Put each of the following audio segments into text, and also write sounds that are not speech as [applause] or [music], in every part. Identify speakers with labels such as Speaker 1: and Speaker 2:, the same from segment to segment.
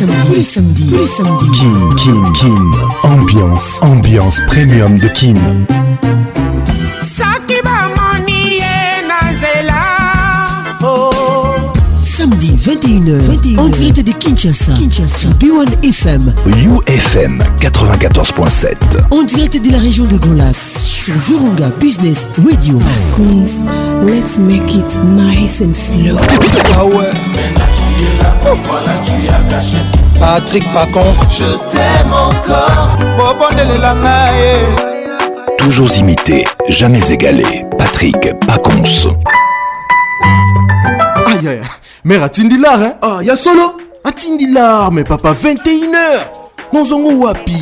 Speaker 1: Samedi, Samedi,
Speaker 2: Kin, Kin, Kin. Ambiance, ambiance premium de Kin.
Speaker 1: Oh. Samedi 21h, 21h, en direct de Kinshasa, Kinshasa, B1 FM, UFM 94.7, en direct de la région de Golas, sur Virunga Business Radio.
Speaker 3: let's make it nice and slow. Ah
Speaker 4: là, voilà tu as caché Patrick Pacons Je t'aime encore
Speaker 2: eh. Toujours imité, jamais égalé Patrick Pacons
Speaker 5: Aïe aïe mère atindilar hein? ah, ya solo atindilar me papa 21h nozongo wapi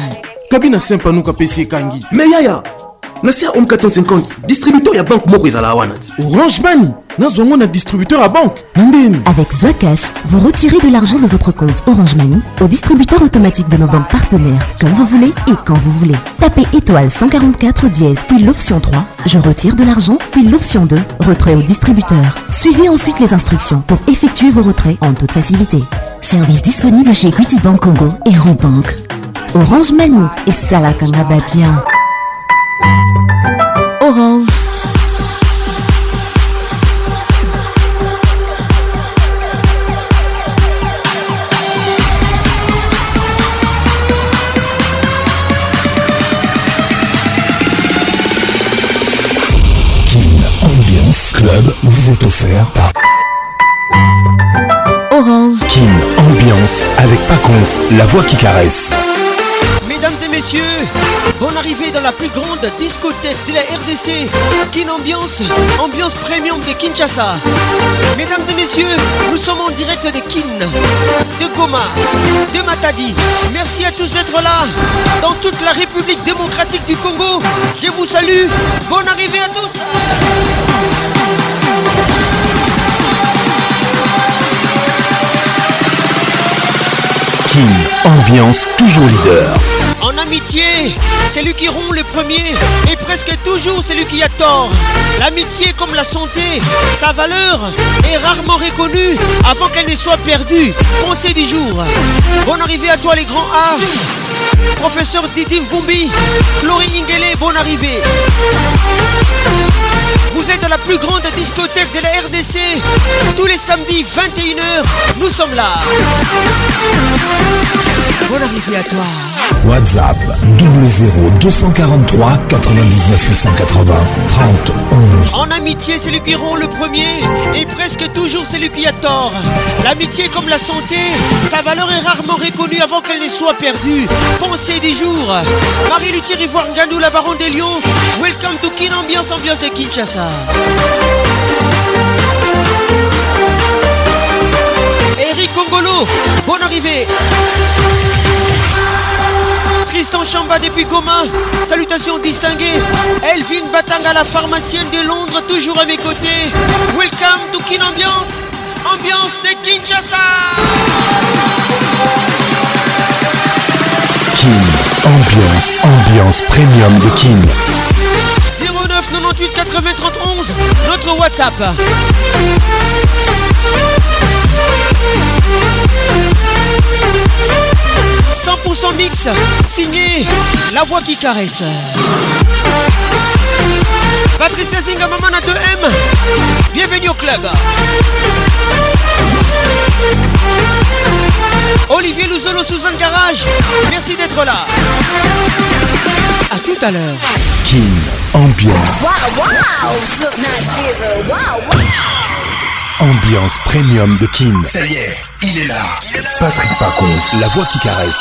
Speaker 5: kabi na sempa nuka apesi ekangi
Speaker 6: me yaya à Om 450
Speaker 5: distributeur à banque moko
Speaker 6: à orange
Speaker 5: mani na distributeur à banque.
Speaker 7: Avec The avec vous retirez de l'argent de votre compte orange mani au distributeur automatique de nos banques partenaires comme vous voulez et quand vous voulez tapez étoile 144 dièse puis l'option 3 je retire de l'argent puis l'option 2 retrait au distributeur suivez ensuite les instructions pour effectuer vos retraits en toute facilité service disponible chez Equity Bank Congo et Robank Orange Mani et Salakanga bien. Orange.
Speaker 2: Club vous est offert par
Speaker 8: Orange
Speaker 2: Kin Ambiance avec Paconce, la voix qui caresse
Speaker 9: mesdames et messieurs, bonne arrivée dans la plus grande discothèque de la RDC, Kin Ambiance, ambiance premium de Kinshasa. Mesdames et messieurs, nous sommes en direct de Kin, de Goma, de Matadi. Merci à tous d'être là. Dans toute la République démocratique du Congo, je vous salue. Bonne arrivée à tous.
Speaker 2: KIN ambiance toujours leader.
Speaker 9: En amitié, c'est lui qui rompt le premier et presque toujours c'est lui qui a tort. L'amitié comme la santé, sa valeur est rarement reconnue avant qu'elle ne soit perdue. Pensée du jour. Bonne arrivée à toi les grands A. Professeur Didim Bumbi, Florine Ingele, bonne arrivée. Vous êtes dans la plus grande discothèque de la RDC. Tous les samedis, 21h, nous sommes là. Bonne arrivée à toi.
Speaker 2: WhatsApp 00 243 99 880 30 11.
Speaker 9: En amitié, c'est lui qui rompt le premier et presque toujours c'est lui qui a tort. L'amitié comme la santé, sa valeur est rarement reconnue avant qu'elle ne soit perdue. Pensée des jours Marie-Luthier Ivoire Gandou, la baronne des Lions. Welcome to Kin Ambiance, ambiance de Eric Congolo, bonne arrivée. Tristan Chamba depuis Goma, salutations distinguées. Elvin Batanga, la pharmacienne de Londres, toujours à mes côtés. Welcome to Kin Ambiance, ambiance de Kinshasa.
Speaker 2: Kin, ambiance, ambiance premium de Kin.
Speaker 9: 09 98 80 31 notre WhatsApp. « 100% mix, signé La Voix qui caresse. Patricia Zinga, maman à 2M, bienvenue au club. Olivier Louzolo, un Garage, merci d'être là.
Speaker 1: À tout à l'heure.
Speaker 2: King Ambiance. Wow, wow. Ambiance premium de King.
Speaker 10: C'est y il est là.
Speaker 2: patrick par contre Patrick la voix qui caresse.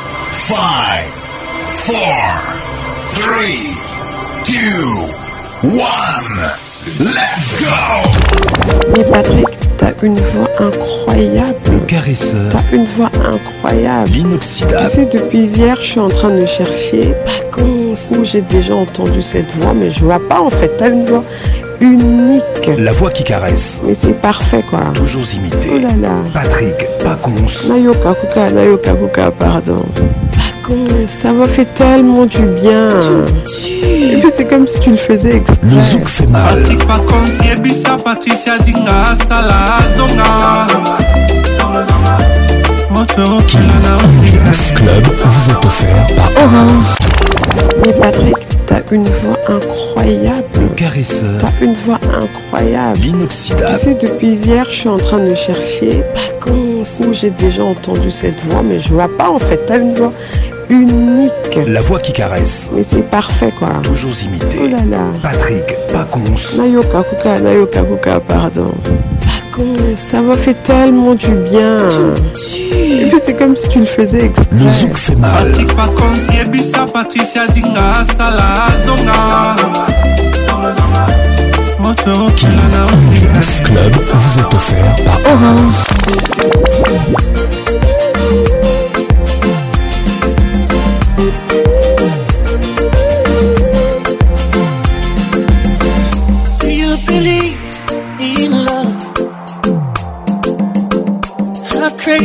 Speaker 10: 5, 4, 3, 2, 1, let's go
Speaker 11: Mais Patrick, t'as une voix incroyable.
Speaker 2: Le caresseur.
Speaker 11: T'as une voix incroyable.
Speaker 2: L'inoxydable.
Speaker 11: Tu sais, depuis hier, je suis en train de chercher. Pas con. Où j'ai déjà entendu cette voix, mais je vois pas en fait. T'as une voix unique.
Speaker 2: La voix qui caresse.
Speaker 11: Mais c'est parfait quoi.
Speaker 2: Toujours imité.
Speaker 11: Oh là là.
Speaker 2: Patrick Pacons.
Speaker 11: Nayoka Kuka, Nayoka Kuka, pardon. Pacons. Ça m'a fait tellement du bien. Et puis c'est comme si tu le faisais exprès.
Speaker 2: Le zouk fait mal. Patrick Pacons, Yebisa, Patricia Zinga, Salazonga. Zonga. Zonga, ce Club vous est offert par Orange.
Speaker 11: Mais Patrick, t'as une voix incroyable. Le
Speaker 2: caresseur.
Speaker 11: T'as une voix incroyable.
Speaker 2: L'inoxydable. Tu
Speaker 11: sais, depuis hier, je suis en train de chercher pas où j'ai déjà entendu cette voix, mais je vois pas en fait. T'as une voix unique.
Speaker 2: La voix qui caresse.
Speaker 11: Mais c'est parfait quoi.
Speaker 2: Toujours imité.
Speaker 11: Oh là là.
Speaker 2: Patrick Pacons.
Speaker 11: Nayoka Kuka, Nayoka Kuka, pardon. Ça m'a fait tellement du bien. Et puis c'est comme si tu le faisais exprès. Le zouk fait mal. Patricia Zinga,
Speaker 2: Sala Zonga. Ambiance Club vous est offert par
Speaker 8: Orange.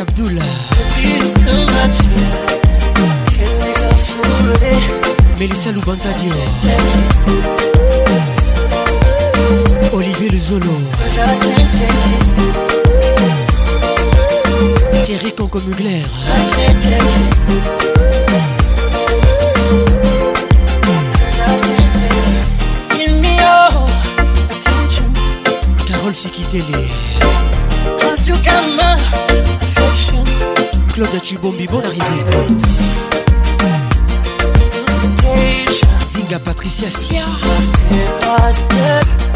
Speaker 9: Abdullah Melissa Mélissa Loubanza Olivier Lezolo Thierry Concomugler. Mathieu Bombi, bonne arrivée. Zinga Patricia Sia. Step by step.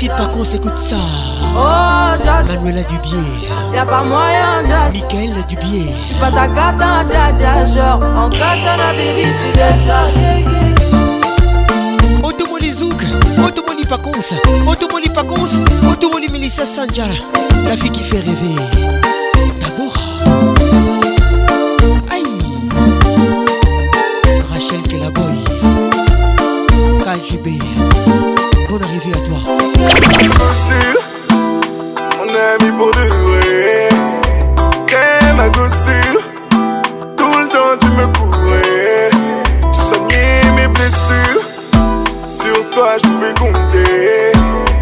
Speaker 9: Astrid par contre
Speaker 12: écoute ça
Speaker 9: oh, Manuela Dubier
Speaker 12: pas moyen
Speaker 9: Mickaël
Speaker 12: Dubier Tu pas ta cata dja dja genre En katana baby tu dettes Otomoli Zouk Otomoli Pacons
Speaker 9: Otomoli
Speaker 12: Pacons
Speaker 9: Otomoli Melissa Sanjara La fille qui fait rêver D'abord Aïe Rachel Kelaboy KGB Bonne arrivée à toi
Speaker 13: mon ami pour durer. T'es ma gossure, tout le temps tu me courais. Tu soignais mes blessures, sur toi je pouvais compter.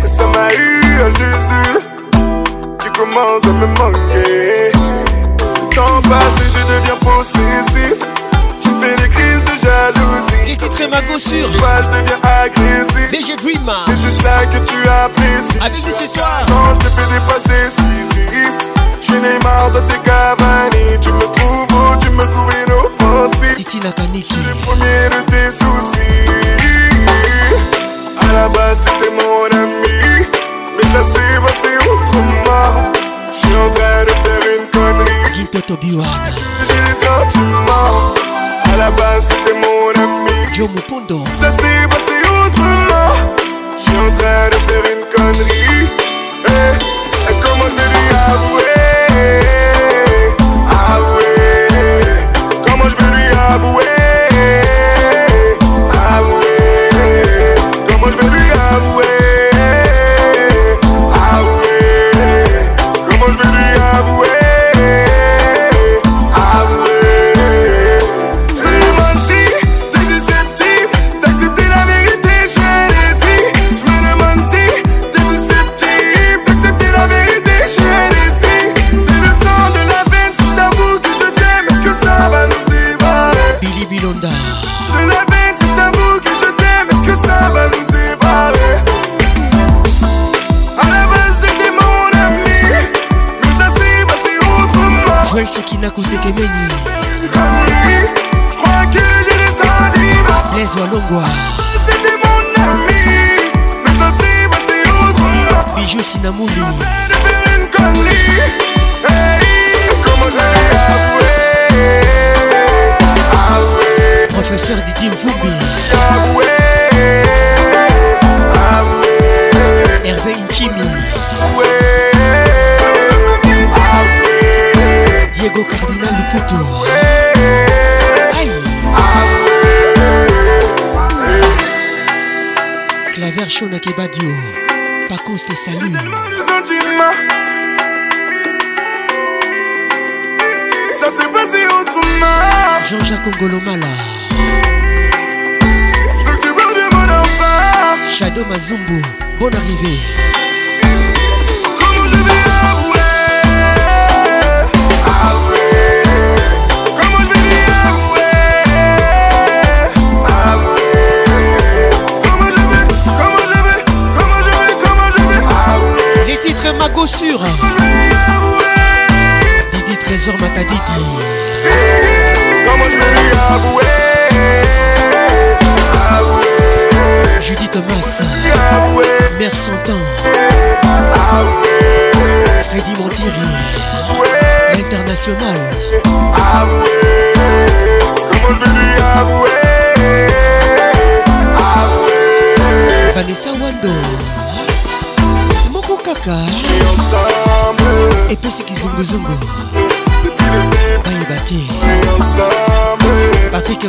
Speaker 13: Mais ça m'a eu un Jésus, tu commences à me manquer. Le temps passe et je deviens possessif. Tu fais des crises de jalousie. Et titres
Speaker 9: ma gossure.
Speaker 13: Toi je deviens agressif. Mais
Speaker 9: Et
Speaker 13: c'est ça que tu as quand je te fais des passes décisives, je n'ai marre de tes cavani. Tu me trouves tu me trouves inoffensif.
Speaker 9: le
Speaker 13: premier de tes soucis. À la base, t'étais mon ami, mais ça s'est passé autrement. Je suis en train de faire une connerie.
Speaker 9: J'ai
Speaker 13: des sentiments. À la base, t'étais mon
Speaker 9: ami.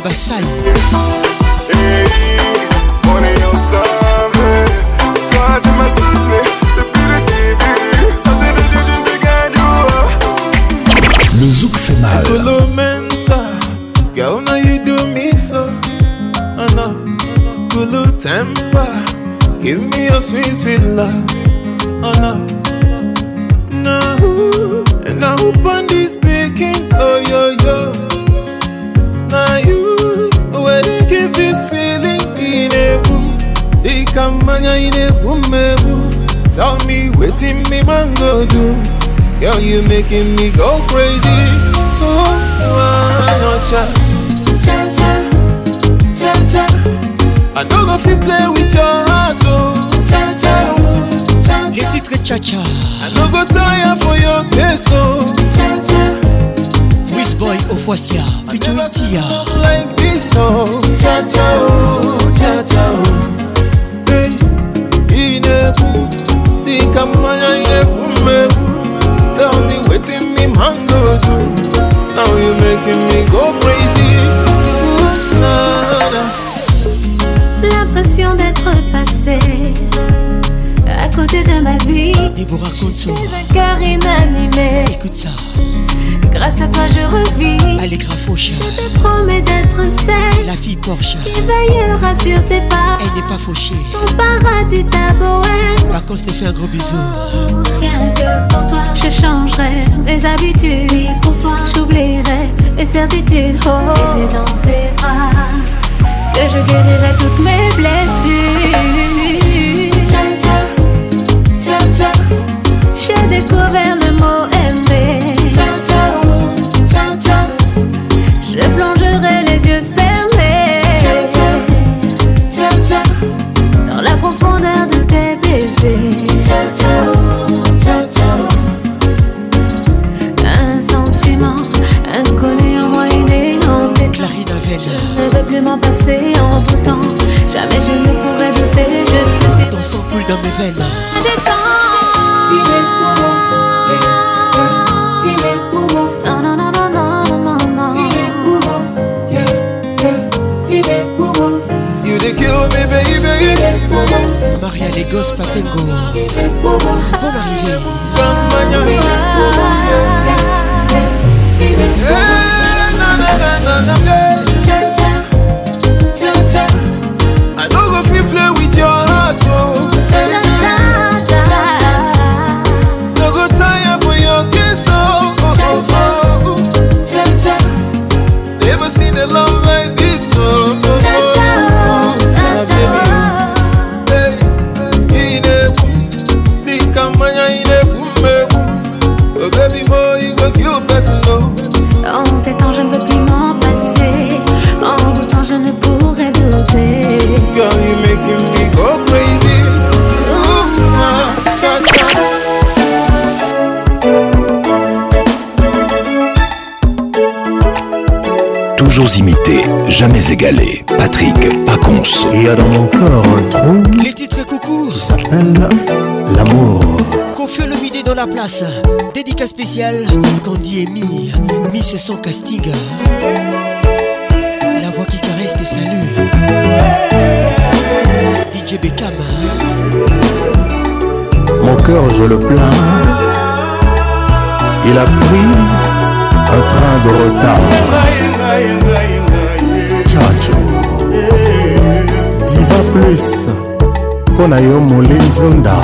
Speaker 9: que Vassal.
Speaker 14: pas fauché. Ton paradis, ta Ma
Speaker 9: Par contre, je t'ai fait un gros bisou.
Speaker 14: Oh, rien que pour toi, je changerai mes habitudes.
Speaker 15: pour toi,
Speaker 14: j'oublierai mes certitudes.
Speaker 15: Oh, oh. et c'est dans tes bras que je guérirai toutes mes blessures. Chacha,
Speaker 14: chacha, j'ai découvert le mot aimer. Chacha, je profondeur de tes baisers. Un sentiment inconnu en moi Je ne veux plus m'en passer en votant. Jamais je ne pourrais douter. Je
Speaker 9: te Ton sang dans mes veines. Maria gosses Patengo Bonne arrivée
Speaker 2: toujours jamais égalé. Patrick pas
Speaker 9: Il y a dans mon corps un trou. Les titres coucou. Qui s'appelle l'amour. Confieux le midi dans la place. Dédicace spéciale. Candy et Mi. Mi c'est son casting. La voix qui caresse des saluts. DJ Beckham.
Speaker 16: Mon cœur, je le plains. Il a pris un train de retard chacho diva plus mpo na yo molenzinda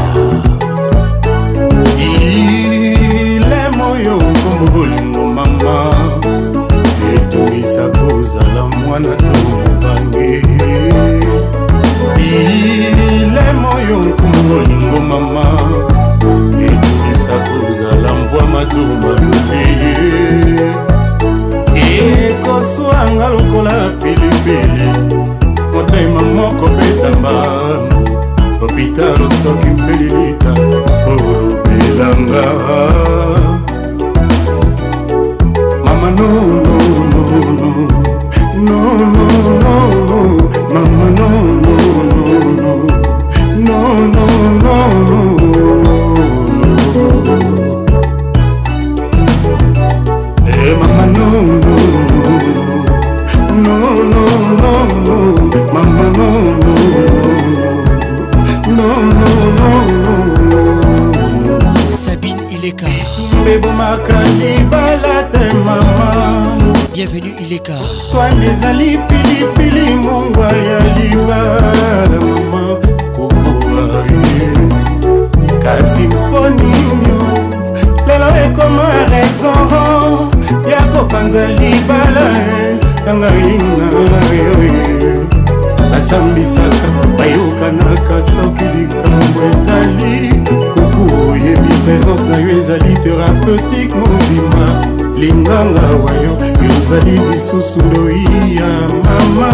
Speaker 17: nanga wayo yozali lisusu loi ya mama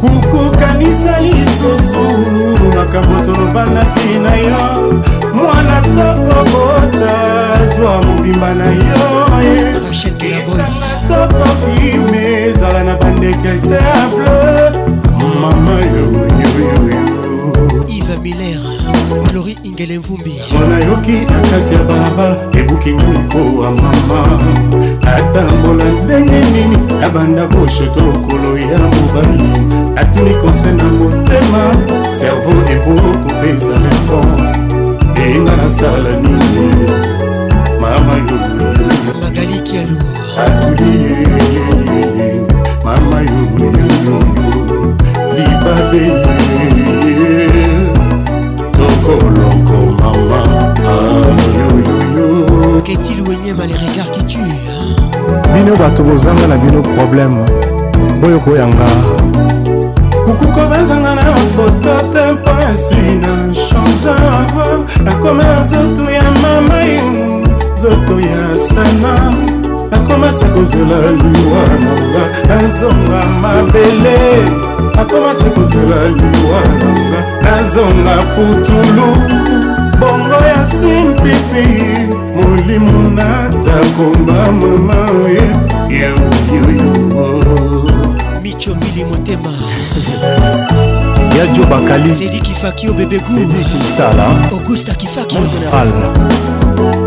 Speaker 17: kokokanisa lisusu makambo tolobanaki na yo mwana tokobota zwa mobimba na yo esanga tokokime ezala na bandeke seable mama yoyoyoyo iva
Speaker 18: milera Glory Ingele Mvumbi nayoki na kati ya barabara ebuki nguliko wa mama atambola ndenge nini nabanda boshoto okolo ya mobali atuni konse na motema servo ebokopesa réponse eyinga nasala nini
Speaker 9: mama yo magali kialu atuli mama yo libabe kolongo mama ketil wenyema le regard qui tue
Speaker 19: bino bato bozanga na bino problème oyo koyanga
Speaker 20: kukuko bazanga na foto te mpasi na change nakoma na nzoto ya mama yo nzoto ya sana nakomasa kozela liwa nanga nazonga mabele akomasi kozela liwa nanga nazonga putulu bongo ya simpipi molimo natakomba mama
Speaker 9: yaokioyongo micho mbili motema yajo bakali sedi kifaki obebegukinsala
Speaker 21: augusta kifaki général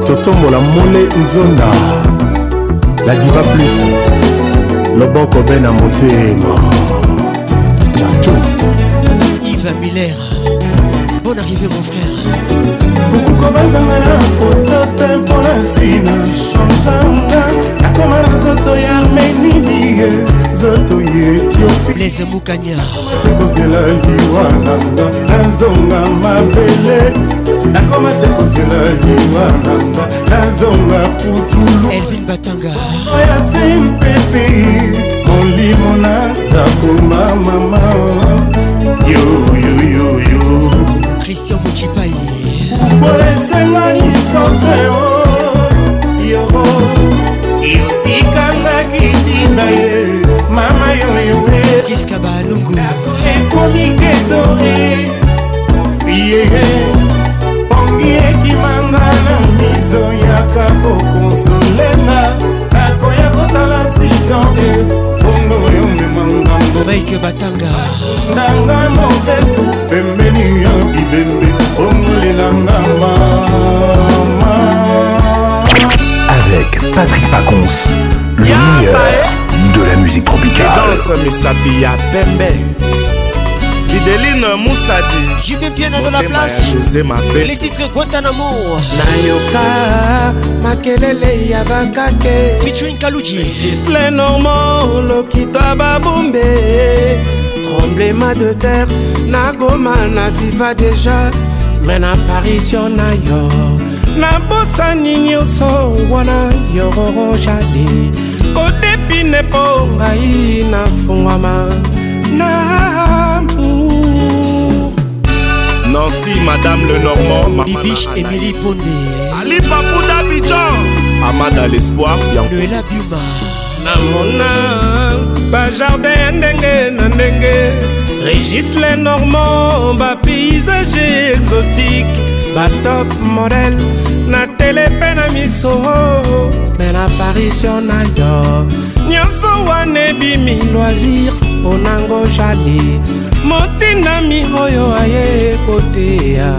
Speaker 21: totombola mole nzonda la diva plus loboko be na motema
Speaker 9: Tchacho. Yves Miller, bonne arrivée mon frère. Beaucoup kobanzanga na foto te mpona nsina changeanga nakoma na nzoto ya armeni die nzoto ya
Speaker 20: etiopiese mukaniakomase kozela liwa nanga nazonga mabele nakomase kozela liwa nanga nazonga putulu
Speaker 9: elvin batanga oya simpepe
Speaker 20: nakoma mama yoyoyoyo
Speaker 9: christian mochipai
Speaker 20: po esenga lisoseo yo yotikangaki ntina ye mama yoyoe
Speaker 9: kiska banuku
Speaker 20: ekomi ketore ye pongi ekimanga na miso yaka kokonsolenga nakoya kosala titonge mike
Speaker 2: batanga nanga mopesi pembeni ya bibembe omolelanga mama avec patrick pacons le meilleur de la musique tropicale
Speaker 22: danse misapi ya pembe fideline
Speaker 9: musadi jibepiana de la place
Speaker 22: josé mabe
Speaker 9: le titre guantanamo
Speaker 23: nayoka makelele ya bakake
Speaker 9: featuring kaluji
Speaker 23: justle normand lokito ya babombe tremblement de terre na goma na viva déjà me na parisio na yo nabosani nyonso wana yororo jale kodepine mpo ngai nafungwama na
Speaker 24: Nancy, Madame le Normand,
Speaker 9: Bibiche, Émilie Bondé,
Speaker 25: Ali Papou d'Abidjan, Amada l'Espoir,
Speaker 9: Noëlla Biuma.
Speaker 26: namona bajardin ya ndenge na ndenge régis le normand bapaysage exotique batop model na tele mpe na miso me na apparition na yo nyonso wana ebimi loisir mpo nango
Speaker 27: jali motinami oyo aye
Speaker 26: koteya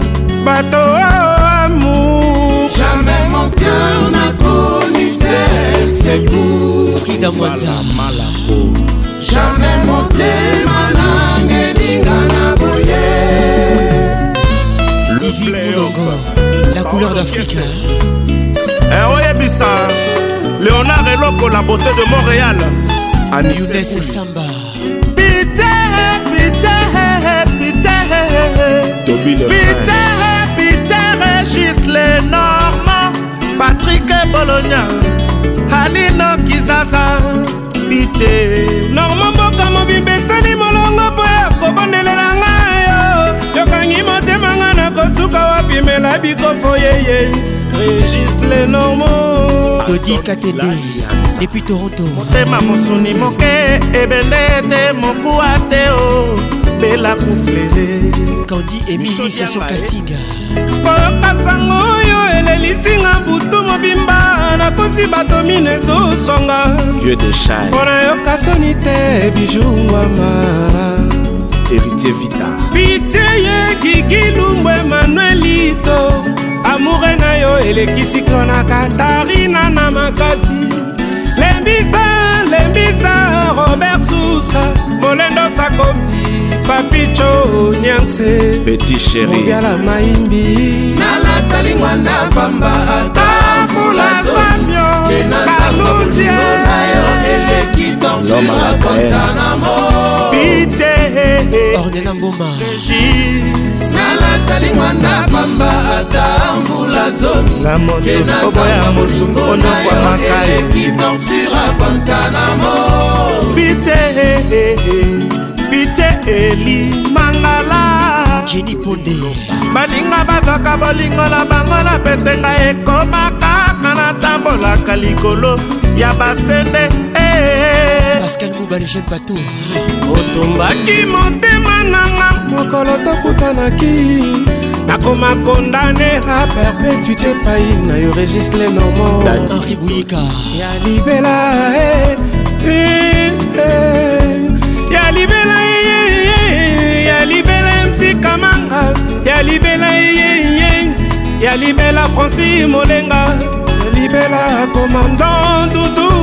Speaker 26: bato oyo
Speaker 27: amour jamais mon cœur n'a connu tel secours frida mwaza malabo jamais motema nanga elinga na boye livide
Speaker 9: molongo la couleur d'afrique eh,
Speaker 20: oyebisa léonard eloko la beauté de montréal
Speaker 9: aniounesse samba
Speaker 20: 2020. Peter, Peter, Gisle Normand, Patrick Bologna, Alino Kizaza, Pité. Normand Boka mobimba esali molongo mpo ya kobondelela ngai yo yokangi motema ngai na kosuka wapimela bikofo yeye régiste le normand todi katede depuis
Speaker 9: toronto
Speaker 20: motema mosuni moke ebende te mokuwa te o oh. bela kuflele kandi emili session casting koyokasango oyo elelisinga butu mobimba nakosi bato mino ezosonga mpona yoka soni te
Speaker 9: bijungwama héritier vita pitie ye gigi
Speaker 20: lumbwe manuelito amoure na yo elekisi klona katarina na makasi lembisa
Speaker 9: robert susa molendo sakopi papicho nyanse peti sheriala
Speaker 20: mayimbi nalatalingwa na pamba atafulasamioenaalomaakae pite ornela
Speaker 9: mboma nalatali
Speaker 20: mwana pamba ata mvula zomi kenasaa molingo na yo eleki tortura guantanamo pite eh, eh, eh. pite elimangala jeni ponde baninga bazwaka bolingo na bango na petenga ekoma kaka natambolaka likolo ya basende eh,
Speaker 9: eh. pascal mouba le jeune bato
Speaker 20: otombaki motema nanga mokolo tokutanaki nakoma kondane a perpetuité pai na yo registre
Speaker 9: normohenri bouyika ya libela eh, eh, eh. ya libela
Speaker 20: ya libela msikamanga ya libela ya libela franci molenga ya libela komandant tutu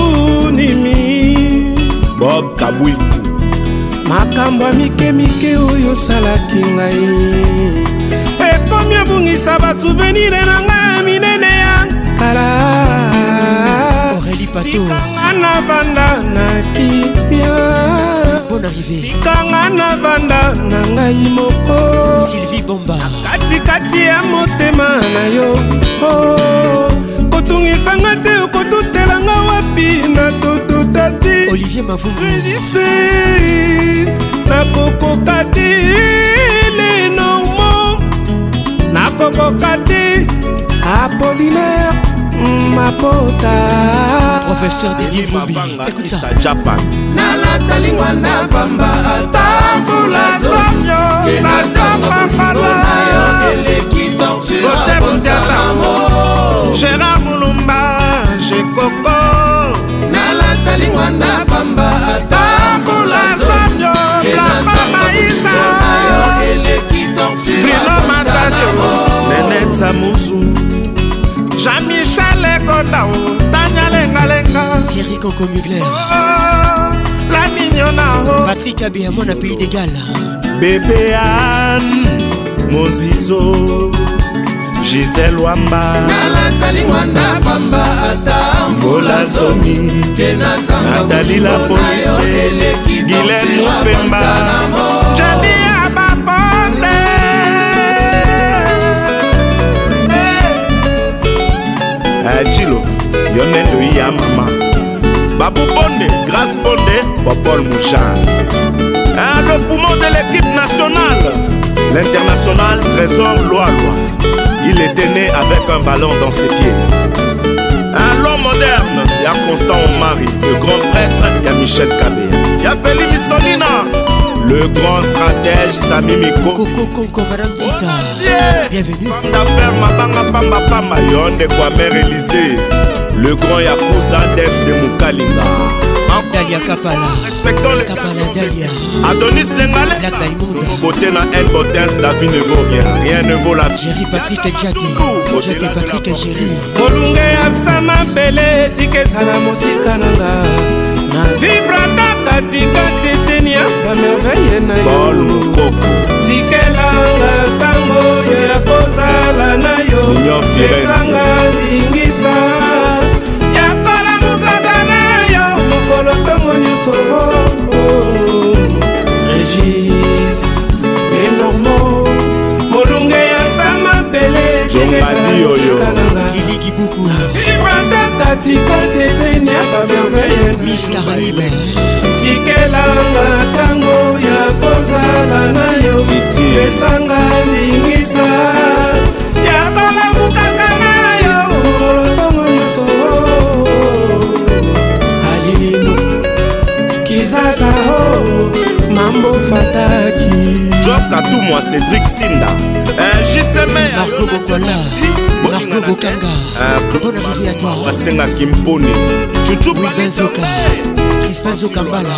Speaker 20: nimi
Speaker 9: bob kabwingu
Speaker 20: makambo ya mikemike oyo osalaki ngai ekomi ebungisa basuvenire na ngai ya minene ya kala tikanga na vanda na kibia bon arrivé tikanga na vanda na ngai moko sylvie
Speaker 9: bomba
Speaker 20: katikati ya motema na yo oh, kotungisanga te
Speaker 9: olivier
Speaker 20: mavunguisi nakokoka te lenormo nakokoka te apolinaire mm. mapota
Speaker 9: professeur denivobisa
Speaker 16: japan
Speaker 20: nalata lingwa na pamba ata mvula zonazopampalayo eleki tortuaotemotiatamo gérard molumba jekoko nalingwa na pamba atamvula zonioeleki torturenetsa muzu jean-michel ekotao tanya lengalenga
Speaker 9: tieri conco mugler oh,
Speaker 20: oh, laniniona
Speaker 9: patrik abea mwana pays de gala
Speaker 20: bebe anne mozizo gisel wamba nalakalingwanda pamba ata mvula zomi natalila polise gilem mopemba jadi ya baponde acilo eh. eh, hey. yo nde ndoi ya mama babu ponde grace ponde popol moujan eh, le poumon de l'équipe nationale l'international trésor loaloa Il était né avec un ballon dans ses pieds. Un long moderne, il y a Constant Omari, le grand prêtre, il y a Michel Kabé, il y a Félix Solina le grand stratège Sami Miko.
Speaker 9: Coco, coco, Madame Tita. Bienvenue.
Speaker 20: Femme d'affaires, Mabanga Pamba Pamba, Yonde Kwame Élysée, le grand Yakuza Def de Mukalinga.
Speaker 9: dalia kapala kapala dalia
Speaker 20: adonis lengale
Speaker 9: black diamond
Speaker 20: beauté na n botens la vie ne vaut rien rien ne vaut la vie
Speaker 9: jerry patrick jake jake patrick
Speaker 20: jerry molunge ya sama bele etika ezala mosika na nga na vibrata katikati eteni ya bamerveille na yo tikelanga ntango oyo ya kozala na yo esanga ndingisa
Speaker 9: yoyoilikibuku vibrata katikati eteni ya bamerveille mis caraibe tikelanga ntango ya kozala
Speaker 20: na yo esanga ningisa ya kolamukaka na yo kolotongo nyonso oh. alino kizaza o oh. mambo fataki job katumwa cédrik sinda euh, jismarco
Speaker 9: euh, bokola marco euh, bokanga bon arrivé
Speaker 20: à toi asengaki mponi
Speaker 9: cucubenzoka crispazoka mbala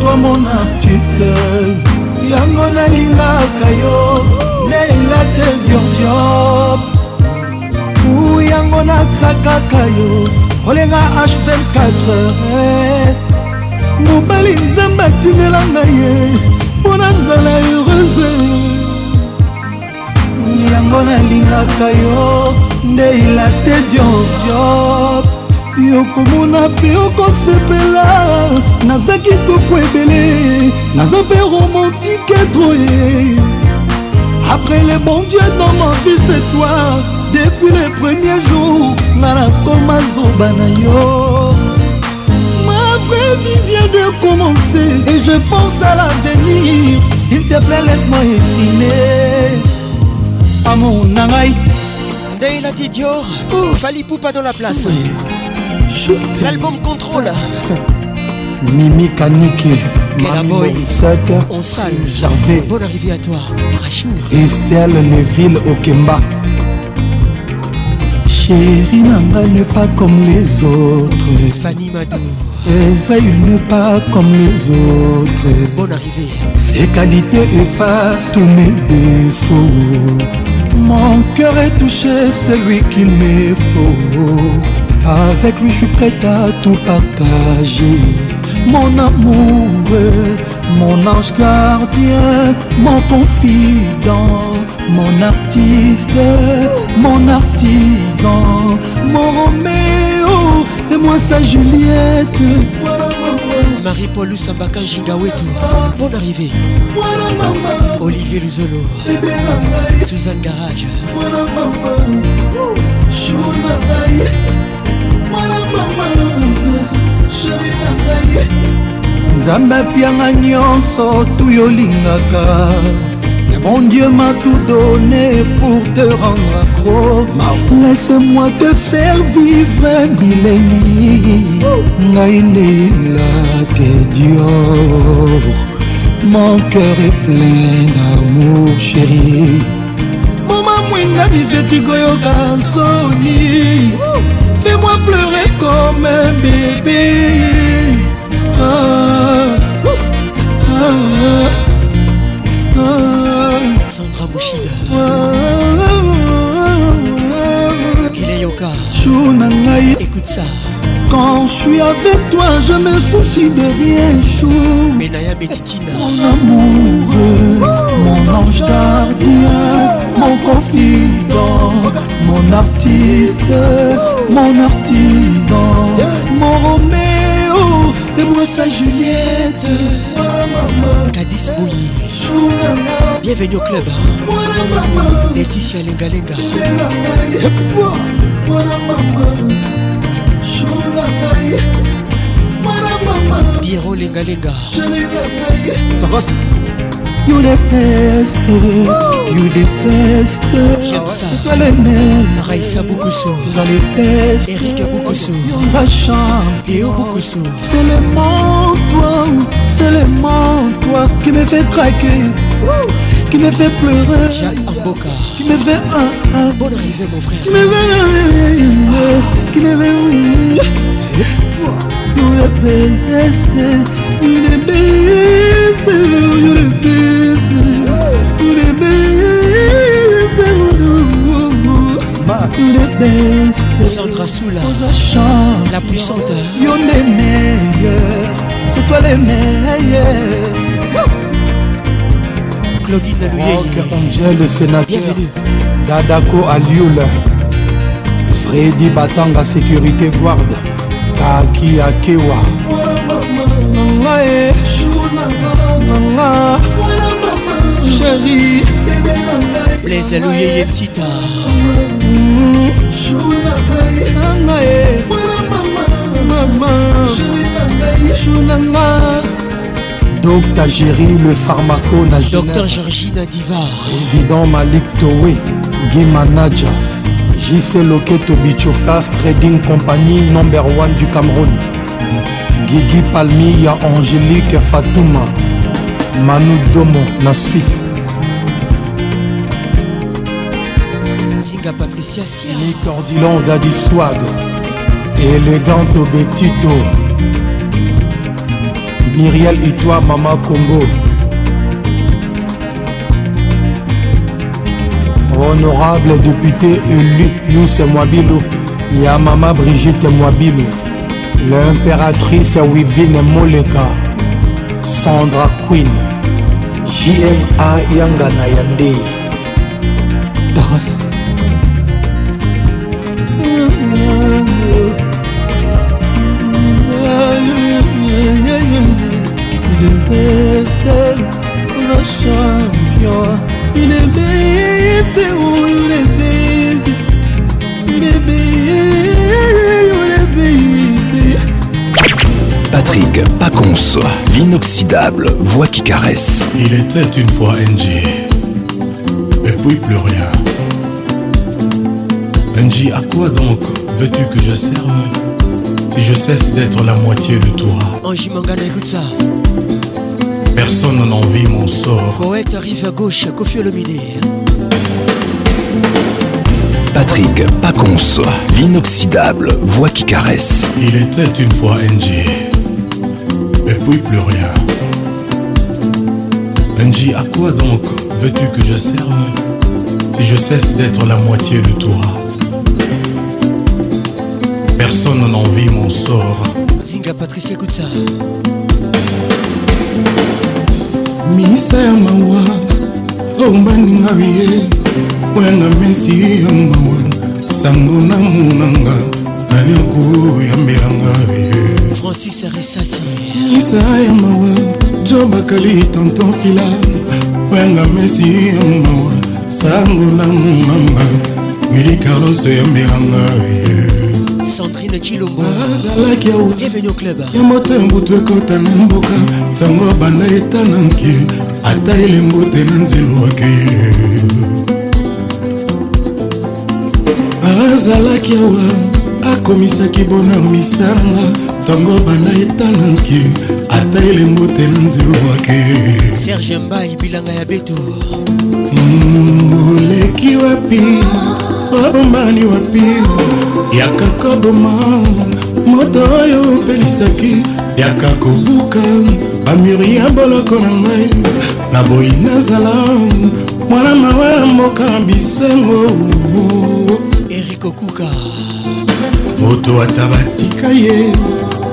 Speaker 9: toi mon artiste
Speaker 20: yango nalingaka yo leila te diordiop u yango nakrakaka yo kolenga h24 eh. mobali nzambe atindela ngai ye eh. mpo nazala heureuse yango nalingaka yo nde ilate diodiop yokomona mpe okosepela naza kitoko ebele naza mpe romantike troye eh. après le bon dieu dans ma vie c'est toi depuis le premier jour nga nakoma zoba na yo ma vraie vie vient de commencer et je pense à l'avenir s'il te plaît laisse-moi exprimer amour na ngai
Speaker 9: Deila Tidior, oh. Fali Poupa dans la place. L'album Contrôle.
Speaker 16: [laughs] Mimi Kaniki,
Speaker 9: Mami On Jarvet. Bonne arrivée à toi,
Speaker 16: Rachou. Christelle Neville Okemba.
Speaker 20: chéri nanga n'est pas comme les autres
Speaker 9: fanny madou
Speaker 20: c'est vrai il n'est pas comme les autres
Speaker 9: bonne arrivée
Speaker 20: ses qualités effacent tous mes défauts mon cœur est touché c'est lui qu'il me faut avec lui je suis prête à tout partager mon amour mon ange gardien, mon confident, mon artiste, mon artisan, mon Roméo et moi sa Juliette.
Speaker 9: Marie-Paul Sambaka Jigawetu, Bon arrivée. Olivier Luzolo, Suzanne Garage
Speaker 20: nzambe apianga nyonso tuy olingaka bon dieu m'a tout donné pour te rendre accro laisse-moi te faire vivre un est, là t'es dior mon cœur est plein d'amour chéri fais-moi pleurer comme un bébé
Speaker 9: Sandra Mouchida Kileyoka Jour nangai Écoute ça
Speaker 20: Quand je suis avec toi je me soucie de rien
Speaker 9: Chou
Speaker 20: Menaya Betitina Mon amour Mon ange gardien Mon confident Mon artiste Mon artisan Mon romain ebwasa juliette kadis oh, boyi
Speaker 9: bienvenu au club
Speaker 20: leticia lengalenga
Speaker 9: biero eh, lengalenga
Speaker 20: You the best, eh. you the best. Eh.
Speaker 9: J'aime ça.
Speaker 20: C'est toi le meilleur.
Speaker 9: Raissa Bokoso.
Speaker 20: Dans le best. Eh.
Speaker 9: Eric Bokoso.
Speaker 20: Yonza Charme.
Speaker 9: Léo Bokoso.
Speaker 20: Seulement toi, seulement toi qui me fait craquer, qui me fait pleurer.
Speaker 9: Jacques Amboka.
Speaker 20: Qui me fait un, un.
Speaker 9: Bonne arrivée, mon frère. Qui me fait un,
Speaker 20: un, un. puissante. Yo les meilleurs, c'est toi les meilleurs.
Speaker 9: Claudine Alouyeye.
Speaker 16: Angèle le sénateur. Dadako Alioul. Freddy Batanga Sécurité Guard. Kaki Akewa.
Speaker 20: Chérie.
Speaker 9: Blaise Alouyeye
Speaker 20: Tita. Eh. mama
Speaker 16: shunanga dr géri le pharmaco na
Speaker 9: dr georgina
Speaker 16: divar président malik towe gimanaja jc loketo bichocas trading compagnie number 1 du cameroun gigi palmi ya angélique fatouma manu domo na suisse
Speaker 9: singa patricia sia nicordilan dadiswag
Speaker 16: élégant obetito miriel et toi mama congo honorable député élu yus mwabilu ya mama brigitte mwabilu l'impératrice wivine moleka sandra queen jma yangana ya ndei
Speaker 9: qui caresse.
Speaker 20: Il était une fois NG, et puis plus rien. NG, à quoi donc veux-tu que je serve si je cesse d'être la moitié de toi Personne n'en vit mon sort.
Speaker 9: arrive à gauche, le Olomide. Patrick Pacons, l'inoxydable voix qui caresse.
Speaker 20: Il était une fois NG, et puis plus rien. Benji, à quoi donc veux-tu que je serve si je cesse d'être la moitié de toi Personne n'en envie mon sort.
Speaker 9: Zinga Patrice, écoute ça.
Speaker 20: misa ya mawa ombaninga oh, biye oyanga mesi ya oh, mawa sango na munanga nani okoyambelanga
Speaker 9: Francis
Speaker 20: misa ya mawa jo bakali tonton fila oyanga mesi ya mawa sango nangu mama wili karoso ya mbelanga centrine cilomboazalaki ah, ya moto ya mbutu ekota na mboka ntango banda etana nke ata elembo te na nzelo akeye ah, azalaki awa akomisaki bonheur mistanga ntango banda etanaki ata elembo tela nzilwake
Speaker 9: serge mbai bilanga ya beto
Speaker 20: oleki wapi obombani wapi yaka koboma moto oyo opelisaki yaka kobuka bamuri ya boloko na ngai naboyi nazala mwana mawa ya mboka na bisengo
Speaker 9: erik okuka
Speaker 20: moto ata batika ye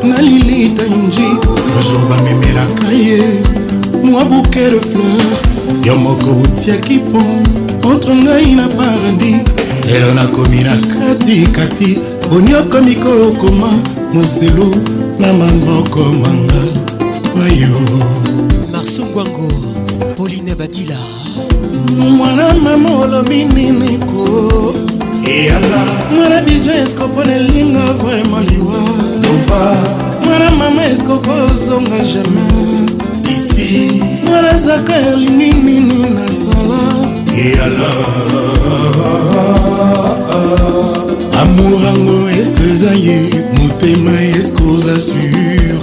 Speaker 20: na lilita inji toujours bamemelaka ye mwa bouke de fleur yo moko otiaki pont entre ngai na paradis lelo nakomi na katikati oniokomi kokoma moselu na maboko manga wayo
Speaker 9: marsungwango pauline badila
Speaker 20: mwana mama olobi nini ko eyala mwana bijo eskoponelinga vraimen liwa koba mwana mama eskokozonga jamai isi mwana zaka ya lingi nini nasala yala amour yango eske eza ye motema eske oza sur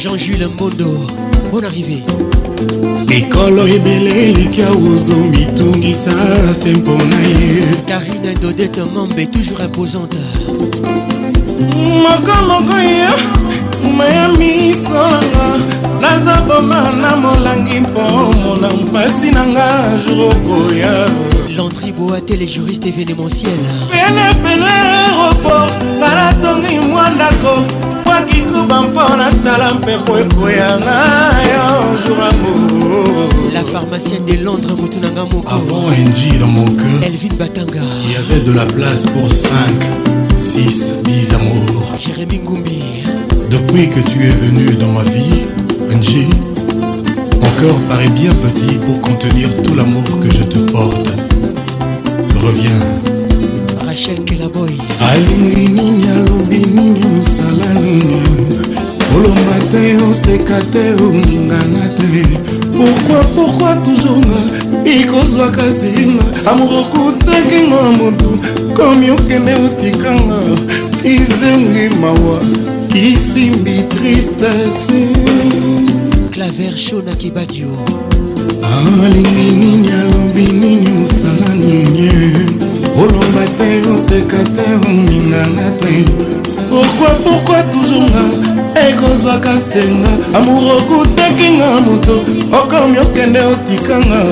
Speaker 9: jean-jules mbondo bon arrivé
Speaker 20: mikolo ebele eliki
Speaker 9: awozo mitungisa
Speaker 20: se mpona ye
Speaker 9: karine dodete mombe toujours imposante
Speaker 20: mokomoko yo maya misolanga naza boma na molangi mpo mona mpasi na nga jour okoya
Speaker 9: landri boate le juriste événementiel
Speaker 20: pelepele aéroport
Speaker 9: tala tongi mwa ndako bwakikuba
Speaker 20: mpo na
Speaker 9: tala mpepo ekoyanga yo jour ango la pharmacienne de Londres Moutounanga Moko. Avant
Speaker 20: NG dans mon cœur,
Speaker 9: Elvin Batanga.
Speaker 20: Il y avait de la place pour 5. 10 Amour.
Speaker 9: Jérémy
Speaker 20: Depuis que tu es venu dans ma vie, NG, mon cœur paraît bien petit pour contenir tout l'amour que je te porte. Reviens.
Speaker 9: Rachel
Speaker 20: nini pourquoi pourquoi toujours nga soit amour komi okende otikanga izengi mawa kisimbi tristese
Speaker 9: claver shona kebadio alingi
Speaker 20: nini alobi nini osala nini olomba te oseka te oninganga te pourkui pourkui toujours nga ekozwaka senga amour okutakinga moto okomi okende otikanga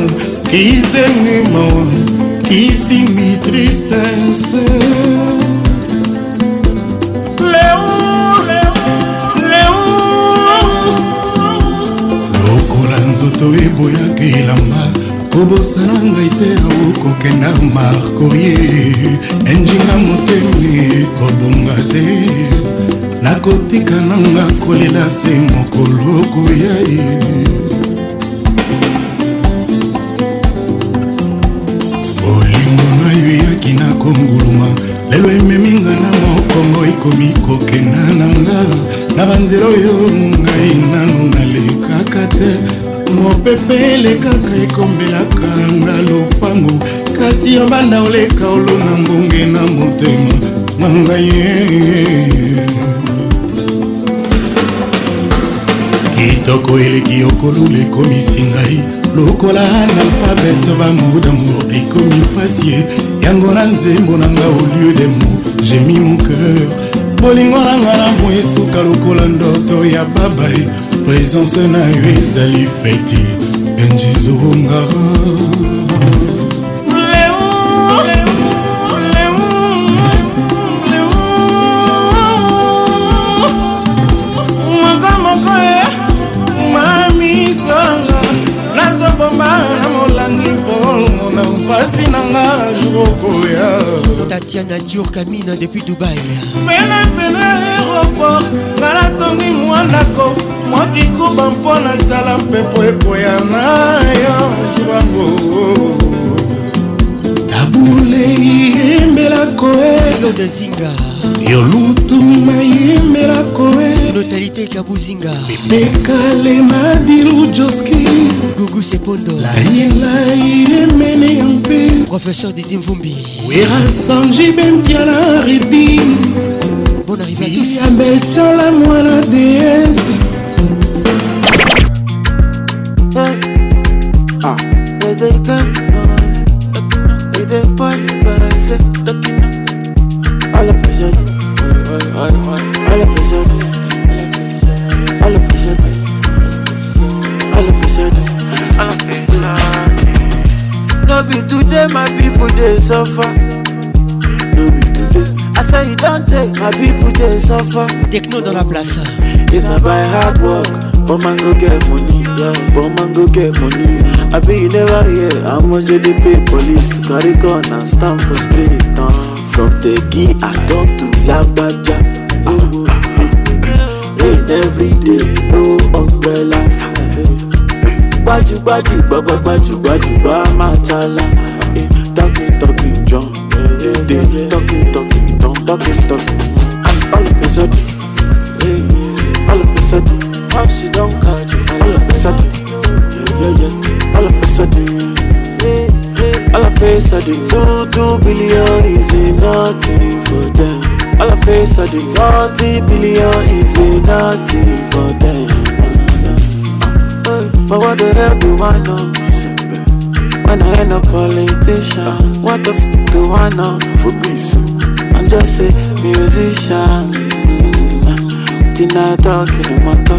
Speaker 20: kizengi mawa ici mi tristesse Léo, Léo, Léo lokola nzoto eboyaka elamba kobosana ngai te okokenda markorie enjinga motemi kobonga te nakotika nanga kolela se mokolo koya ye bokono eyuyaki na konguluma lelo ememinga na mokongo ekomi kokenda na nga na banzela oyo ngai nano nalekaka te mopepe elekaka ekombelaka nga lopango kasi yo banda oleka olona ngonge na motema manga ye kitoko eleki okolula ekomisi ngai lokola analphabete bango damour ekomi mpasi yango na nzembo na nga au lieu de mo jemi mokeur bolingo na nga na bo esuka lokola ndoto ya babae présence na yo ezali feti enjizongara
Speaker 9: mpasi na nga jokoya tatiana dior kamina depuis dubai penepene aéroport nalatongi
Speaker 20: mwa ndako mwa kikuba mpo na tala mpepo ekoya na yo jibango tabulei embelako elodezinga yo lutumi nayemelako
Speaker 9: notalité kabuzinga
Speaker 20: pekalema diru joski gugu
Speaker 9: sepondo
Speaker 20: lailai emene ya mpe
Speaker 9: professeur didi mvumbi
Speaker 20: werasanji bembiala redi
Speaker 9: bon arrivé à tous ya
Speaker 20: beltala mwana deesi
Speaker 9: Première fois, techno dans la place.
Speaker 20: If not by hard work, Bon, mango go get money. Yeah, but go get money. I be you never hear I'm much they pay police carry gun and stand for street. Uh. From the I talk to la Baja. uh, uh-huh. rain every day, no umbrellas. Baju, baju, baba, baju, baju, ba, machala. Talking, talking, John. Talking, talking, talking, talking, talking. all of a sudden. Once you don't call you all of a sudden. Yeah, yeah, yeah. All of a sudden. Yeah, yeah. All of a sudden. Two, two billion is nothing for them. All of a sudden. Forty billion
Speaker 28: is
Speaker 20: nothing for them. Uh, but what the hell do I know? When
Speaker 28: I ain't up politician, what the f do I know? For I'm just a musician. Sitting I talk in a matter.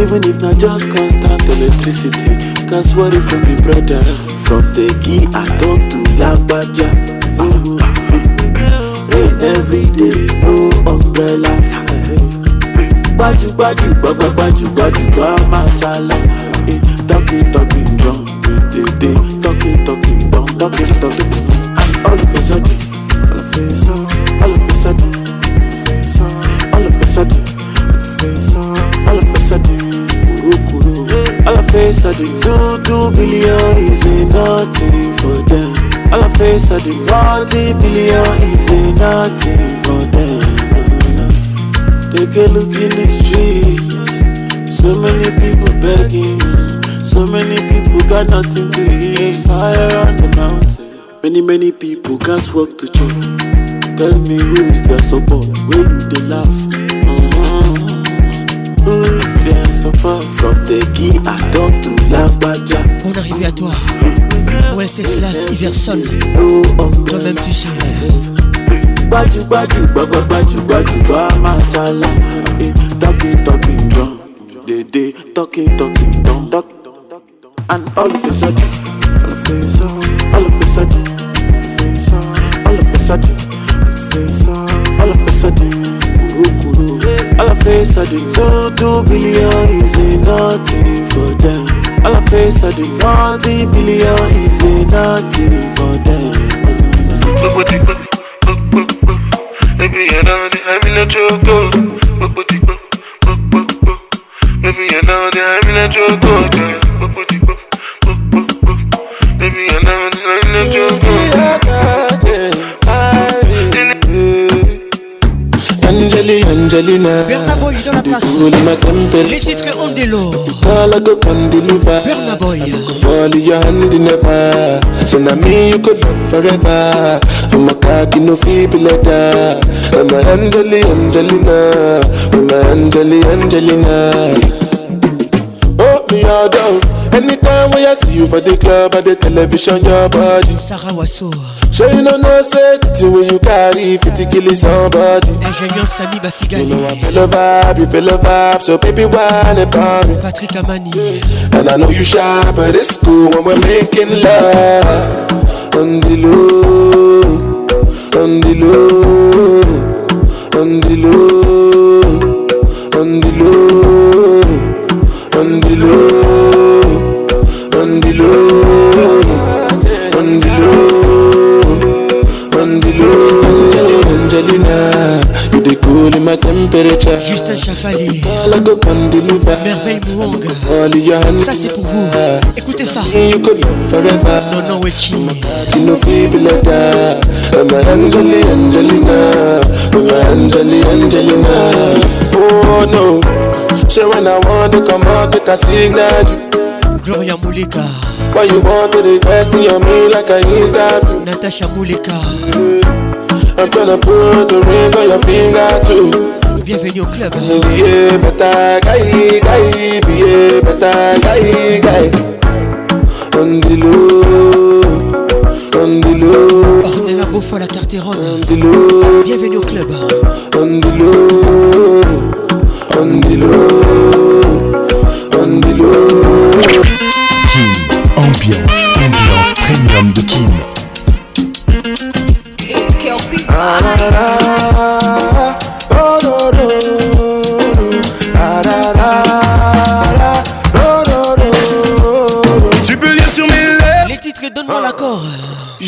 Speaker 28: Even if not just constant electricity, can worry from the brother. From the key I talk to Labaja. Uh, rain every day, no umbrella. Baju baju baba baju baju bama chala. Talking talking drunk, day day talking talking dumb talking talking. And all of a sudden, all of a sudden. face, I do two, two billion is nothing for them. All I face, I do forty billion is nothing for them. Take a look in the streets, so many people begging, so many people got nothing to eat. Fire on the mountain, many many people can't walk to church. Tell me who is their support, where do they laugh? Mm-hmm. From the à tout
Speaker 9: la à toi. Ouais, c'est Slash Iverson. Toi-même, tu
Speaker 28: sais. Badju, badju, baba, badju, badju, ba, machala. Eh, talking, talking, drum. Dede, talking, talking, And all of a sudden, all of a sudden, all of a sudden, all of a sudden. All I face are the two, two billion is nothing for them. All I face are the 40 billion is nothing for them. Baby, you know in a choco. Baby, you know in a Baby, you know in a
Speaker 9: Angelina
Speaker 28: Ndikuulima
Speaker 9: company Les titres Ondelo All I go
Speaker 28: can deliver Burna Boy Fall your hand never Say na me you could love forever I'm a cocky no feeble letter I'm a Angelina Angelina I'm a Angelina Angelina me all Anytime when I see you for the club or the television, your body.
Speaker 9: Sarah Wasso.
Speaker 28: Sure you know no say the when you carry fit to kill somebody.
Speaker 9: Ingénieur
Speaker 28: Sami Bassigali. You know I feel a vibe, you feel a vibe, so baby whine about me.
Speaker 9: Patrick Amani.
Speaker 28: And I know you shy, but it's cool when we're making love. On the low, on the low, on the low, on the low. on the low, on the low, on the low, on the low. Angelina, you dey cool in my temperature.
Speaker 9: Justin Chafali, all I go
Speaker 28: can deliver. Merveille Mouanga, all
Speaker 9: your hands. Ça c'est pour vous. Écoutez ça.
Speaker 28: You could love forever.
Speaker 9: Non non Wechi. You
Speaker 28: know baby like that. I'm a Angelina, Angelina, I'm a Angelina, Angelina. Oh no. Say when I want to come out, make a signal you.
Speaker 9: Gloria Muleka.
Speaker 28: Why you want to invest in me like I interview?
Speaker 9: Natasha Muleka.
Speaker 28: Mm. I'm tryna put a ring on your finger too.
Speaker 9: Bienvenue au club.
Speaker 28: Billet bata gai gai, billet bata gai gai. On the low, on the low.
Speaker 9: Ornella Beaufort la Carterone. On
Speaker 28: the low.
Speaker 9: Bienvenue au club.
Speaker 28: On the low. On dit
Speaker 29: on Kin, ambiance, ambiance premium de Kin.
Speaker 28: Tu peux lire sur mes lèvres
Speaker 9: Les titres, et donne-moi l'accord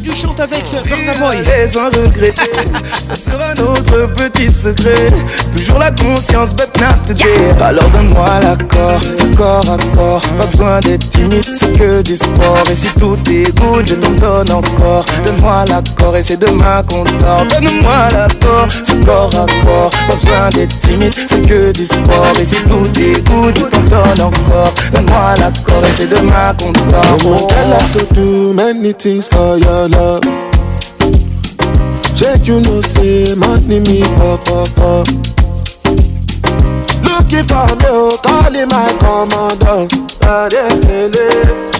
Speaker 28: dû chante avec Les en regretter, ce
Speaker 9: sera
Speaker 28: notre petit secret. Toujours la conscience, but not today. Alors donne-moi l'accord, corps à corps. Pas besoin d'être timide, c'est que du sport. Et si tout est good, je t'en donne encore. Donne-moi l'accord et c'est demain qu'on dort. Donne-moi l'accord, du corps à corps. Pas besoin d'être timide, c'est que du sport. Et si tout est good, je t'en donne encore. Donne-moi l'accord et c'est demain qu'on dort. love. Check you know say money me pop pop pop. Looking for me, calling my commander.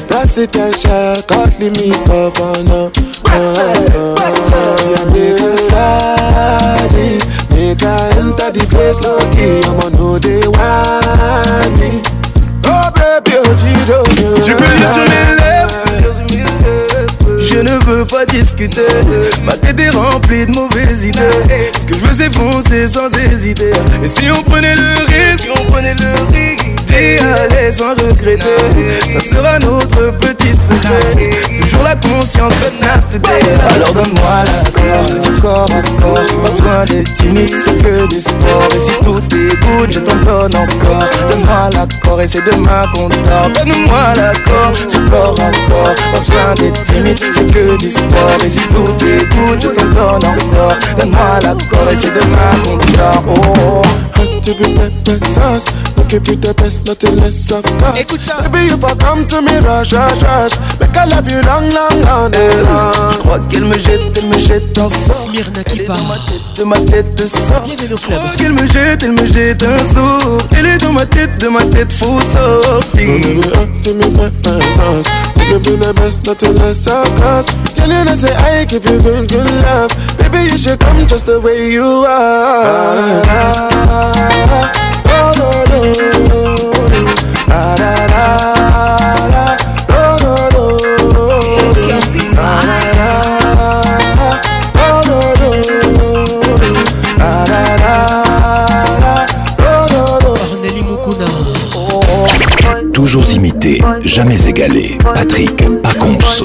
Speaker 28: Presidential, calling me governor. Uh, uh, make a study, make a enter the place low key. I'ma they want me. Oh baby, oh Jiro, you. Tu peux lire sur les Je ne veux pas discuter. Ma tête est remplie de mauvaises idées. Ce que je veux, c'est foncer sans hésiter. Et si on prenait le risque,
Speaker 9: on prenait le risque. T'es
Speaker 28: sans regretter. Ça sera notre petit secret. Toujours la conscience de Alors donne-moi l'accord, du corps à corps. Pas besoin d'être timide, c'est que du sport. Et si tout t'écoute, je t'en donne encore. Donne-moi l'accord et c'est demain qu'on dort. Donne-moi l'accord, du corps à corps. Pas besoin d'être timide, fais que du sport Mais si tout t'écoute, je t'en donne encore Donne-moi l'accord et c'est demain qu'on dort Oh, un petit peu de sauce give you the best, nothing less of us. Baby, if I come to me, Make I love you long, long, long eh, Je crois me jette, il me jette un sort. Smyrna qui part. De ma tête, de ma tête, sort. Je crois Il me jette, il me jette un sort. Elle est dans ma tête, de ma tête, fou, sortir. Give the best, nothing less of us. you I give you good, love. Baby, you should come just the way you are. Ah. Oh,
Speaker 29: Toujours imité, jamais égalé. Patrick Paconce.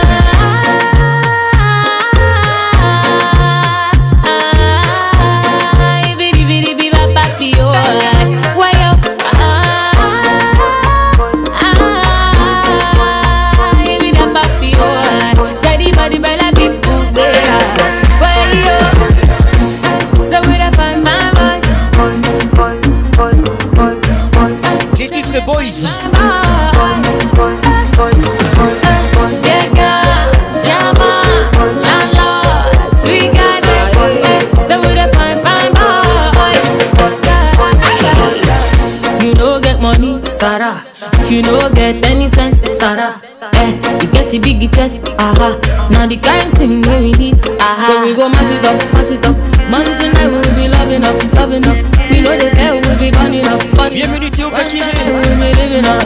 Speaker 30: aha. Now the kind thing that we need, aha. So we
Speaker 9: go mash it up, mash it up. Man, tonight we'll be loving up, loving up. We know the hell we'll be burning up, burning Bienvenue Théo Kakiré,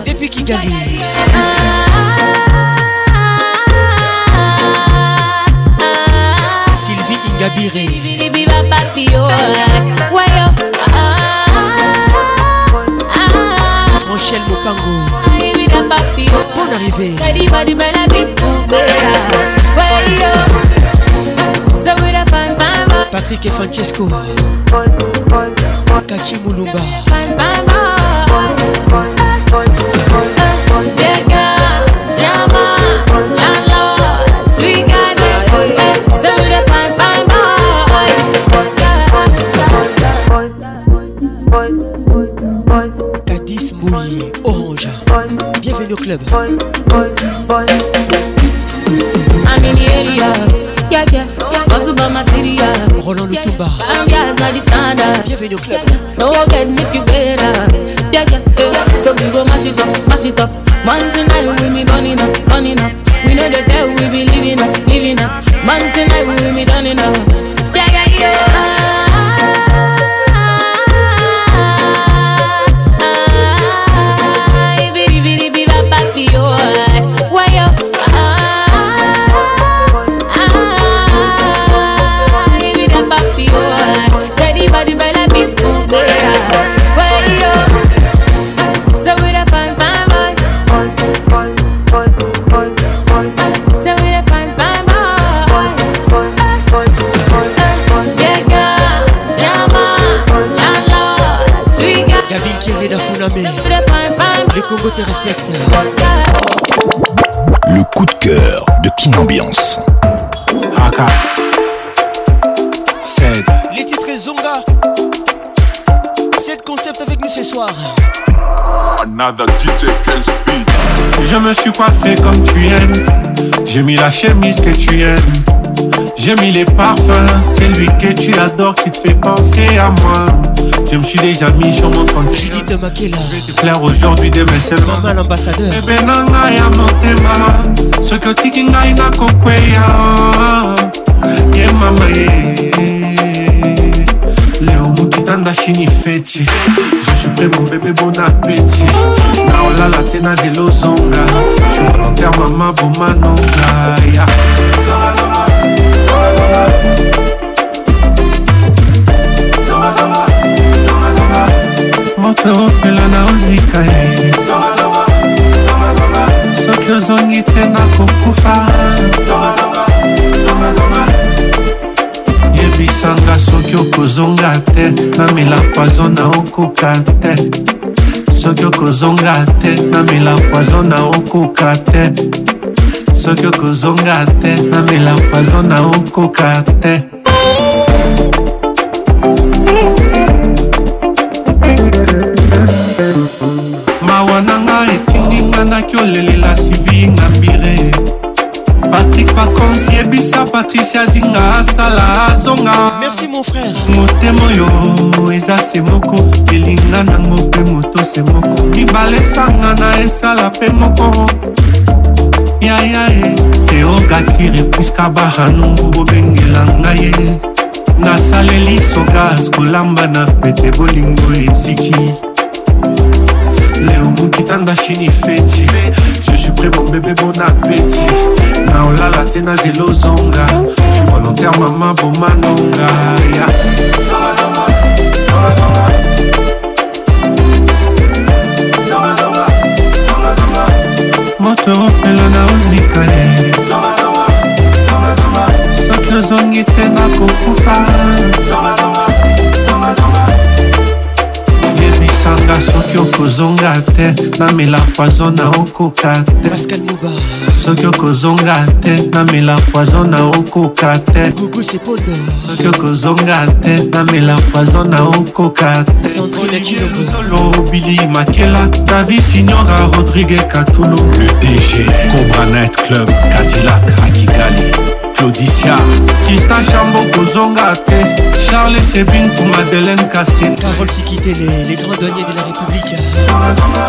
Speaker 9: depuis Kigali.
Speaker 30: Sylvie Ingabiré. Franchelle
Speaker 9: Mokango. Bonne ah, ah, ah. arrivée. Patrick et Francesco Kachi Moulumba
Speaker 30: Tadis
Speaker 9: Mouillé, Orange Bienvenue au club
Speaker 30: Bamba. Bam girls are the standard. Bienvenue au club. No one make you better. Yeah, yeah, yeah. So we go mash it up, mash it up. One thing I will.
Speaker 28: Je me suis coiffé comme tu aimes. J'ai mis la chemise que tu aimes. J'ai mis les parfums. C'est lui que tu adores qui te fait penser à moi. Je me suis déjà mis sur mon tranquille. Je vais Je plaire aujourd'hui des messages.
Speaker 9: Maman l'ambassadeur.
Speaker 28: ambassadeur eh nanga ya motema. Ce que tiki ngai na kokweya. Ya mama ye. Eh. Leo mukitanda feti. sucré mon bébé bon appétit naolala te nazela ozonga je volontaire mama bomanonga ya moto opela na ozika ye soki ozongi te nakokufa ebisanga soki okozonga te namela poizo na okoka te soki okozonga te namela poizo na okoka te soki okozonga te namela poizo na okoka te mawa na nga etinginga naki olelela sivi ngambire patrik pakonsi yebisa patricia zinga balesanga na esala mpe moko yaya ye eogakire puiska bahanungu bobengela ngai ye nasaleli sogas kolamba na pete bolingo eziki leo mokitanda shini feti je suis prêt mon bébé bon appétit na olala te na zelo zonga je suis volontaire mama bomanonga yeah. zonga, zonga, zonga, zonga. eropelo naozikale soki ozongi te nakokufa okosanga soki okozonga te namela poison na okoka te soki okozonga te namela poison na okoka te soki okozonga te namela poison na okoka teolobili makela davi signora rodrigue katulo le dg cobranet club cadilac akigali claudicia tristan chambo kozonga te charles sebin pour madeleine kasi
Speaker 9: carole sikitele les grands douaniers de la république
Speaker 28: zamba, zamba.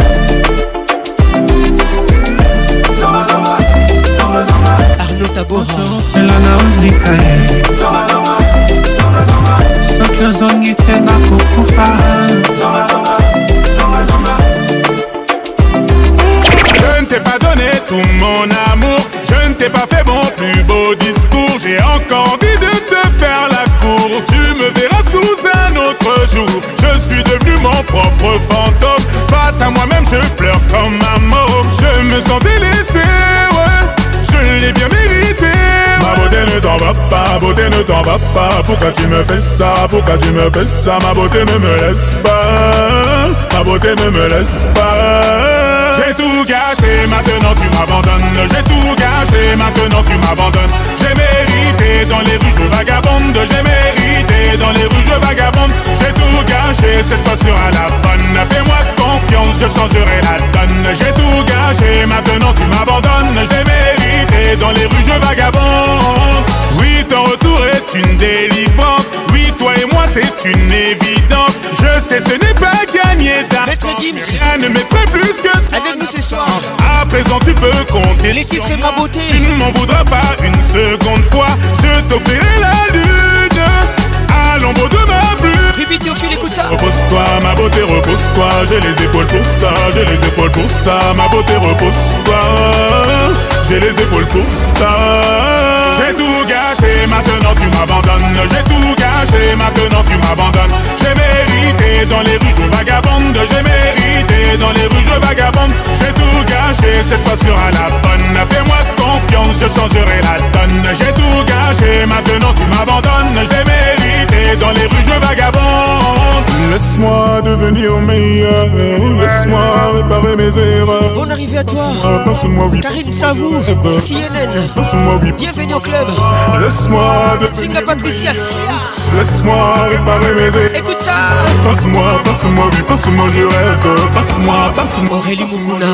Speaker 28: Zamba, zamba. Zamba, zamba.
Speaker 9: arnaud taboraelana
Speaker 28: ozika ye soki ozongi te nakokufa
Speaker 31: t'ai pas donné tout mon amour. Je ne t'ai pas fait mon plus beau discours. J'ai encore envie de te faire la cour. Tu me verras sous un autre jour. Je suis devenu mon propre fantôme. Face à moi-même, je pleure comme un mort. Je me sens délaissé, ouais. Je l'ai bien mérité.
Speaker 32: Ma beauté ne t'en va pas, ma beauté ne t'en va pas. Pourquoi tu me fais ça, pourquoi tu me fais ça? Ma beauté ne me laisse pas, ma beauté ne me laisse pas.
Speaker 31: J'ai tout gâché, maintenant tu m'abandonnes. J'ai tout gâché, maintenant tu m'abandonnes. J'ai mérité dans les rues, je vagabonde. J'ai mérité dans les rues, je vagabonde. J'ai tout gâché, cette fois sera la bonne. Fais-moi confiance, je changerai la donne. J'ai tout gâché, maintenant tu m'abandonnes. J'ai mérité dans les rues, je vagabonde. Oui, ton retour est une délivrance toi et moi c'est une évidence Je sais ce n'est pas gagné d'argent
Speaker 9: Rien
Speaker 31: ne m'effraie plus que
Speaker 9: Avec nous ce soir
Speaker 31: À présent tu peux compter
Speaker 9: Les titres ma beauté
Speaker 31: Tu ne m'en voudras pas une seconde fois Je t'offrirai la lune À l'ombre de ma
Speaker 9: plume fil, écoute ça
Speaker 31: Repose-toi ma beauté, repose-toi J'ai les épaules pour ça, j'ai les épaules pour ça Ma beauté, repose-toi J'ai les épaules pour ça maintenant tu m'abandonnes. J'ai tout gâché, maintenant tu m'abandonnes. J'ai mérité dans les rues, je vagabonde. J'ai mérité dans les rues, je vagabonde. J'ai tout gâché, cette fois sera la bonne. Fais-moi confiance, je changerai la donne. J'ai tout gâché, maintenant tu m'abandonnes. J'ai mérité dans les rues, je vagabonde. Laisse-moi devenir meilleur, laisse-moi réparer mes erreurs.
Speaker 9: Bon arrivée à toi, passe-moi oui, CNN, passe-moi bienvenue au club.
Speaker 31: Laisse-moi
Speaker 9: devenir meilleur
Speaker 31: Patricia laisse-moi réparer mes erreurs.
Speaker 9: Écoute ça,
Speaker 31: passe-moi, passe-moi oui, passe-moi je rêve, passe-moi, passe-moi.
Speaker 9: Aurélie Moumouna,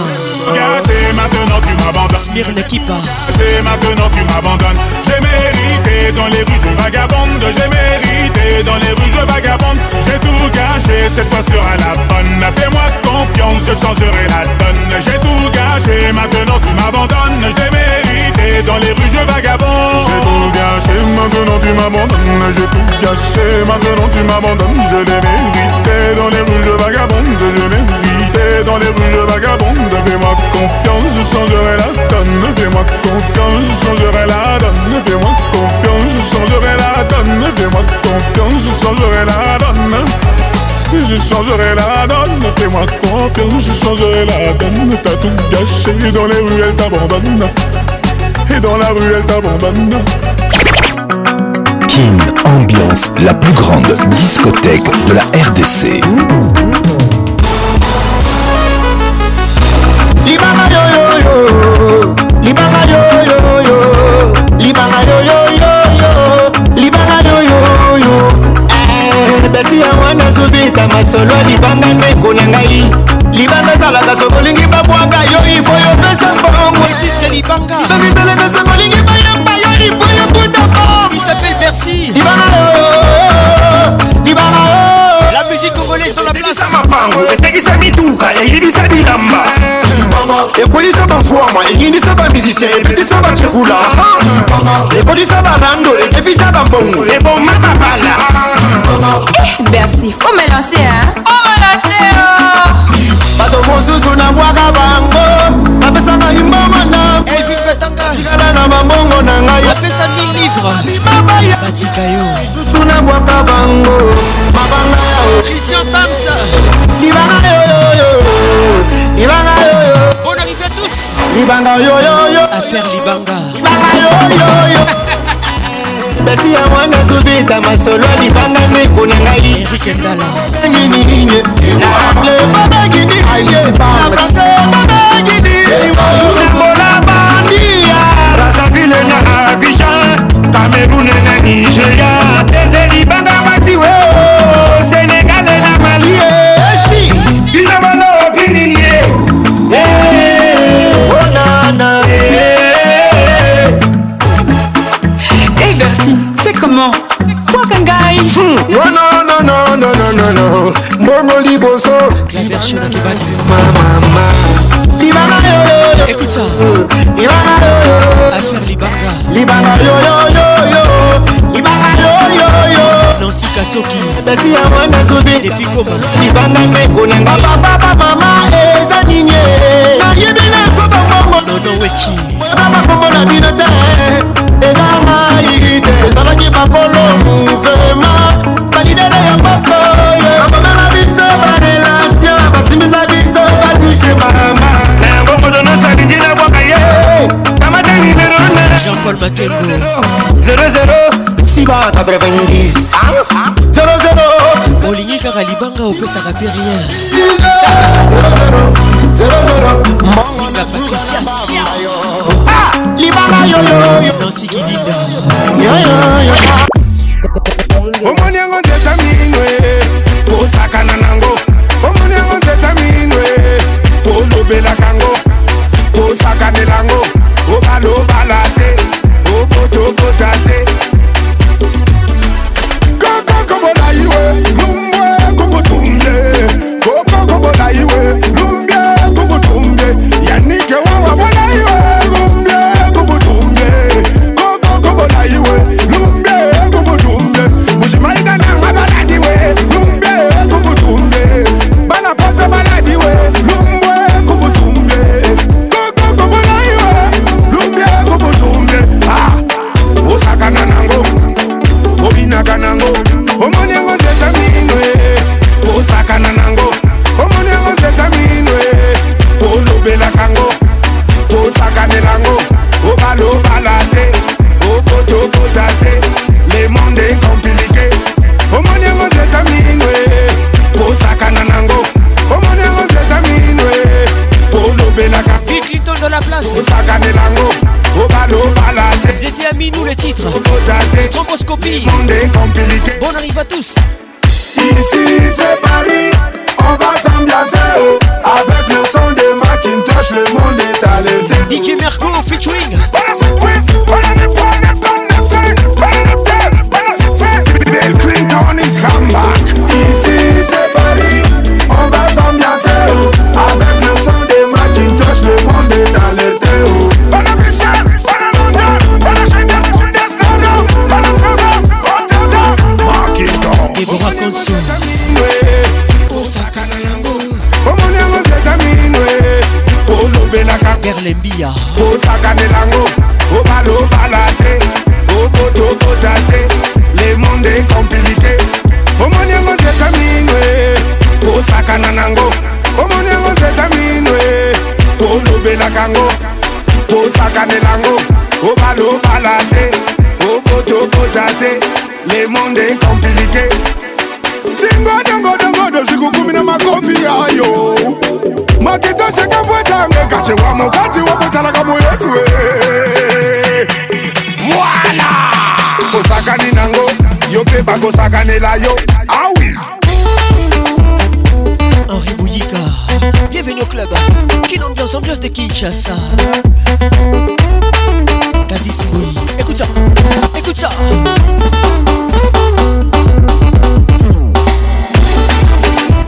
Speaker 31: gâché maintenant tu m'abandonnes. Smyrne
Speaker 9: qui part, gâché
Speaker 31: maintenant tu m'abandonnes. J'ai mérité dans les rues, je vagabonde, j'ai mérité dans les rues, je vagabonde, j'ai tout gâché, cette fois sera la bonne. Fais-moi confiance, je changerai la donne. J'ai tout gâché, maintenant tu m'abandonnes. Je l'ai mérité, dans les rues je vagabonde. J'ai tout gâché, maintenant tu m'abandonnes. J'ai tout gâché, maintenant tu m'abandonnes. Je l'ai mérité, dans les rues je vagabonde. Je mérité, dans les rues je vagabonde. Fais-moi confiance, je changerai la donne. Fais-moi confiance, je changerai la donne. Fais-moi confiance, je changerai la donne. Fais-moi confiance, je changerai la donne je changerai la donne Fais-moi confiance, je changerai la donne T'as tout gâché, dans les rues elle t'abandonne Et dans la rue elle t'abandonne
Speaker 33: Kin Ambiance, la plus grande discothèque de la RDC
Speaker 34: yo yo yo yo yo yo yo yo kasi ya mwana azobeta masolo ya libanga ndeko na ngai libanga ezalaka soko olingi babwaka yo ifo yopesa mbongwelibanga ezalaka soko olingi bayamba yo ifo yokuta libanga oh, oh, oh, La musique congolaise dans la place. Etekisa mituka, elimisa bilamba. ekweyisa bamfwama engindisa bamusicien epetisa bacekula ekotisa eh, barando ekefisa bambongo eboma eh, babala
Speaker 35: merci fo me lancer hein? oh,
Speaker 34: bato mosusu nabwaka bango bapesaka imbama
Speaker 9: nasikala
Speaker 34: na bambongo na ngailisusu
Speaker 9: nabwaka bango mabanga yao libanga
Speaker 34: yoyoyo libanga Yes. Libanga yo yo yo. Affaire Libanga. Libanga yo yo yo. [laughs] basi ya mwana ezobeta masolo ya libanga ndeko na ngai ngininine na angle babegidie na français babegidie nabola bandia razaville na abidjan cameroun na nigeria mano mbongo liboso mamama libanga yoyoyo
Speaker 9: mm.
Speaker 34: libanga yoyoyo libanga yoyoyoyo libanga yoyoyo
Speaker 9: besi
Speaker 34: ya mwana zubi libanga ndeko nanga papapa mama eza nini nayebi naso
Speaker 9: bangongoabakombo
Speaker 34: na bino te eza ngai te ezalaki bakolo muvema 90
Speaker 9: olingi kaka libanga opesaka mpe rienlibanga ah, yoyo omoni yango tous.
Speaker 36: Ici c'est Paris, on va s'ambiancer avec le son de Macintosh, le monde est à allé.
Speaker 9: DJ Merco featuring
Speaker 34: yo, ah oui
Speaker 9: Henri Bouyika, bienvenue au club Quelle ambiance, ambiance de Kinshasa Tadis oui, écoute ça, écoute ça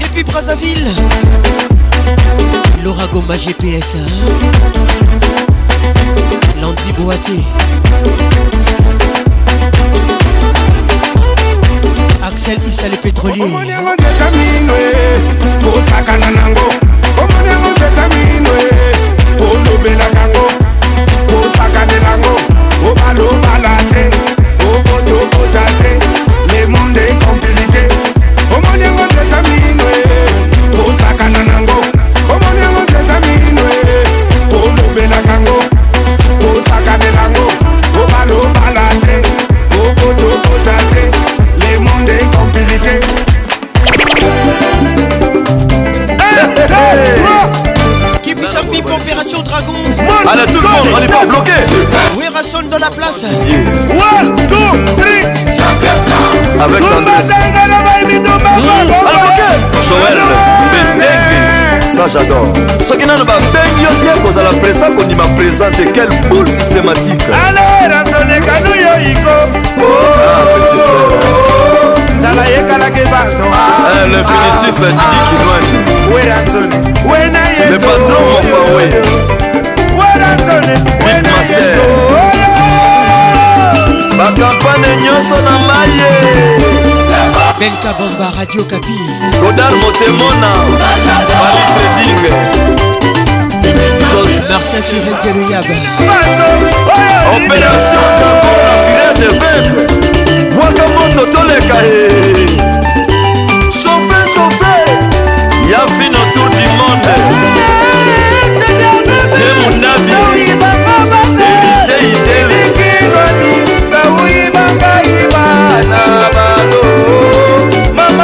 Speaker 9: Depuis Brazzaville Laura Goma GPS Landry Boaté Petrolier.
Speaker 37: j'adore soki nano babengi yo te kozala présent kondima présent te quel boule systématique
Speaker 38: alerasolekanu yo iko nzala ah, yekalaki bato ah. eh,
Speaker 39: le finitif ah. didi kinwani weranzon wena le patron mofawe weranzone wena yeto bakampane nyonso na maye
Speaker 9: Abel Kabamba Radio Kapi
Speaker 40: Godard Motemona Marie Freding José
Speaker 9: Martin Firenze Luyaba
Speaker 40: Opération Cabora Firenze Vecre Wakamoto Toleka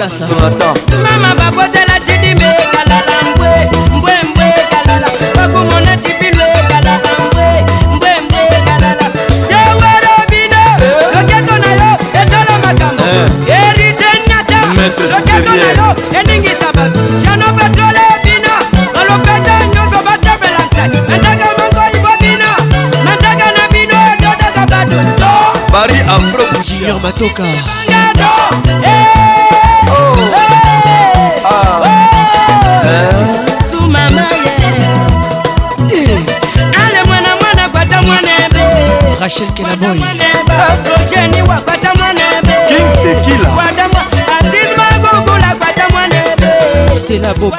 Speaker 41: place mama babotela tidimbe kalala mbwe mbwe mbwe kalala bakumona tipilwe kalala mbwe mbwe mbwe kalala tewere bino eh. loketo na yo ezala makambo eh. erite nata
Speaker 40: loketo na yo eningisa bato
Speaker 41: shano batole bino balopeta nyonso basepela ntai nataka mangoyibo bino nataka na bino etotaka bato
Speaker 40: bari afro
Speaker 9: junior
Speaker 41: matoka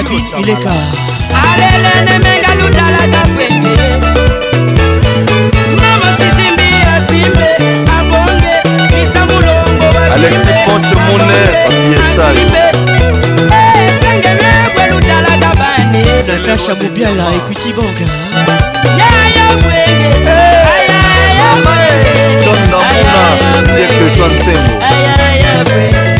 Speaker 9: sabine
Speaker 41: bileka alelene mengaludalaka fete mamosisimbi asimbe abonge bisa mulongo
Speaker 40: alexi ponche mune apiesai
Speaker 9: natasha mobiala ekuiti
Speaker 41: banke john damuna yeke
Speaker 40: joan nsengo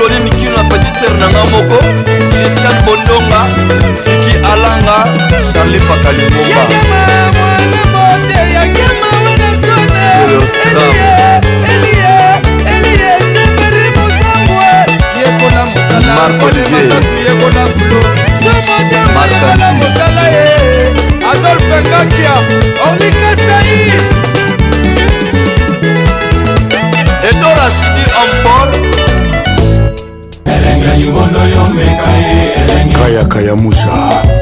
Speaker 40: antoni mikino ya petitere nanga moko kristian bondonga fiki alanga charli pakalimomba
Speaker 41: mark olivier adolphe ngakia olikasai edora sidi amfor
Speaker 40: ya limbondo yo meka ye elengi kayaka ya musa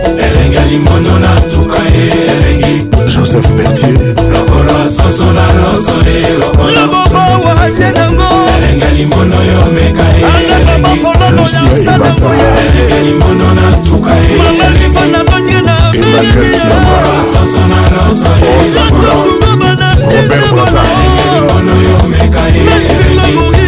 Speaker 40: elenge ya limbondo natuka ye elengi joseph bertier lokola soso
Speaker 41: na loso ye lokola bobo waye nango elenge ya limbondo yo
Speaker 40: meka ye e, lucia ebata elenge
Speaker 42: e, ya limbondo natuka ye emmanuel
Speaker 40: kiamba soso na loso ye
Speaker 41: lokola
Speaker 42: robert brazar elenge ya limbondo yo meka ye elengi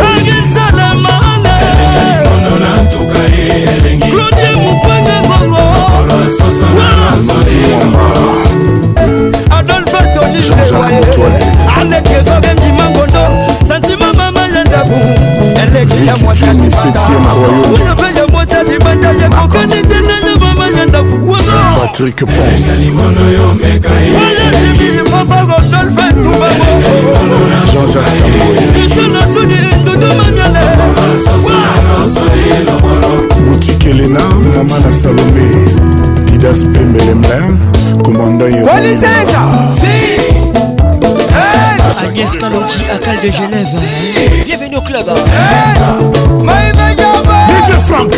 Speaker 43: patrick poncejean-jacques tamboy boutique elena mama na salome didas pemelemla commandant yo Agnès Kalonji à Cal de Genève. Bienvenue au club. DJ Franck.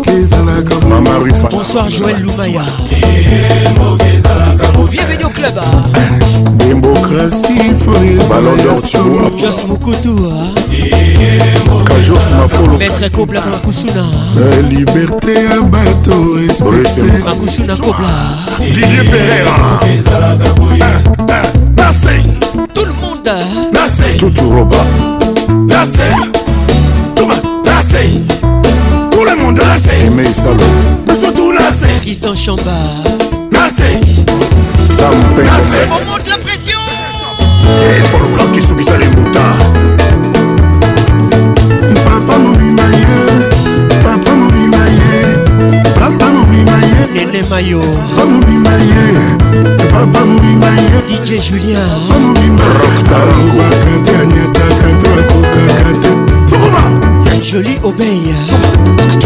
Speaker 43: Bonsoir Joël Loubaya Bienvenue au club hein.
Speaker 44: Démocratie Ballon d'or Tchou
Speaker 45: Jos
Speaker 43: Mokoto
Speaker 44: Kajos
Speaker 43: Mafolo Maître Kobla
Speaker 44: Makusuna euh, Liberté
Speaker 43: à
Speaker 44: bateau respecté
Speaker 43: Makusuna Kobla Didier Pereira
Speaker 44: Nassé Tout le monde hein. Nassé Toutou
Speaker 46: Roba Nassé Touma Nassé monde nassé Aimé Surtout nassé
Speaker 43: Tristan Chamba Nassé Sam Nassé On monte la pression Et pour le
Speaker 46: qui à
Speaker 43: Papa no ye Papa
Speaker 44: Papa Nene Mayo Papa Papa
Speaker 43: DJ Julien
Speaker 44: Papa
Speaker 46: Rock Joli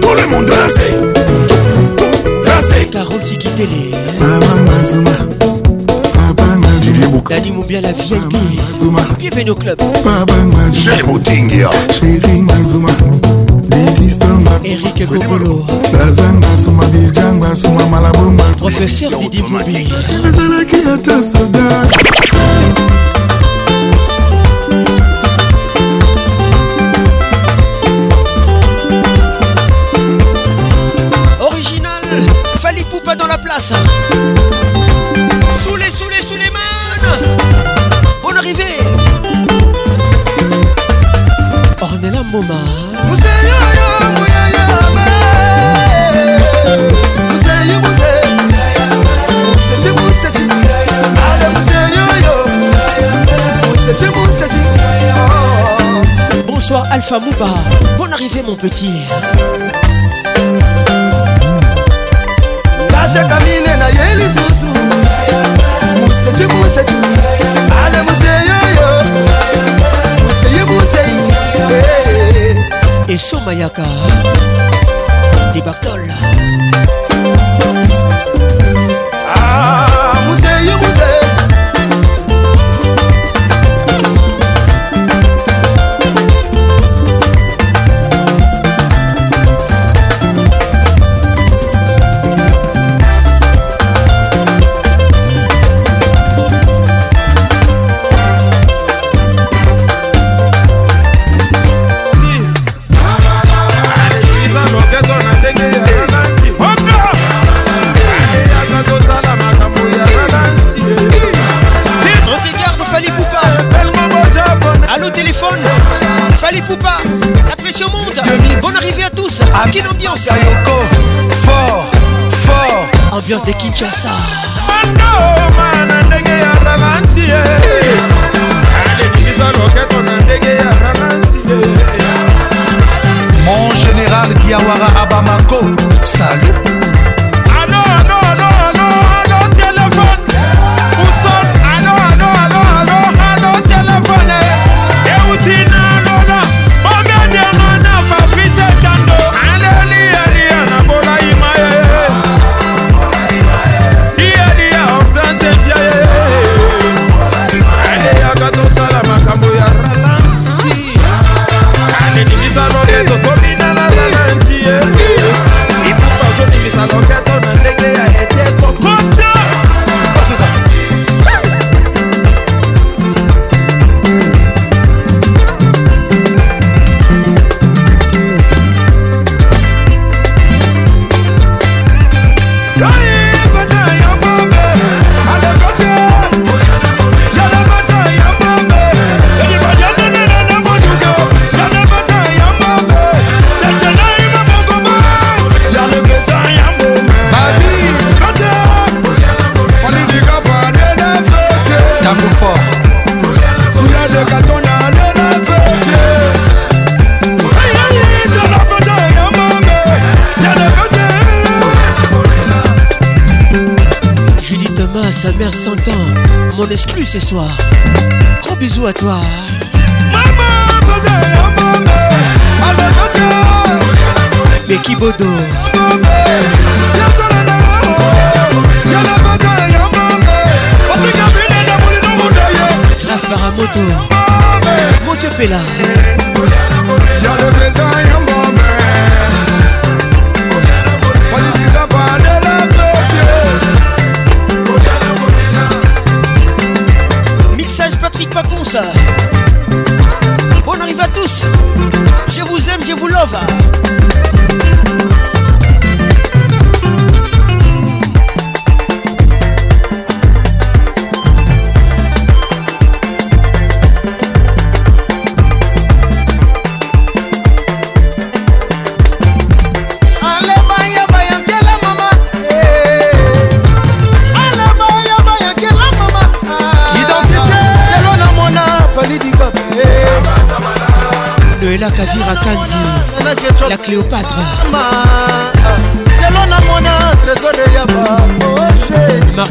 Speaker 43: tout
Speaker 46: le monde danser danser Carole Sikitele Maman
Speaker 44: Mazuma Papa Mazuma Dani
Speaker 43: Moubia la VIP Mazuma Bienvenue au club Papa Mazuma J'ai Boutingia Chéri Mazuma Eric Kokolo
Speaker 44: Razan Mazuma Bijan Mazuma Malabo Mazuma
Speaker 43: Professeur
Speaker 44: Didi Boubi Ezalaki ata soda
Speaker 43: Sous les, sous les, sous les manes. Bonne arrivée. Ornella Moma.
Speaker 44: Bonsoir
Speaker 43: Alpha Mouba, bonne arrivée mon petit.
Speaker 44: ashakamine na ye lisusu museji museji ale museyoyo museyi
Speaker 43: museyi esomayaka debactol Ninja ce soir. Gros bisous à toi. Beki Bodo. Rasparamoto. Moto Pela.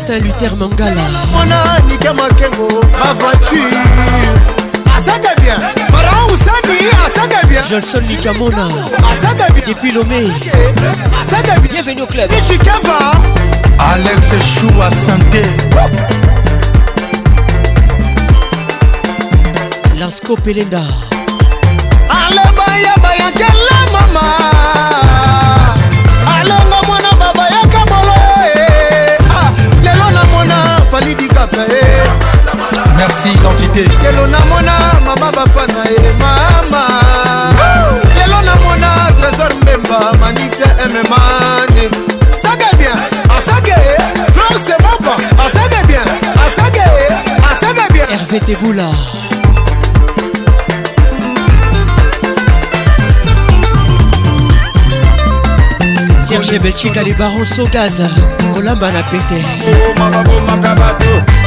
Speaker 43: Martin Luther Mangala
Speaker 44: mona nike makengo ma voiture
Speaker 43: asaka bien
Speaker 44: farao usani asaka bien
Speaker 43: Jolson Nikamona asaka bien depuis Lomé asaka bien bienvenue au club
Speaker 46: va.
Speaker 45: Alex Choua santé
Speaker 43: Lasco Pelenda
Speaker 44: Alebayaba yankela mama parti identité lelo namona mama bafana ye mama lelo namona trésor mbemba manix mmane sage bien asage florce mova asage bien asage asage bien
Speaker 43: hervé teboula serge belchika libaro sogaza kolamba na pete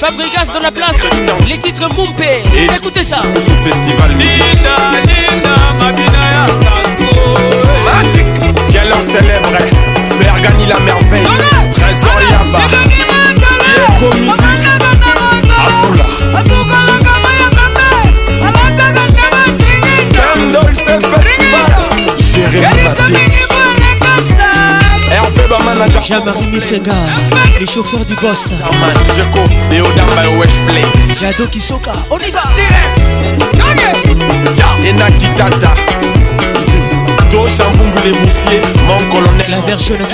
Speaker 43: Fabregas dans la place, les titres Mumpe. Écoutez ça. Festival Nina, Nina, Mabinaya, Magic. Quelle heure
Speaker 47: célèbre, faire gagner la merveille. Trésor Yaba, Diego Music, Afula. Candle Festival, Jérémy Matisse.
Speaker 43: Jean-Marie Misenga, les chauffeurs du boss. Jado Kisoka, on y va.
Speaker 48: Enakitata. Tosha les mon colonel. La version de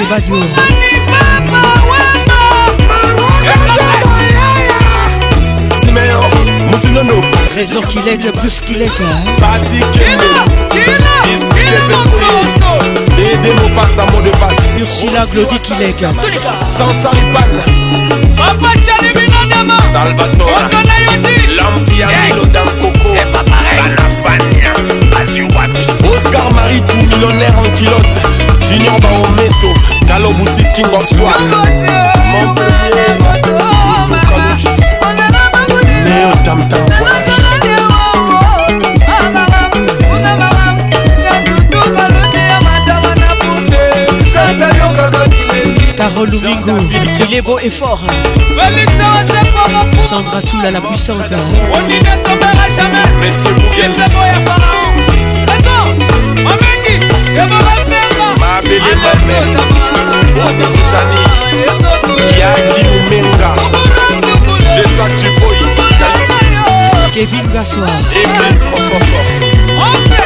Speaker 43: qu'il est plus qu'il est
Speaker 49: Bébé mot passe à mot de passe
Speaker 43: Ursula Glody Kilek
Speaker 50: Sans Saripal
Speaker 51: Papa Chalimino Dama Salvatore Otonayoti Lampiamino Dame Coco C'est pas pareil
Speaker 50: Banafania Azuwapi Oscar Marie tout millionnaire en kilote Junior Barometo Calo Boutique King of
Speaker 51: Swat Montpellier Montpellier Montpellier Montpellier Montpellier Montpellier Montpellier
Speaker 43: Carole Lumingo, il est beau et fort. Sandra Soula la puissante. On
Speaker 51: dit ne tombera jamais. Mais ce bouquet, c'est moi et Pharaon. Raison,
Speaker 50: Mameni, Yabarasenga. Mabele Mameni, Bode Moutani, Yaki Oumenga. Jessa Chiboy,
Speaker 43: Kevin Gassoir. Église, on s'en sort.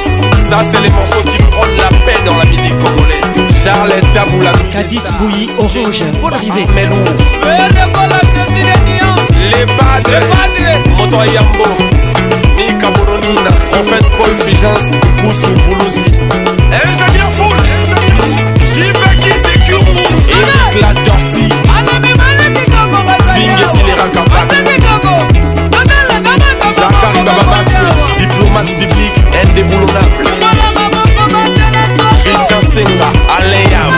Speaker 50: Ça, c'est les morceaux qui prennent la paix dans la musique congolaise. Charlette Taboula,
Speaker 43: Kadis Bouilly, Orange,
Speaker 51: Melou,
Speaker 50: les padres,
Speaker 51: Montoya
Speaker 50: Yambo, Mika En Prophète Paul Koussou Boulouzi. qui que
Speaker 51: La et les
Speaker 50: Zakari diplomate déboulonnable Christian
Speaker 51: Senga, Alain Yav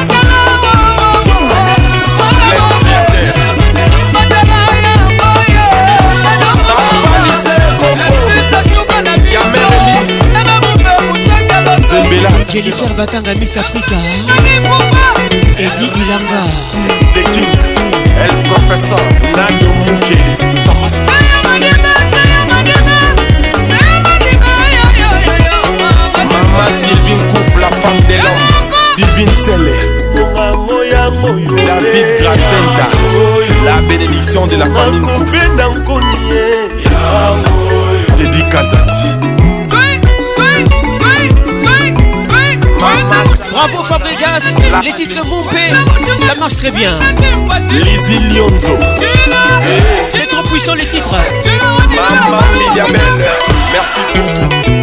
Speaker 43: Jennifer Batanga Miss Africa Eddie Ilanga The King El
Speaker 50: Professeur Nando Mukeli Divine Kouf, la femme de l'homme Divine Sele David La bénédiction de la famille
Speaker 51: Bravo
Speaker 43: Fabregas, les titres ça marche très bien.
Speaker 50: Lizzie Lionzo,
Speaker 43: c'est trop puissant les titres. Maman merci pour tout.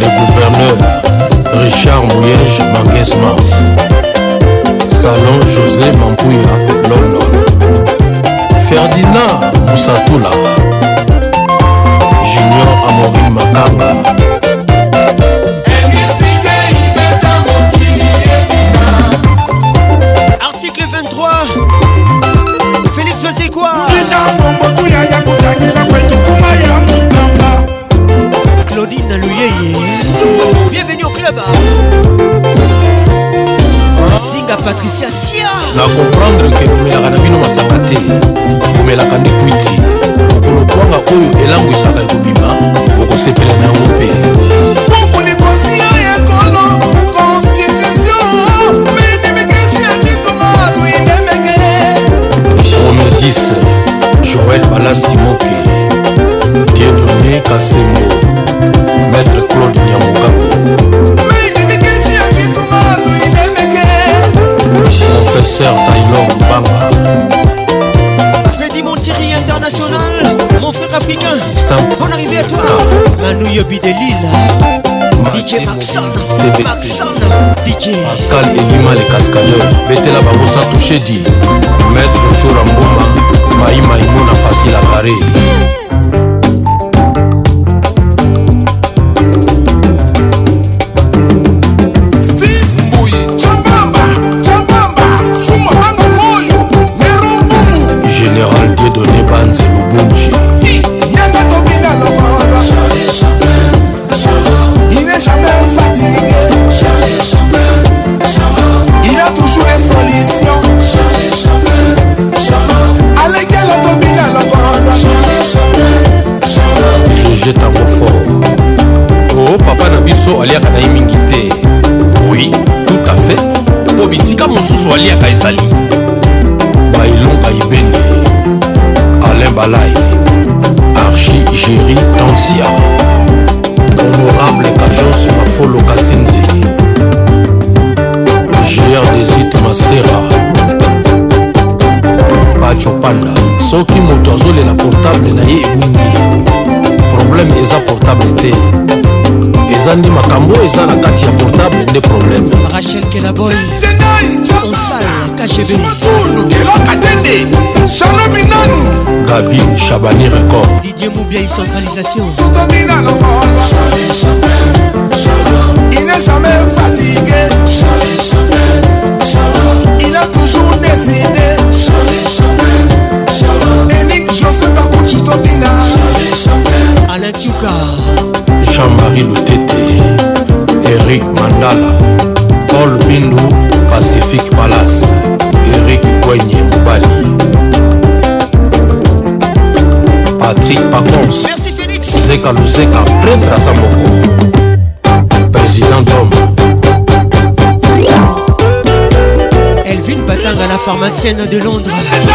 Speaker 50: le gouverneur Richard Mouyège Mangues Mars Salon José Mampouya London Ferdinand Moussatoula Junior Amorim
Speaker 43: Makanga article 23 félix fazikwa Claudine Luyeye Bienvenue au club zinga patricia sia nakokprendre
Speaker 52: ke bomelaka
Speaker 43: na bino masanga te
Speaker 52: bomelaka nde kwiti
Speaker 43: okolokwanga oyo elangwisaka
Speaker 52: ekobima okosepela na yango mpe
Speaker 53: pokoli konsia ya kolo constitution menemekeshiacikomatuinemeke
Speaker 52: ono 10 joel balasi moke rené kasembo maître claude niamogabo
Speaker 43: professeur taylor
Speaker 52: lubanga freddy montieri international mon frère africain bonne arrivée à toi ah.
Speaker 43: manu yobi de lille DJ Maxon,
Speaker 52: Maxon,
Speaker 43: DJ
Speaker 52: Pascal Elima les cascadeurs, Betela Babosa touché dit, Maître Choramboma, Maïma Imona Facile à carré. mosusu aliaka na ye mingi te oui tout à fait mpo bisika mosusu aliaka ezali bailonga ebene alain balai archi géri tansia honorable kajos mafolo kasinzi gr desit masera bacho panda soki moto azolela portable na ye ebungi problème eza portable te eza nde makambo oyo eza na kati ya portable nde probleme rachel kelaboy osalaakgbetundu keloka tende shalomi nanu gabi shabani record didier mobia centralisation sotomina lokoolo il n'est jamais fatigué il a toujours décidé
Speaker 43: ciel de Londres.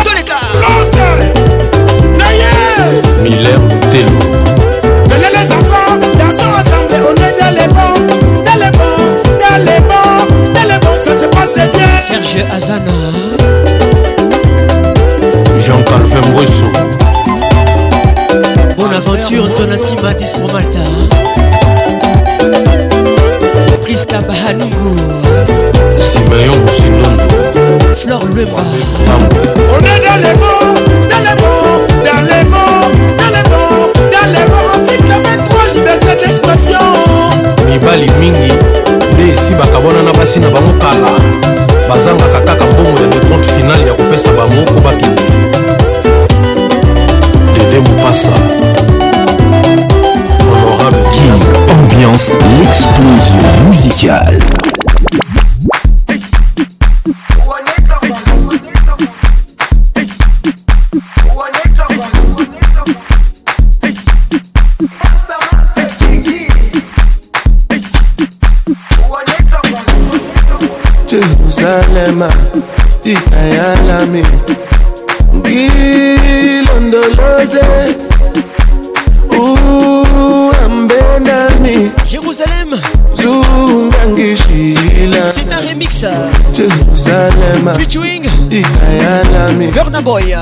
Speaker 43: boy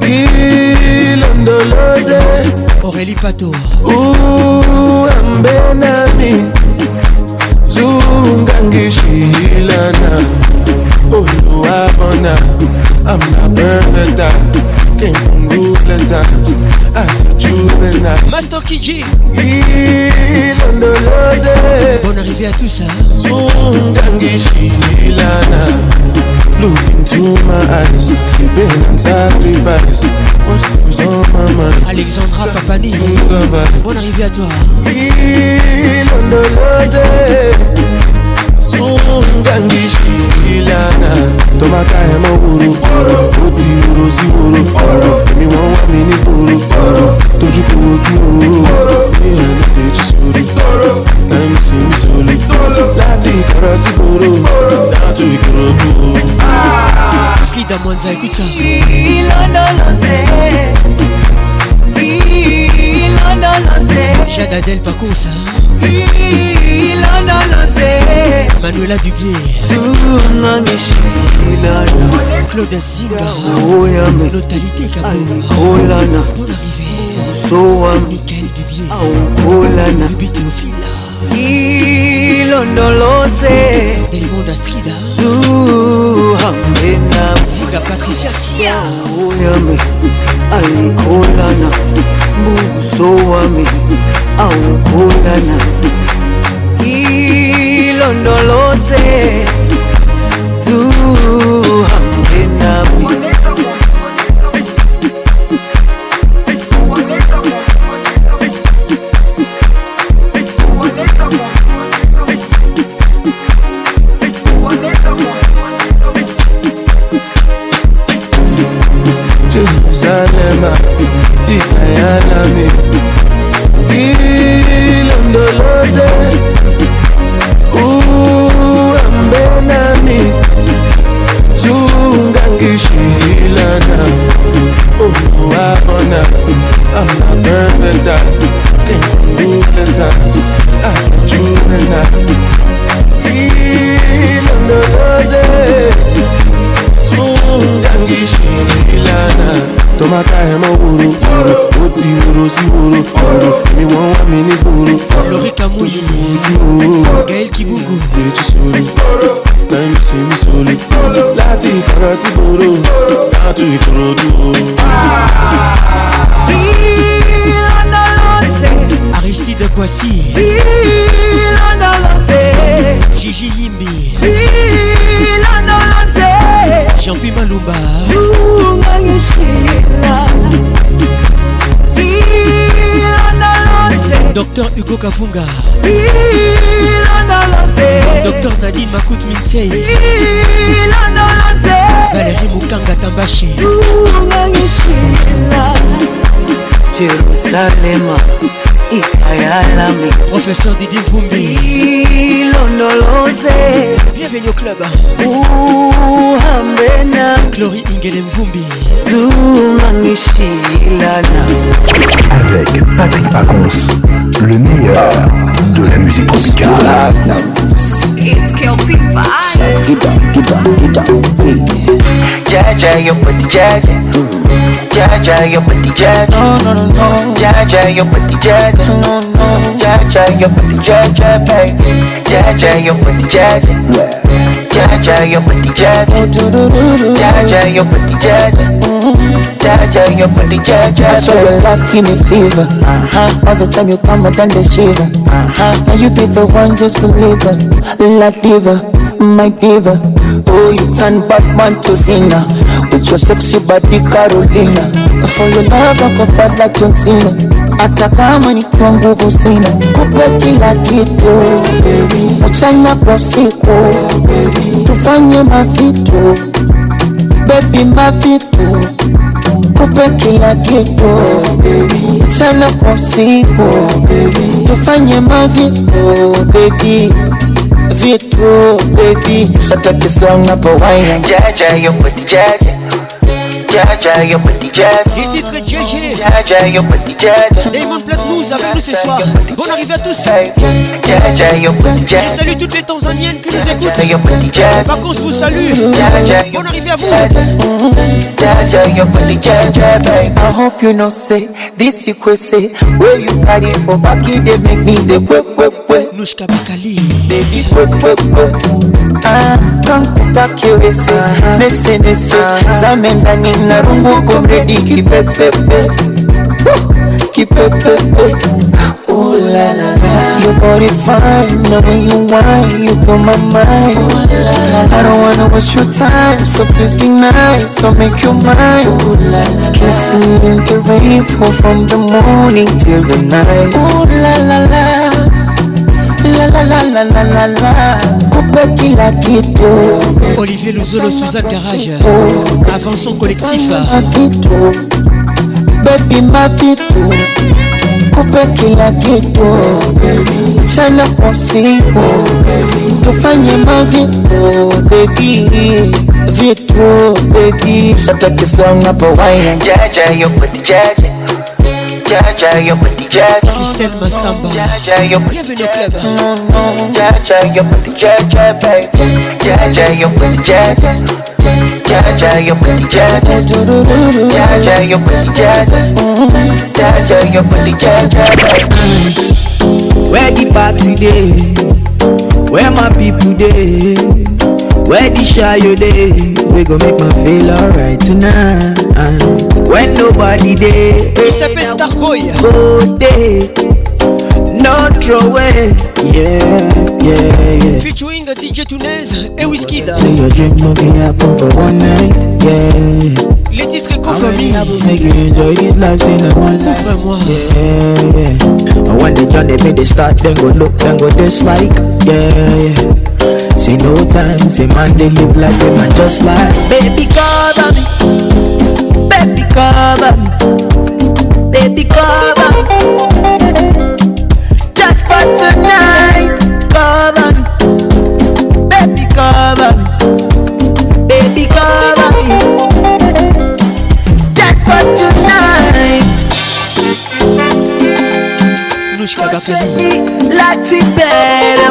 Speaker 54: bilondoloze
Speaker 43: aurélie pato
Speaker 54: uambenami zungangishilana oluwabona amna perfecta
Speaker 43: Master Kiji Bonne arrivée à tous hein.
Speaker 54: Look into my eyes, c'est been and sacrifice. What's on my mind?
Speaker 43: Alexandra Papani, bonne arrivée à toi. Lean
Speaker 54: on the logic. sungangishilana tomaka ya mokoro odiro siboro èmi wọ́n wá mi nígboro tójú kò ojú ooo ìyá mi tẹ̀jú sórí táìmù sí mi sórí láti ìkọ̀rọ̀ síboro láti ìkọ̀rọ̀ ojú ooo. Frida Monza, écoute ça.
Speaker 43: Jade Adèle, pas con ça. manuela dubier claude zinga notalité
Speaker 55: kabolana
Speaker 43: bon arrivé
Speaker 55: michael dubier lubi théophile ilondolose delmond astrida
Speaker 43: zinga patricia sia
Speaker 55: alikolana buso wami y no lo sé.
Speaker 43: voici Gigi Yimbi Jean-Pierre Malumba Docteur Hugo Kafunga Docteur Nadine Makut Minsei Valérie Mukanga Tambashi
Speaker 55: Jérusalem
Speaker 43: ikayalami professeur Didier Vumbi
Speaker 55: ilondoloze
Speaker 43: bienvenue au club
Speaker 55: uhambe na
Speaker 43: Chlori Ingele Mvumbi
Speaker 55: zumangishilana
Speaker 45: avec Patrick Pacons le meilleur de la musique tropicale
Speaker 56: It's Kelpie Vibes
Speaker 57: Jaja, you pretty Jaja. Jaja, you pretty Jaja.
Speaker 56: No, no, no, no. Jaja, you the Jaja. No, no. Jaja, you pretty Jaja, baby. Jaja, you ja Jaja. Jaja,
Speaker 57: you pretty Jaja. Jaja, you
Speaker 56: Ja Jaja. Jaja, you pretty Jaja. I
Speaker 57: saw your love give me fever. Uh-huh. All the time you come, I done the shiver. Uh-huh. Now you be the one, just believe it. La diva, my diva. Oh, you turn Batman to Zina With your sexy body Carolina For your love wakafata Johnsina hata kama ni kwa nguvu sina kupe kila kitu baby. mchana kwa siku baby. tufanye mavitu bebi mavitu kupe kila kitu baby. mchana kwa siku tufanye mavitu bebi leave it go, baby. Sata kiss lang na pawayan.
Speaker 56: Jaja, yo put jaja. Les titres
Speaker 43: avec nous ce soir. Bonne arrivée à tous. Je salue toutes les Tanzaniennes qui nous écoutent. vous salue. bonne arrivée
Speaker 56: à vous. I
Speaker 58: hope
Speaker 43: you know say this is
Speaker 58: say where you party for back you make me the quick quick quick.
Speaker 43: Nushka Baby
Speaker 58: Ah, na rungu komredi kipepepe kipepepe Ooh la la la Your body fine, the way you whine, you blow my mind Ooh la la la I don't wanna waste your time, so please be nice, I'll make you mine Ooh la la la Kissing in the rain, fall from the morning till the night Ooh la la la coupe kila kitu olivier
Speaker 43: luzolo
Speaker 58: suzanne garage
Speaker 43: avançon collectif mavitu bebi
Speaker 58: mavitu coupe
Speaker 43: kila kitu chana usiku tufanye
Speaker 58: mavitu bebi vitu bebi satakislangapowaina jaja yokutijaja Jaja, yo petit jaja. Christelle Massamba. Jaja, yo Bienvenue au club. Jaja, yo petit jaja, baby. Jaja, yo petit jaja. Jaja, yo petit jaja. Jaja, yo petit jaja. Jaja, yo petit jaja. Where the party day? Where my people day? Where the shy you day? We go make my feel alright tonight. When nobody day,
Speaker 43: it's a star boy. Good day.
Speaker 58: no throw away. Yeah, yeah, yeah.
Speaker 43: Featuring a DJ Tunez et Wizkid.
Speaker 58: See your dream movie happen for one night. Yeah.
Speaker 43: Les titres éco famille.
Speaker 58: make you enjoy this life in a one
Speaker 43: night. Ouvre-moi.
Speaker 58: Yeah, yeah. And when the journey made the start, then go look, then go dislike. Yeah, yeah. See no time, see man they live like a man just like. Baby cover me, baby cover me, baby cover me. tonight. Cover me, baby, cover me, baby, cover me. That's for tonight.
Speaker 43: Lushka Gakani,
Speaker 58: Lati Beto.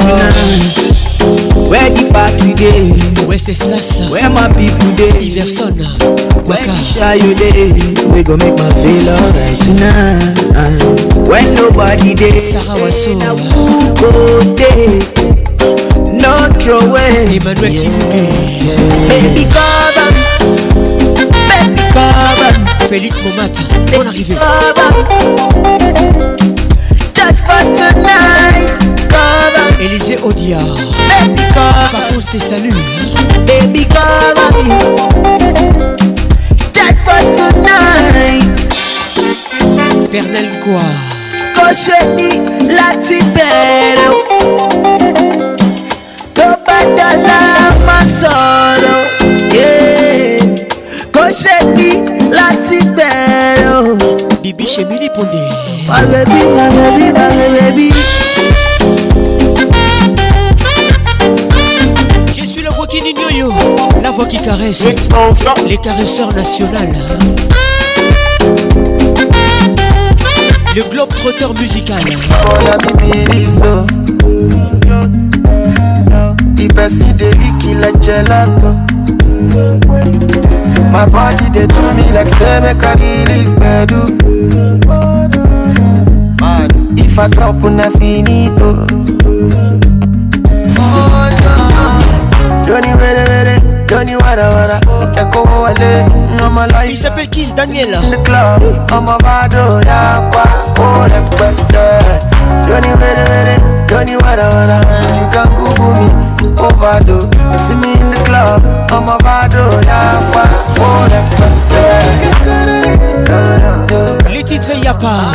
Speaker 58: tonight. Where the party day?
Speaker 43: Where say slasa? Where
Speaker 58: my people day?
Speaker 43: Iversona.
Speaker 58: Where the you day? We go make my feel alright tonight. When nobody day, Sarah
Speaker 43: Wasso. Now who
Speaker 58: go day? Not your way.
Speaker 43: Emmanuel
Speaker 58: yeah. Baby cover Baby cover me. Félix Momata. Bon arrivé. Just for tonight.
Speaker 43: Élisée Odia
Speaker 58: Papous
Speaker 43: tes saluts
Speaker 58: Baby call on me Dead for tonight Pernel quoi Cochei la tibere Tobadala masoro Yeah Cochei la tibere
Speaker 43: Bibi chez Mili
Speaker 58: Pondé My baby, my baby, my baby
Speaker 43: voix qui caresse les caresseurs nationales. Le globe trotteur musical.
Speaker 59: Mon ami Miriso. Il passe de riz qui la gelato. Ma partie de tout mi l'accès me calilis bedou. Il fait trop pour l'infinito.
Speaker 43: money wara wara Eko wale ngama life Il s'appelle Kiss Daniel In the club
Speaker 59: I'm a vado ya kwa Oh eh. la kwete Yoni were were Yoni wara wara You can kubu me Ovado See me in the club I'm a vado ya kwa
Speaker 43: Oh la kwete Les
Speaker 59: titres y'a
Speaker 43: pas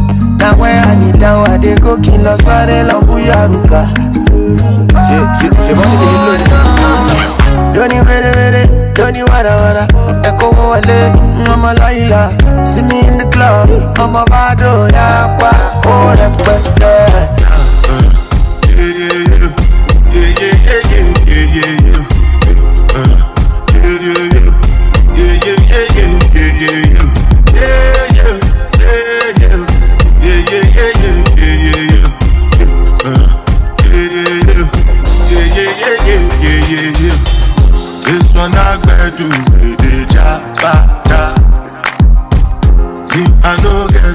Speaker 59: na where I need down I dey go kill us sare la buya ruga C'est c'est bon que l'eau Doni were were Doni wara wara Eko wale Mama Laila See me in the club I'm a bad oh yeah Oh that better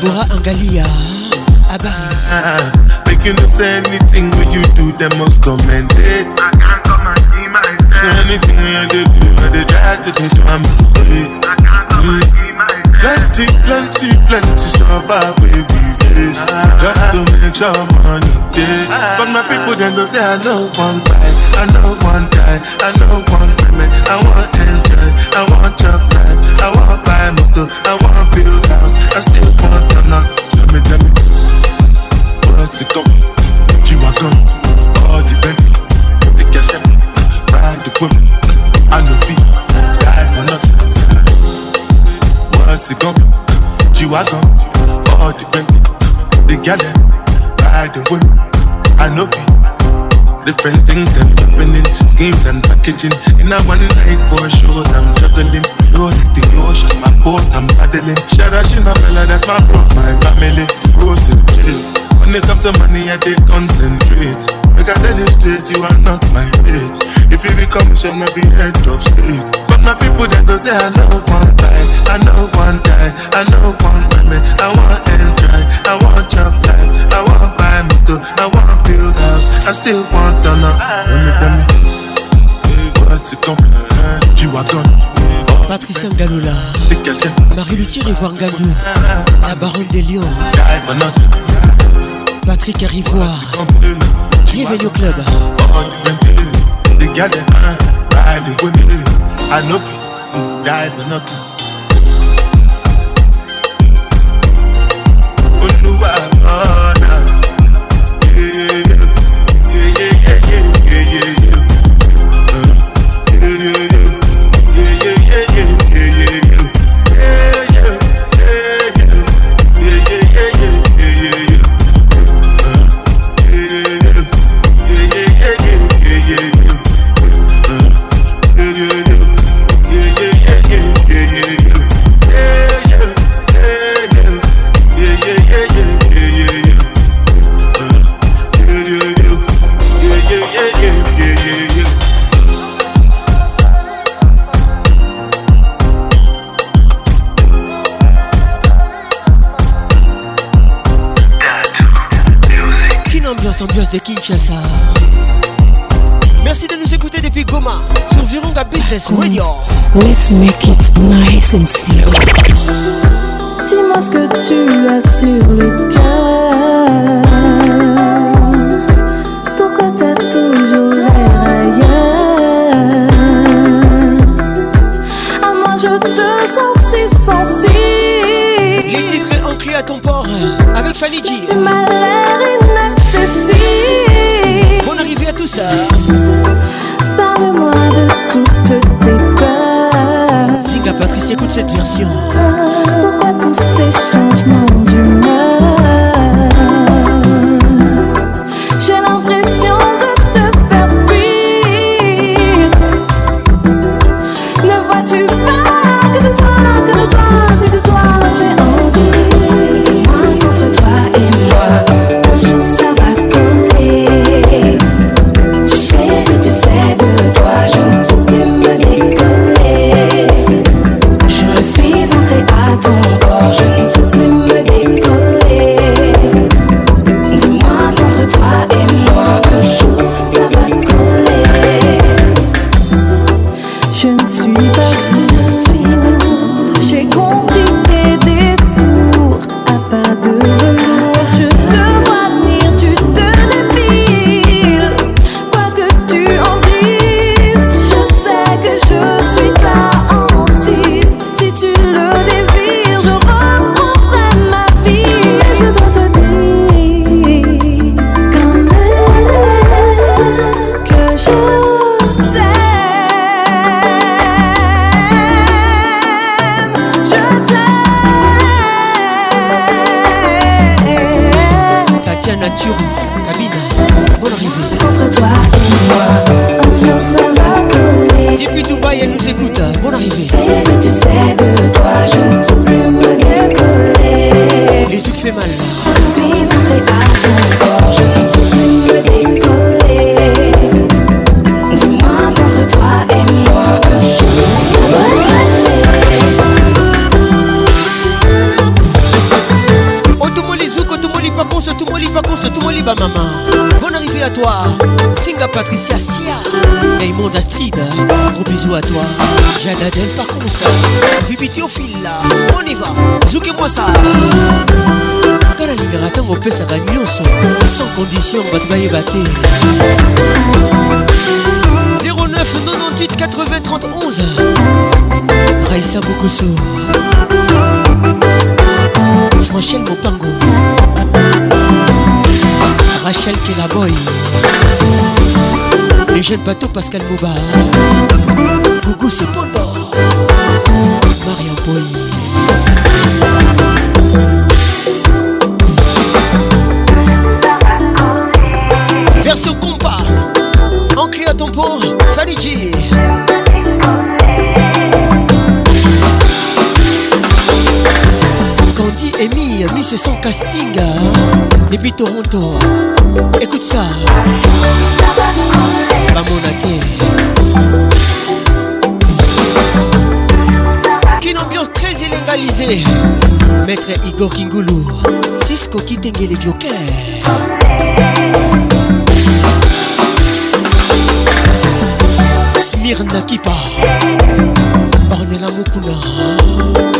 Speaker 43: Deborah Angalia.
Speaker 60: Abari. Making say anything when you do, they must comment
Speaker 61: it. I can't command and be myself. So
Speaker 60: anything when I do, I they try to take my
Speaker 61: money. I can't come myself.
Speaker 60: Plenty, plenty, plenty survive with we face. Just to make sure money day. But my people then go say, I know one buy, I know one die, I know one women. I want enjoy, I want your life, I want buy motor, I want I still want a lot. Tell me, tell me. What's it up? G-Wagon, all the Bentley, the cash ride the women. die for nothing. What's it G-Wagon, all the Bentley, the ride the Different things them happening, schemes and packaging. In a one night for shows, I'm juggling. Float the ocean, my boat, I'm paddling. Shout out Shinabella, that's my bro, my family. Frozen kids. When it comes to money, I take concentrate. Because I tell you straight, you are not my mate. If you become, you shall not be head of state. But my people, they go say I know one die, I know one die, I know one women. I want enjoy, I want chop I still want to know. Let me tell me. c'est wagon.
Speaker 43: Patricia
Speaker 60: Marie
Speaker 43: Luthier et la baronne des lions, Patrick arrivoir. au club. I de Kinshasa. Merci de nous écouter depuis Goma sur Virunga Business Radio.
Speaker 62: Let's make it nice and slow.
Speaker 63: Dis-moi ce que tu as sur le cœur. Pourquoi t'as toujours l'air ailleurs? À moi je te sens si sensible.
Speaker 43: Les titres ancrés à ton port avec Fanny G.
Speaker 63: Tu m'as l'air
Speaker 43: Écoute cette version.
Speaker 63: Pourquoi tous ces changements
Speaker 43: Mon père s'agace sans condition bat maître, batteur. 09 98 93 11. Raissa Boukouso. Rachelle Mopango. Rachel qui la et Les jeunes bateaux Pascal Mouba Gougo Sipondoh. Maria Boy. Verso compas, en cri à ton pot, Faliji. Candy et Mi, Mi c'est son casting depuis Toronto. Écoute ça. Mamonate. Une ambiance très illégalisée. Maître Igor Kingulu, Cisco qui les Joker. amir nakipa ornela mokuna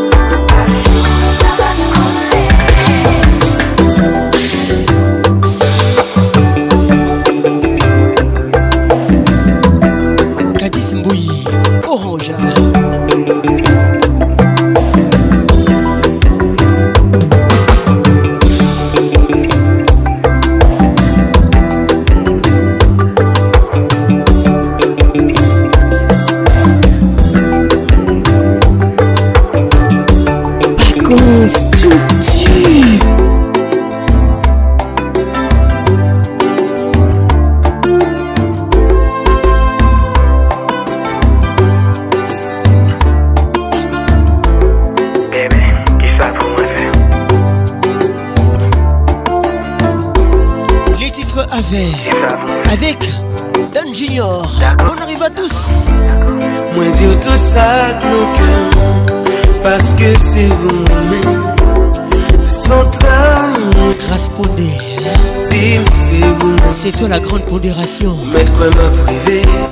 Speaker 43: C'est toi la grande pondération.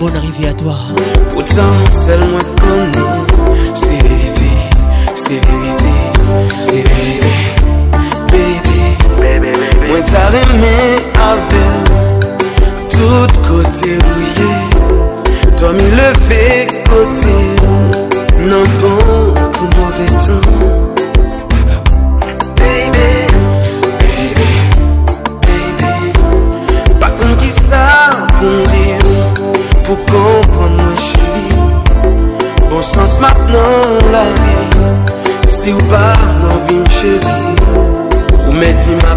Speaker 43: Bonne arrivée à toi.
Speaker 64: Pourtant, c'est moi C'est vérité, c'est vérité, c'est vérité. Bébé, moi t'as à avec tout côté rouillé. Toi, le levé côté. Non, bon, pour mauvais temps. nan la vi Si ou pa nan vin cheri Ou meti ma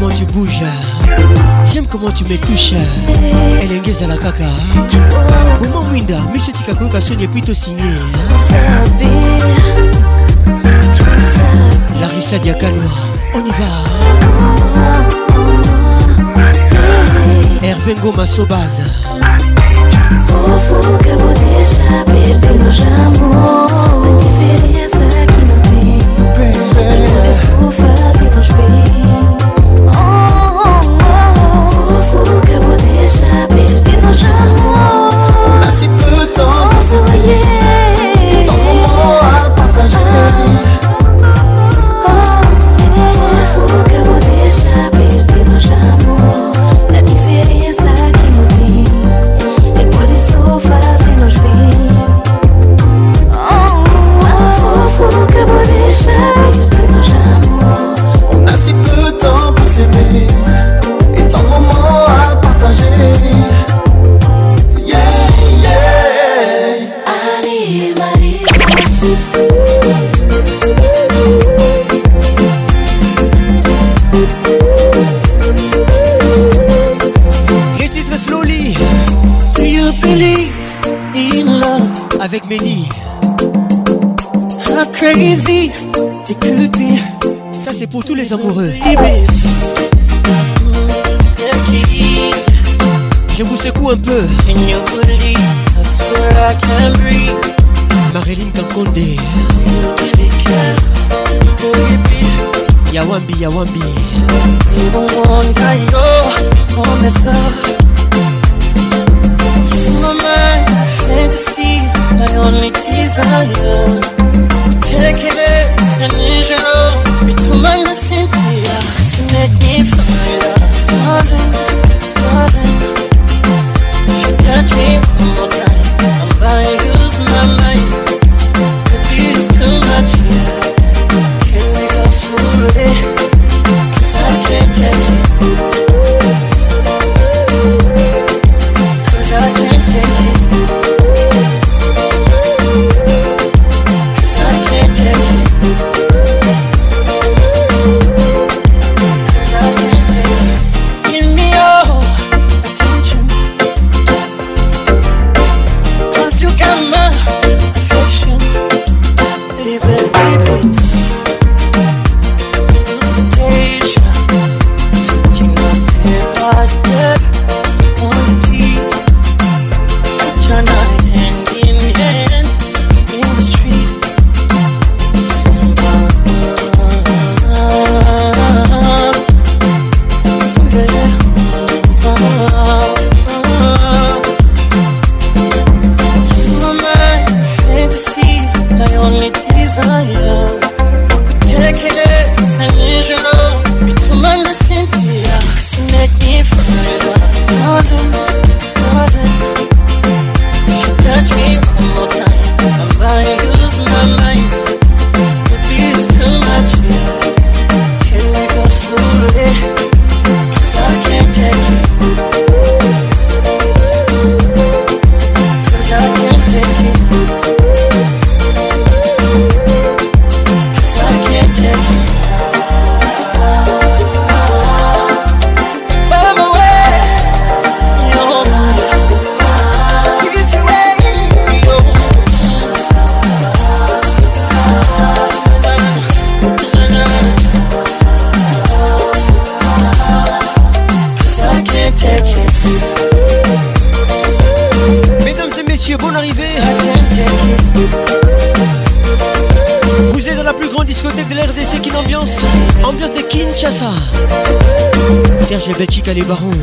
Speaker 43: comment tu bouges j'aime comment tu me touches elenge ezala kaka boma mwinda miso etika koyoka soni epui
Speaker 65: tosigne
Speaker 43: larisa diakano on y va herve ngoma sobaza
Speaker 65: Vou que eu vou deixar perdendo já amor Na diferença 沉默。
Speaker 43: make
Speaker 66: How crazy it could be.
Speaker 43: Ça c'est pour tous les amoureux. Je vous secoue un peu. Marilyn Kankonde. Yawambi, Yawambi.
Speaker 66: my only desire take it as Tekereza nijoro bituma nasinzira make me fire Darling, darling If you touch me one more time I'm gonna lose my mind But this too much, yeah
Speaker 43: les barons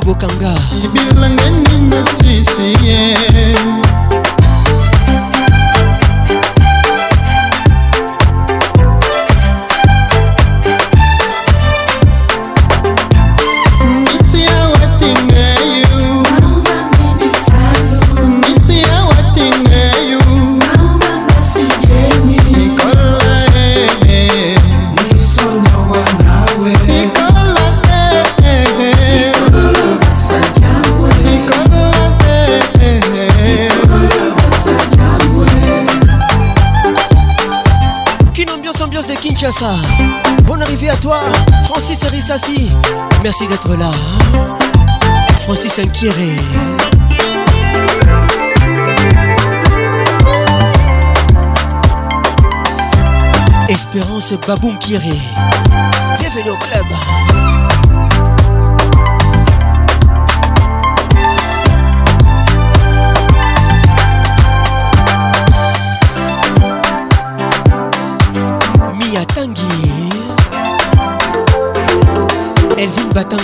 Speaker 43: tobokanga libilanga nini nasisi ye merci d'être là. Francis Inquiré. Espérance Baboum Kiré. Bienvenue au club.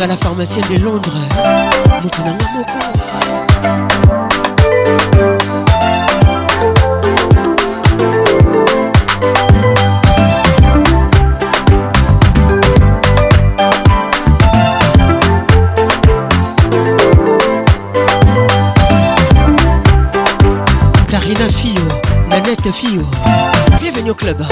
Speaker 43: à la pharmacienne de Londres motunanga moko Carina fio nanette fio bienvenue au club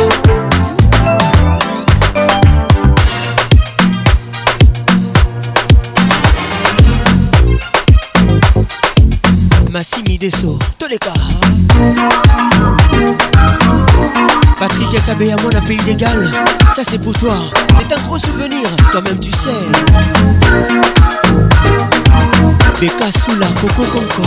Speaker 43: kideso toleka Patrick Akabe à mon pays d'égal Ça c'est pour toi C'est un gros souvenir Toi-même tu sais Beka sous la coco concord -co.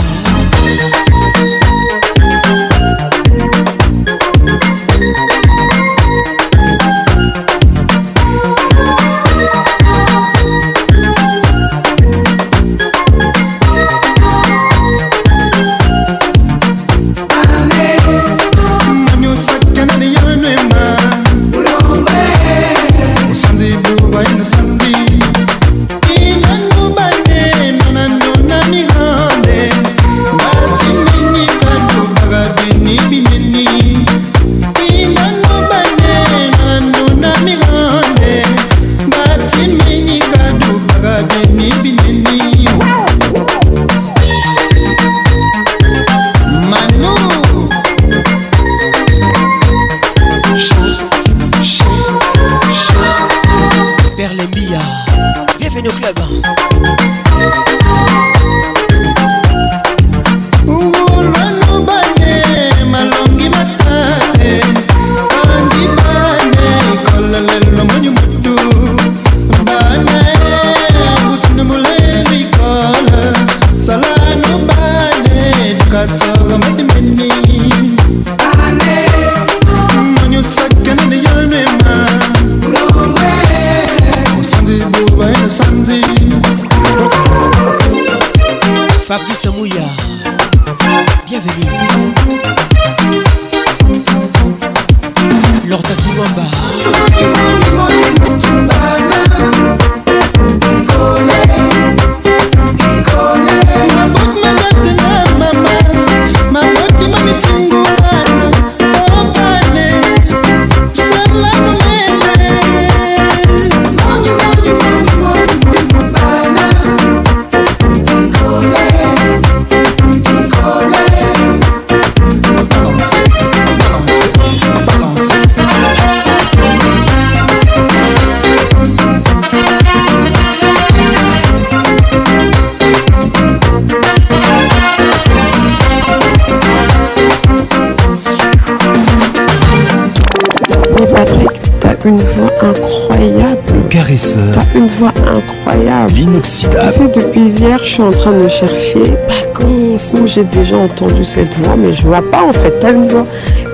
Speaker 67: une voix incroyable.
Speaker 43: Caresseur. T'as
Speaker 67: une voix incroyable.
Speaker 43: L'inoxydable.
Speaker 67: Tu sais, depuis hier, je suis en train de chercher. Vacances. j'ai déjà entendu cette voix, mais je vois pas en fait. T'as une voix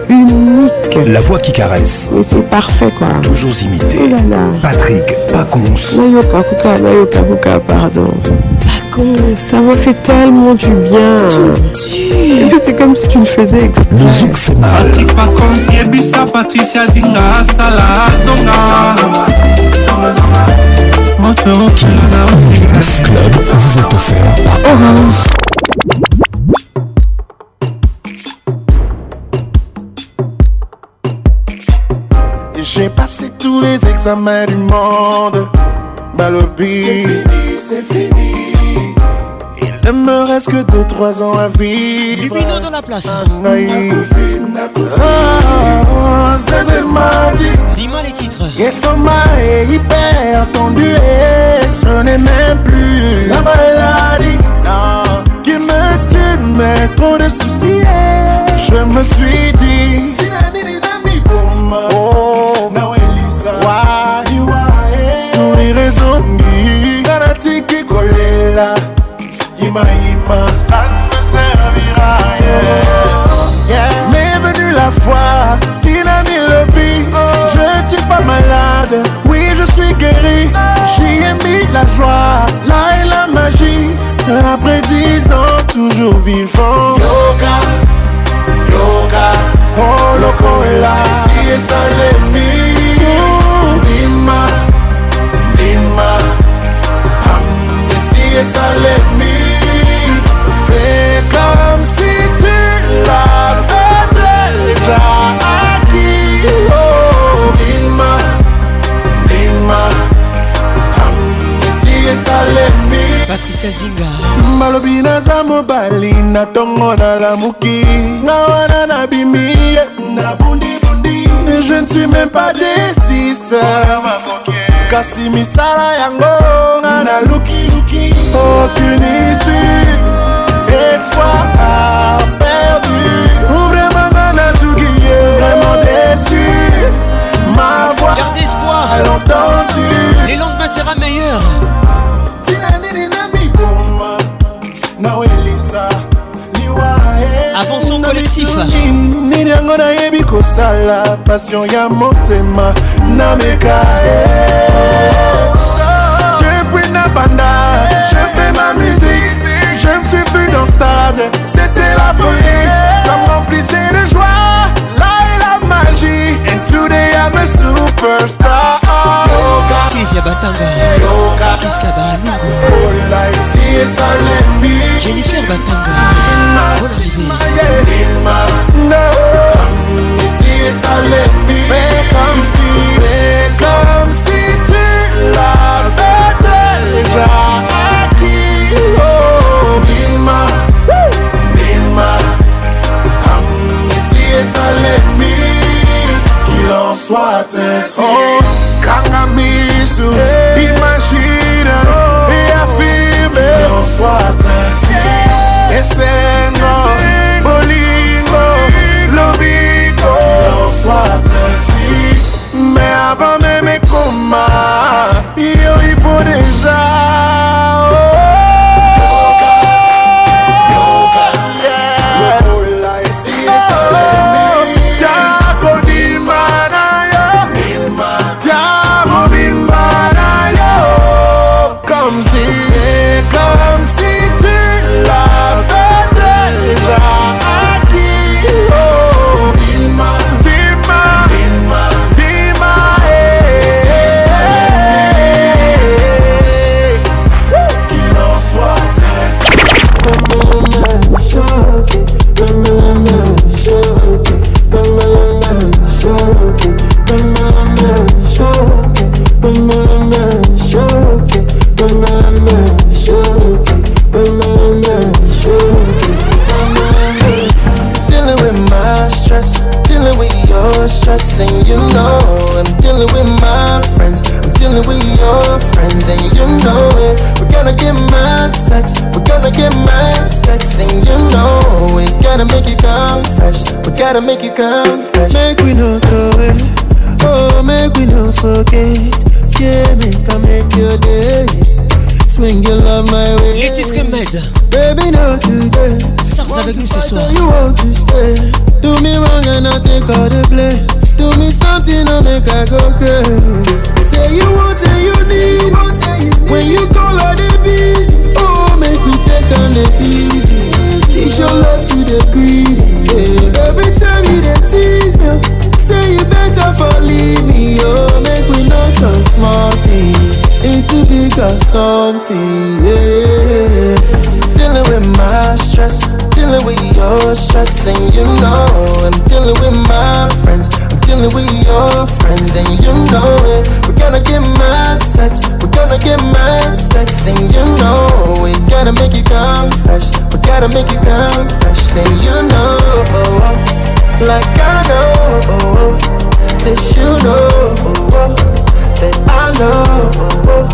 Speaker 67: unique.
Speaker 43: La voix qui caresse.
Speaker 67: Mais c'est parfait quoi.
Speaker 43: Toujours imité. Oh là là. Patrick Pacons.
Speaker 67: Nayoka Kuka, Nayoka Kuka, pardon. Ça m'a fait tellement du bien. C'est comme si tu le faisais exprès. Le zouk fait mal. Patrick
Speaker 43: Pacons,
Speaker 67: Patricia Zinga, Salah, Zonga.
Speaker 43: Le Club vous
Speaker 68: est offert par Orange. J'ai passé tous les examens du monde. Bah le c'est
Speaker 69: fini, c'est fini
Speaker 68: Il me reste que 2-3 ans à vivre. Lumino dans la place. Ah, ah,
Speaker 43: ah. Dis-moi les titres.
Speaker 68: L'estomac est hyper tendu et ce n'est même plus la maladie qui me tue, mais trop de soucis. Je me suis dit, oh. oh, oh. toujours vivant. Yoka, yoka, oh loco est là, ici et ça l'ennemi.
Speaker 69: Dima, dima, ham, ici et ça l'ennemi.
Speaker 68: patricia zinga balobi naza mobali na ntongo nalamuki nga wana nabimi nabundibundi je ne suis même pas desise kasi misala yango nga nalukiluki otunisi espoir a perdu vraiment nga nasuki ye vraiment déçu
Speaker 43: ma voix l'entendu les lendemains sera meilleur
Speaker 68: nini
Speaker 43: yango nayebi kosala passion ya motema
Speaker 68: nameka depuis na banda je fais ma musique je me suis vu dans stade c'était la folie ça me remplissait de joie energy And today I'm a superstar Yoga Sylvia Batanga
Speaker 43: Yoga Kiska Balungu All I see is a lembi Jennifer Batanga Bon arrivé
Speaker 68: Dilma No Come ici et ça l'épée Fais comme si Fais comme si tu l'avais déjà acquis
Speaker 69: Oh Dilma Dilma Come ici et ça l'épée soit ainsi. Oh,
Speaker 68: Kangamisu, imagine oh. et affirme.
Speaker 69: Non soit ainsi.
Speaker 68: Et c'est non, Bolingo, Lobito.
Speaker 69: Non soit ainsi.
Speaker 68: Mais avant même comme yo il faut déjà.
Speaker 70: dealing with my friends, I'm dealing with your friends, and you know it. We're gonna get mad sex, we're gonna get mad sex, and you know we Gotta make you confess. we gotta make you confess. Make we
Speaker 71: no throw it,
Speaker 70: oh, make
Speaker 71: we no forget. Yeah, make I make your day. Swing your love my way. Les titres
Speaker 43: m'aident. Baby, not today. Sors avec nous ce soir. You want
Speaker 71: Do me wrong and I take all the blame nothing I make I go crazy. Say you want and you need. When you call all the bees, oh make me take on the easy. Teach your love to the greedy. Yeah. Every time you they tease me, say you better for leave me. Oh make me not turn smarty into bigger something. Yeah.
Speaker 70: Dealing with my stress, dealing with your stress, and you know I'm dealing with my friends chilling we are friends and you know it. We're gonna get mad sex, we're gonna get mad sex and you know it. Gotta make you come fresh, we gotta make you come fresh and you know, like I know that you know that I know. I'm,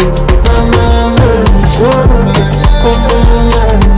Speaker 70: I'm, I'm,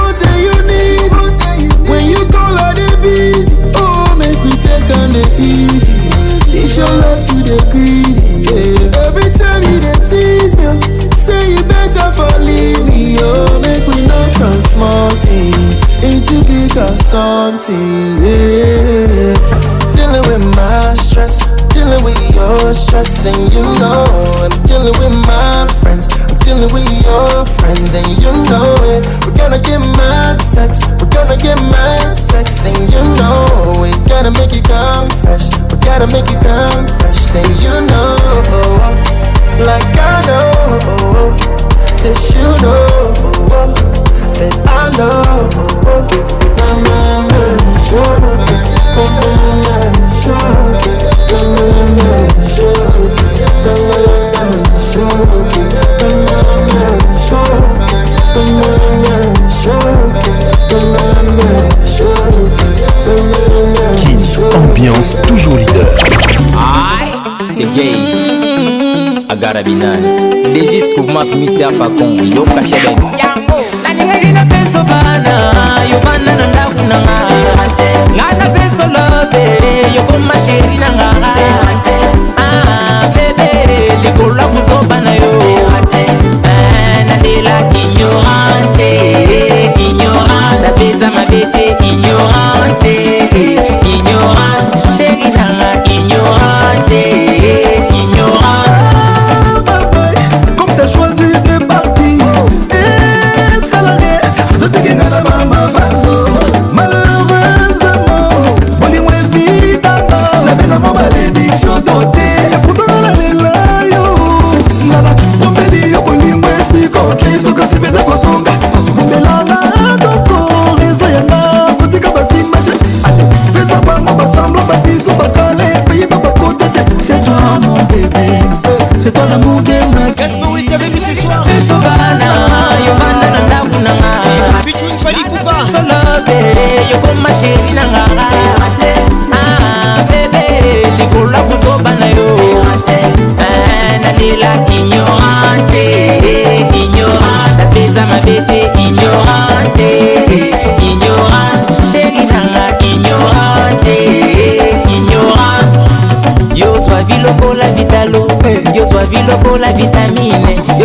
Speaker 71: mountain into bigger something.
Speaker 70: Yeah. Dealing with my stress, dealing with your stress, and you know I'm dealing with my friends. I'm dealing with your friends, and you know it. We're gonna get mad sex, we're gonna get mad sex, and you know we Gotta make you come fresh, we gotta make you come fresh, and you know, like I know, this you know.
Speaker 43: Ambiance toujours leader.
Speaker 72: c'est gay gotta be none. This is Kumas Mr. Facon. Yo, bana yo bana na ndako na nga nga na besolo te yokoma sheri na nga ah, bebe likolo ya kozoba na yo eh,
Speaker 73: nandela ignorante ignorante aseza mabe te ignorante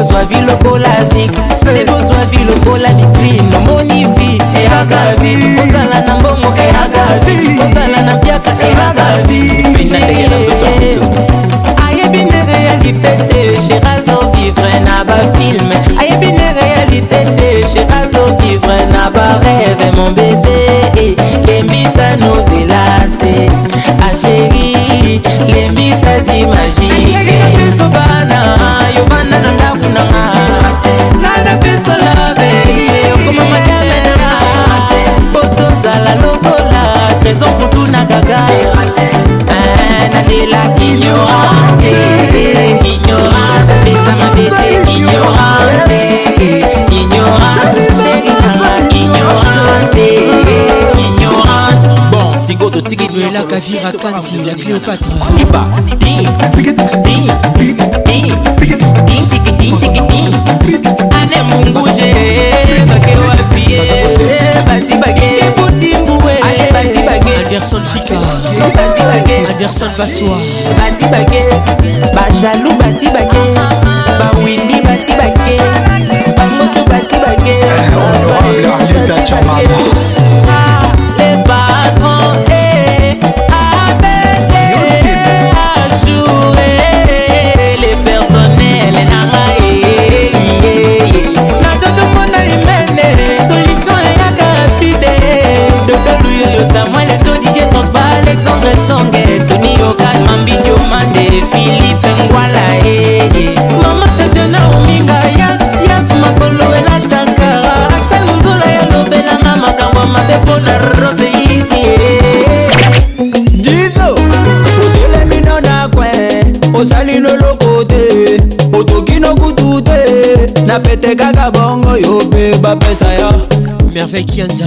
Speaker 74: nazwavi lokola viki te bozwavi lokola mipri nomoni vi eyaka vi kozala na mbongo eyaka vi kozala na mpiaka eyaka vi ayebi nde realite te sherazovivre na bafilme ayebi nde réalité te sherazovivre na bareve mon bebe lembisa novelase asheri lembisa zimage trésor kotuna gaga eh, nandelaki ignorante ignorante eza mabe te ignorante
Speaker 75: ignorante ignorante ignorante bon siko totiki nuela kavira kanzi la cléopatre iba
Speaker 74: ane munguje bake wapie basi bake buti
Speaker 75: Anderson Fika Anderson Baswa
Speaker 74: basibake bajalou basibake bawindi basibake bangoto basibake philipe ngwala eye eh, eh. mama tatiana ominga yas yas makolo elataka axel monzola yalobelanga makambo ya mabe mpona rose isi jiso eh.
Speaker 73: otelemino nakwe ozali loloko te otoki nokutu te napete kaka bongo yo mpe bapesa yo
Speaker 43: merveille kianza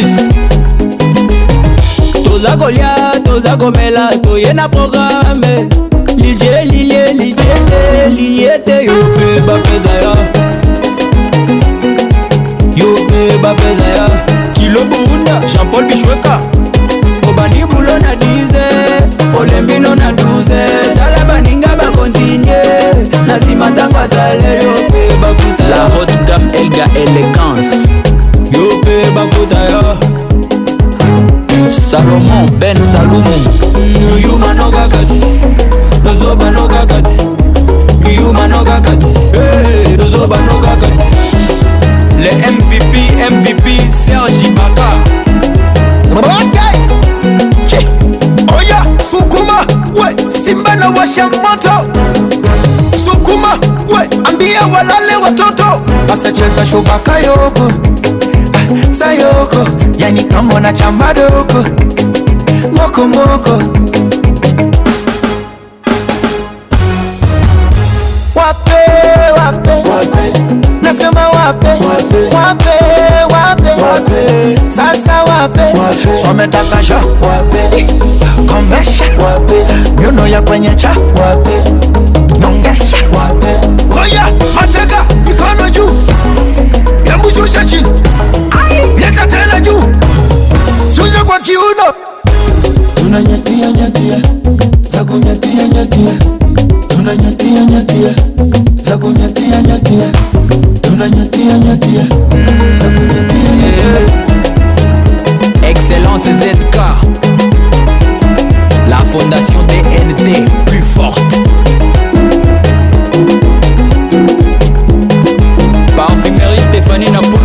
Speaker 76: plus toza kolia toza komela toye na programe lilie lilie lilie te lilie te yo mpe bapeza ya yo mpe bapeza ya kilo burunda jean paul bishweka obandi bulo na 10 olembino na 12 tala baninga bakontinye na nsima ntango asalerio mpe
Speaker 77: bafuta la hot gam elga elegance yo mpe
Speaker 76: bafuta
Speaker 77: patron ben salumu yuma nokakati
Speaker 76: nozoba nokakati yuma nokakati nozoba nokakati le mvp mvp sergi baka
Speaker 78: oya sukuma we simba na washa moto sukuma we ambia walale watoto
Speaker 79: asacheza shubaka yoko ah, sayoko yani kama wanachamba doko mokomoko
Speaker 80: wape wape nasema wape wape wape sasa wape
Speaker 81: swametakasha wape komesha wape nyuno ya kwenye cha wape nyongesha wape oya mateka
Speaker 82: tunanyotia zakunyotia nyotia tunanyotia nyotia zakunyotia nyotia tunanyotia nyotia zakunyotia nyotia Excellence ZK La fondation DNT plus forte
Speaker 83: Parfumerie Stéphanie Napo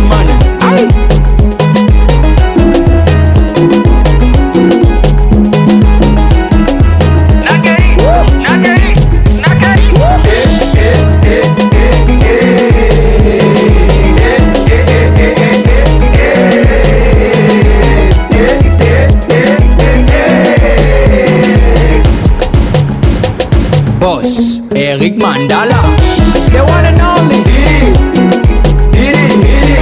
Speaker 84: Eric Mandala. They wanna know me. Diddy, Diddy, Diddy.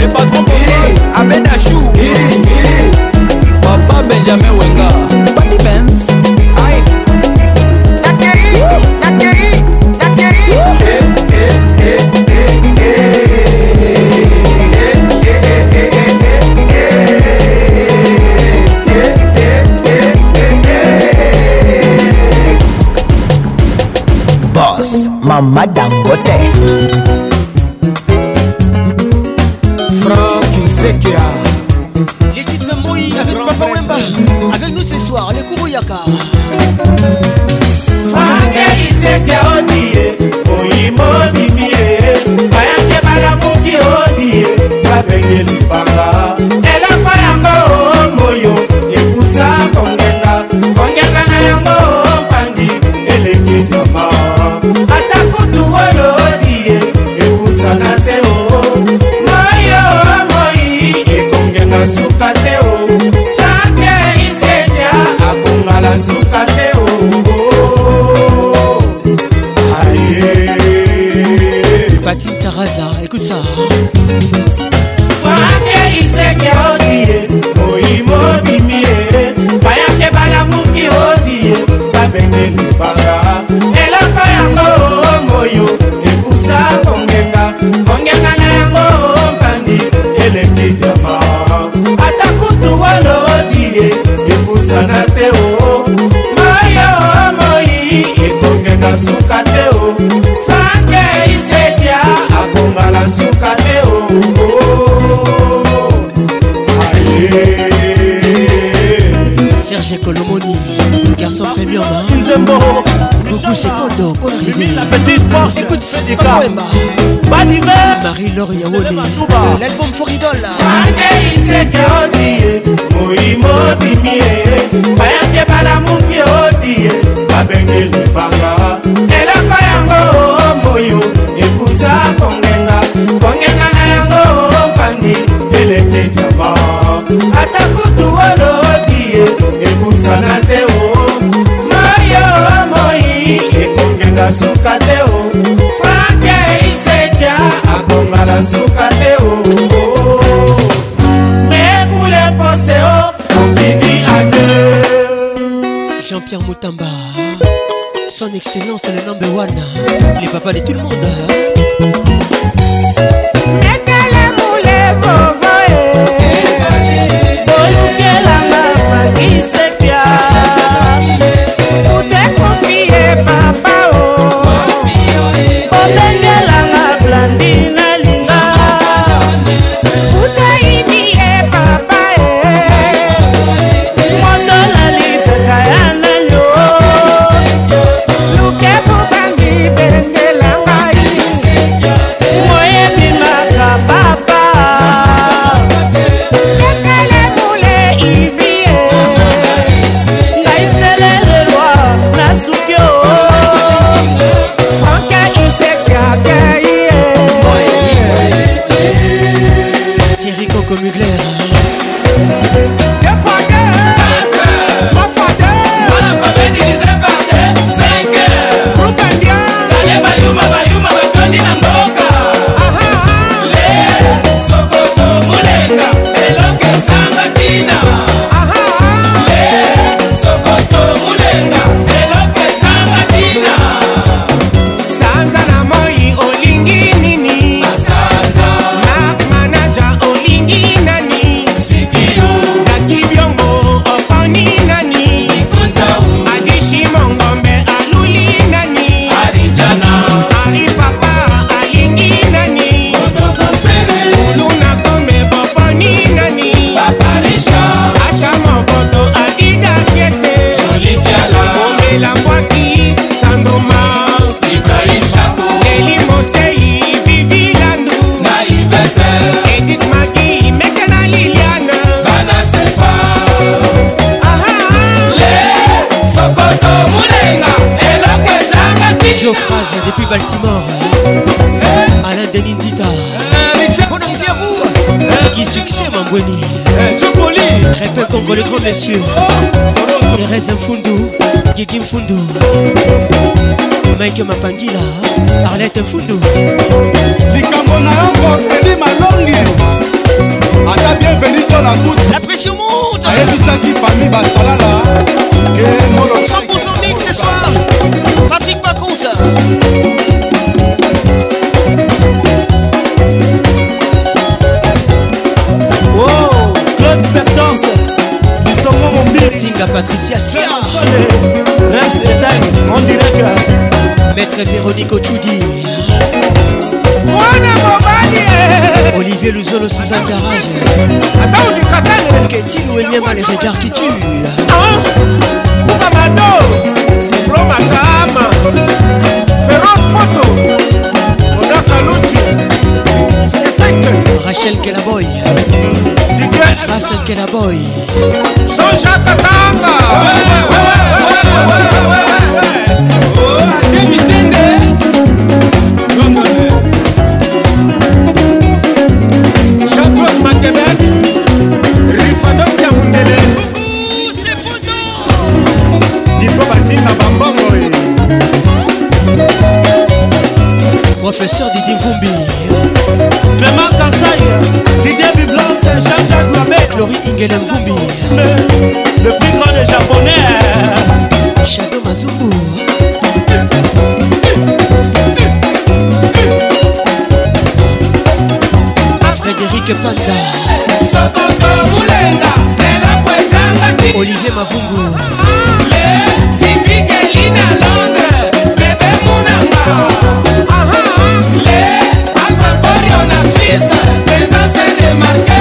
Speaker 84: Les patrons Diddy, Ahmed Achou. Diddy, Diddy. Papa Benjamin Wenga.
Speaker 43: mama dangote frank sekia les titres moï avec papa wemba avec nous ce soir les koubouyaka
Speaker 85: Colomoni, garçon premium, hein. Beaucoup c'est Kondo, bon arrivé. La petite Porsche, écoute Sénéca. Pas d'hiver. Marie-Laure Yaoné, l'album Foridol. Fande Iseke Odie, Moïmo Dimie, Bayake Balamoukye Odie, Babenge Lubanga.
Speaker 86: L'excellence est le number one, les papas de tout le monde. Baltimore eh. Alain Deninzita Bon arrivé à vous Qui succès Mambweni eh, Très peu congolais grands messieurs Thérèse oh, oh, oh. Mfundu Guigui Mfundu Mike Mapangila Arlette Mfundu
Speaker 87: likambo na yo kokeli malongi ata bienveni mpo na kutu la pression monte ayebisaki fami basalala ke eh, molo 100% mix ce soir Patrick Paconza
Speaker 86: Mega Patricia
Speaker 87: Sia Rex Etang en direct
Speaker 86: Maître Véronique Ochudi
Speaker 88: mwana mobali
Speaker 86: eh. olivier luzolo
Speaker 88: suzan garage
Speaker 86: ata odikatane ketile wenyema le regard
Speaker 88: qui tue bukamato siplo makama feroce poto
Speaker 86: onakaluci
Speaker 88: sesek
Speaker 86: rachel kelaboy asekela boy jean-jacques atanga
Speaker 88: mitende
Speaker 86: jean-claude makebec rifadok ya mundele dipo basinga bambongoy professeur didi mvumbi
Speaker 87: Saint-Jean-Jacques-Mamé
Speaker 86: Chlori Ingelem Goubir
Speaker 87: Le plus grand des japonais
Speaker 86: Richard de Mazoumour Frédéric Pannard
Speaker 89: Soto Moulenda
Speaker 86: Olivier Mavougou Le
Speaker 89: vivique Lina Londres Le bébé Mounama ah, ah, ah. Le afro-poréon à Suisse Les anciens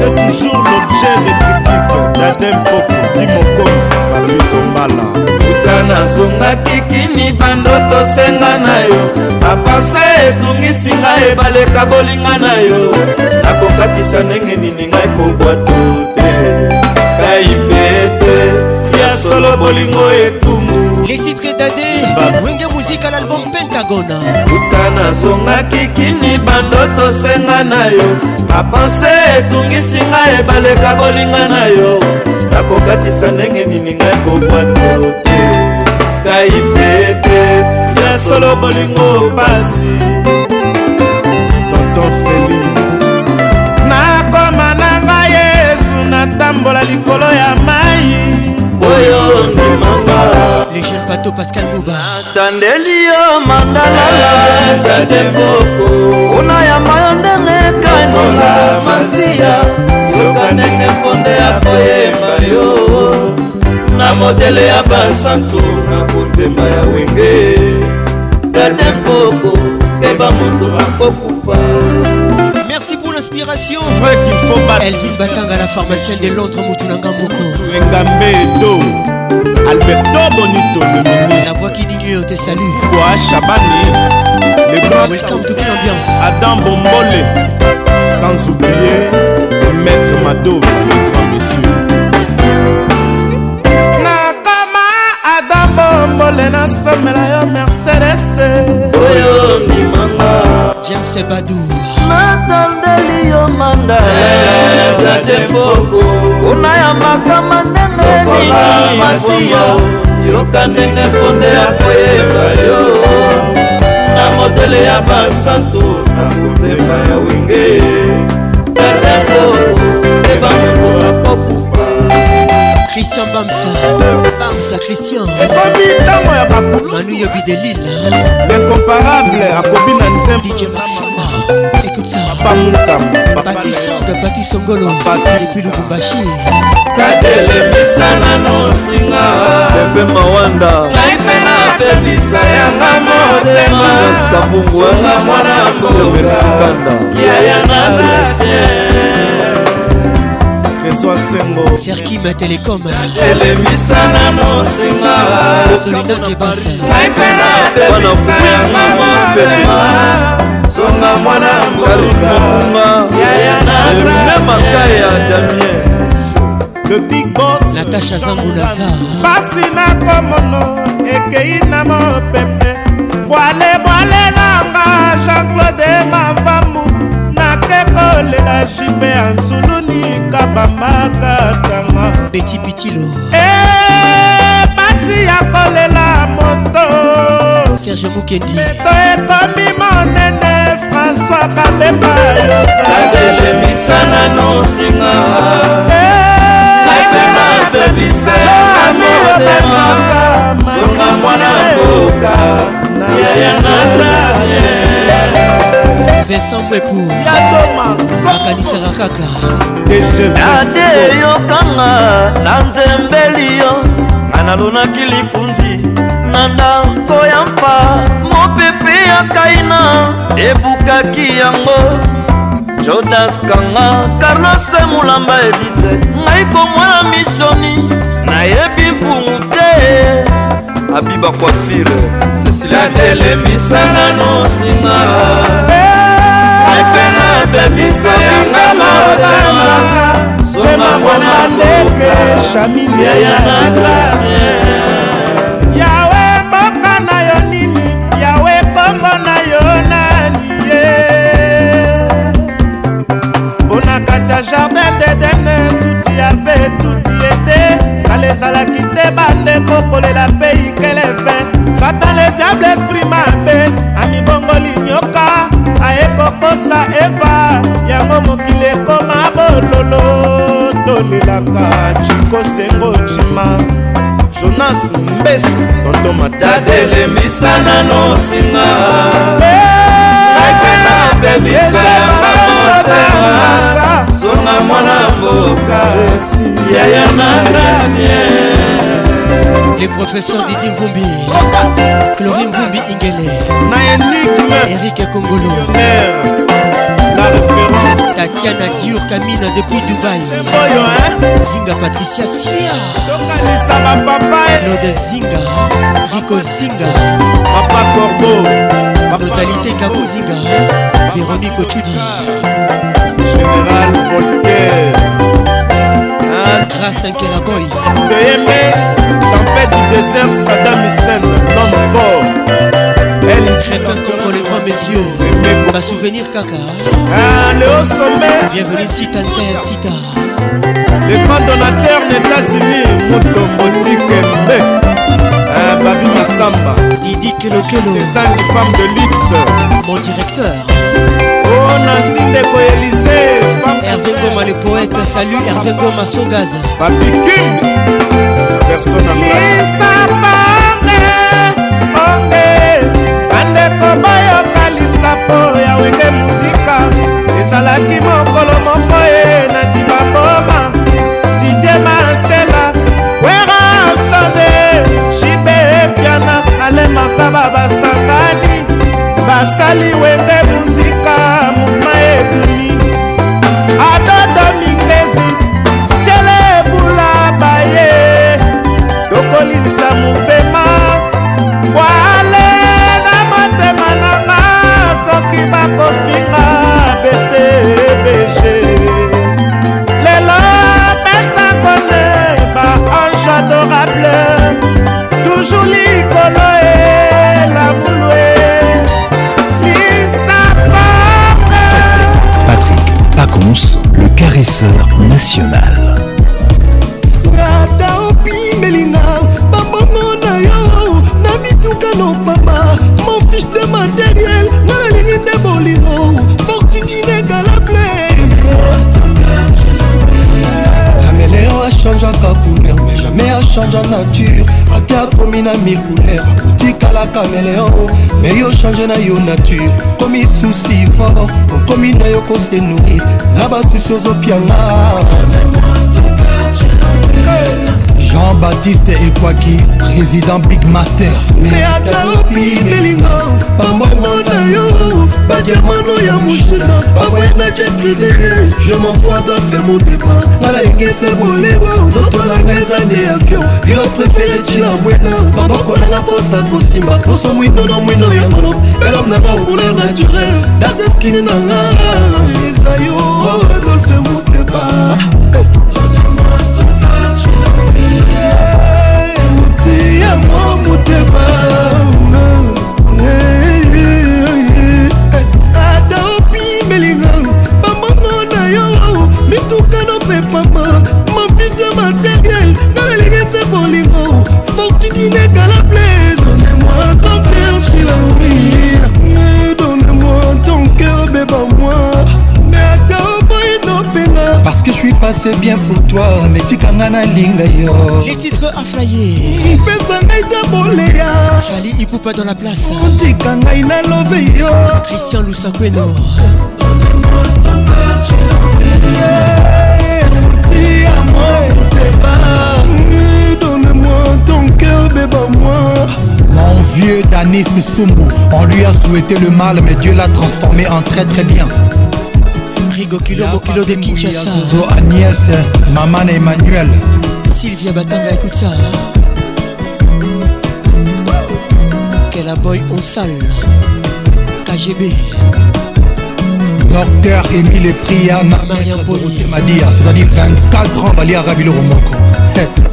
Speaker 90: est toujours l'objet des critiques d'adem poko dimokonzi babitombala uta nazongaki kini bando tosenga na yo bapanse etungisi ngai ebaleka bolinga na yo nakokatisa ndenge nini ngai kobwato te kai mpe te ya solo bolingo
Speaker 86: eko titre dadé
Speaker 90: wenge muzika na album pentagone kuta nazongaki kini bandoto senga na yo
Speaker 86: bapense etungisi
Speaker 90: ngai ebaleka bolinga na yo nakokatisa ndenge nini ngai kobwatelo te ngai pepe ya solo bolingo pasi toto feli
Speaker 91: nakoma na ngai ezu natambola likolo ya mai oyo ndimanga
Speaker 86: lejeune bato pascal buba atandeli
Speaker 92: yo mandalala
Speaker 93: dade boko
Speaker 92: mpona yamba yo ndenge kanola
Speaker 93: masiya yoka ndenge mponde ya koyemba yo na modele ya basantu na kotemba ya wenge dade
Speaker 87: boko keba
Speaker 93: moto akokufa
Speaker 86: inspiration elvin batanga la pharmacienne de londres
Speaker 87: motunanga mokoengambedo
Speaker 86: alberto bonito le ministre la voix qui diminue on te
Speaker 87: salue wa chabani le grand welcome to ambiance adam bombole sans oublier maître mado le grand monsieur
Speaker 92: nakama adam bombole nasomela yo mercedes oyo ndimanga james badou
Speaker 93: mandalauna ya makama ndenge nini masiya yoka ndenge mponde ya koyeba yo na modele ya basantu na motema ya wenge eba moto akokufa christian
Speaker 86: bamsa bamsa christian ekomi ntango ya bakulu manu yobi delila lincomparable akobi na
Speaker 87: nzembo
Speaker 86: écoute ça
Speaker 87: papa mokamba
Speaker 86: batisonde batisongolo depuis lubumbashi
Speaker 87: katelemisa nano nsinga efe mawanda ngai mpe napemisa yanga motemasonga mwana mbokasikanda yaya nadasie rezo asengo serkima
Speaker 86: telecom
Speaker 93: elemisa nano nsinga solinangebasa ngai mpe napemisa yanga motema karikomba
Speaker 86: mema ngai ya damien natasha zangu
Speaker 92: naza pasi nakomono ekei na mopepe bwale bwale nanga jean-claude mavamu nakekolela jibe ya nzuluni kabamakatanga beti pitilo
Speaker 86: pasi eh, ya kolela
Speaker 92: moto serge mukendi eto ekomi monene françois kabemba nadelemisa nano nsinga
Speaker 93: eh, naipena eh, bebise eh, amotema soka mwana mboka yeyanadasie vesombre
Speaker 86: pour akanisaka kaka
Speaker 92: ade yokanga na nzembeli yo nga nalonaki likunzi na ndanko ya mpa ya kaina ebukaki yango jodas kanga karnose mulamba edite ngai komwana misioni nayebi mpungu te
Speaker 87: abiba kwafire
Speaker 93: cecilatelelemisa nano singa eh! aipena ebebisa yanga motema soma mwana ndoke shamineya na glace
Speaker 92: batya jardin dedene tuti ave tuti ete kala ezalaki te bandeko kolela mpe ikelefe satan le diable esprit mabe amibongoli nyoka ayekokosa eva yango mokili ekoma bololo tolelaka cikosengo cima
Speaker 87: jonas mbesi tonto
Speaker 93: matazelemisana nano singa eh, naipena eh, bemisa yanga eh, motema songa mwana mboka
Speaker 86: yaya na gracie les professeurs didi mvumbi chlori mvumbi ingele na enigme erik
Speaker 87: kongolo la
Speaker 86: référence tatiana diur kamina depuis dubai
Speaker 87: boyo, hein?
Speaker 86: zinga patricia sia tokanisa bapapa claude zinga rico zinga
Speaker 87: papa corbo
Speaker 86: notalité kabuzinga véronique ochudi Charles Voltaire. Grâce à
Speaker 87: tempête du désert, Saddam Hussein, l'homme fort.
Speaker 86: Elle crêpe contre les rois messieurs. Ma souvenir caca.
Speaker 87: Ah, le haut sommet.
Speaker 86: Bienvenue Titan Tita.
Speaker 87: Le grand donateur d'état civil, moto motique. Ah, Babi Massamba.
Speaker 86: Didi Kelo Kelo.
Speaker 87: Des femmes de luxe.
Speaker 86: Mon directeur.
Speaker 87: Oh, Nancy Deko Élysée. Hervé
Speaker 86: Goma le poète, salut Hervé Goma Sogaz.
Speaker 87: Papi King, personne
Speaker 92: à bandeko bayokalisa mpo ya wende muzika ezalaki mokolo moko ye na dibakoma didie masela wera sobe jibe efiana alemaka babasakani basali we toujours likolo elavulue lisafame
Speaker 86: patrik pacons le caresseur national
Speaker 92: ata obimelinga bambongo na yo na mituka no pamba mon fiche de matériel nga nalingi nde bolingo fortune inégalable
Speaker 94: caméléon achangeaka couleur mais jamais achange nature nzete akomi na mikoulere otikala caméléon me yo change na yo nature okomi susi fort okomi na yo kosenourir na basusi ozopianga
Speaker 95: jean-baptiste ekwaki résident big master me ata
Speaker 92: opimelingo bambongo na yo bagermano ya moshina bavoyena jeprivirie je mofoata mpe motema nalengese bolebo nzoto nanga eza nde avion bilo prefere ntina mwena maboko nanga mposa kosimba poso mwindo na mwindo ya mono elom nanga okuna naturel dadeskini nanga eza yo adolfe motema
Speaker 96: motema ata opimelinga bambongo na yo mituka nopepama mavide materiel nga nalingi te bolingo fortune inégalable
Speaker 86: donnez-moi ton cœur chilaoui
Speaker 92: donnez-moi
Speaker 96: ton cœur
Speaker 86: beba-moi
Speaker 92: parce que
Speaker 86: je suis passé bien pour toi
Speaker 96: mais tikanga nalinga yo mpesa
Speaker 92: ngai poupa dans la place otika ngai nalobi yo christian lusakweno
Speaker 97: Mon vieux
Speaker 86: Danny Soussoumbou, on lui a souhaité le mal, mais Dieu l'a transformé en très très bien. Rigo Kilo, Kilo de Kinshasa. Agnès, Maman Emmanuel.
Speaker 98: Sylvia Batanga, écoute ça. kelaboy
Speaker 86: onsal kgb
Speaker 99: docteur émile priana
Speaker 86: mariampolotemadia c'est-à-dire 24 ans
Speaker 100: balia rabiloko moko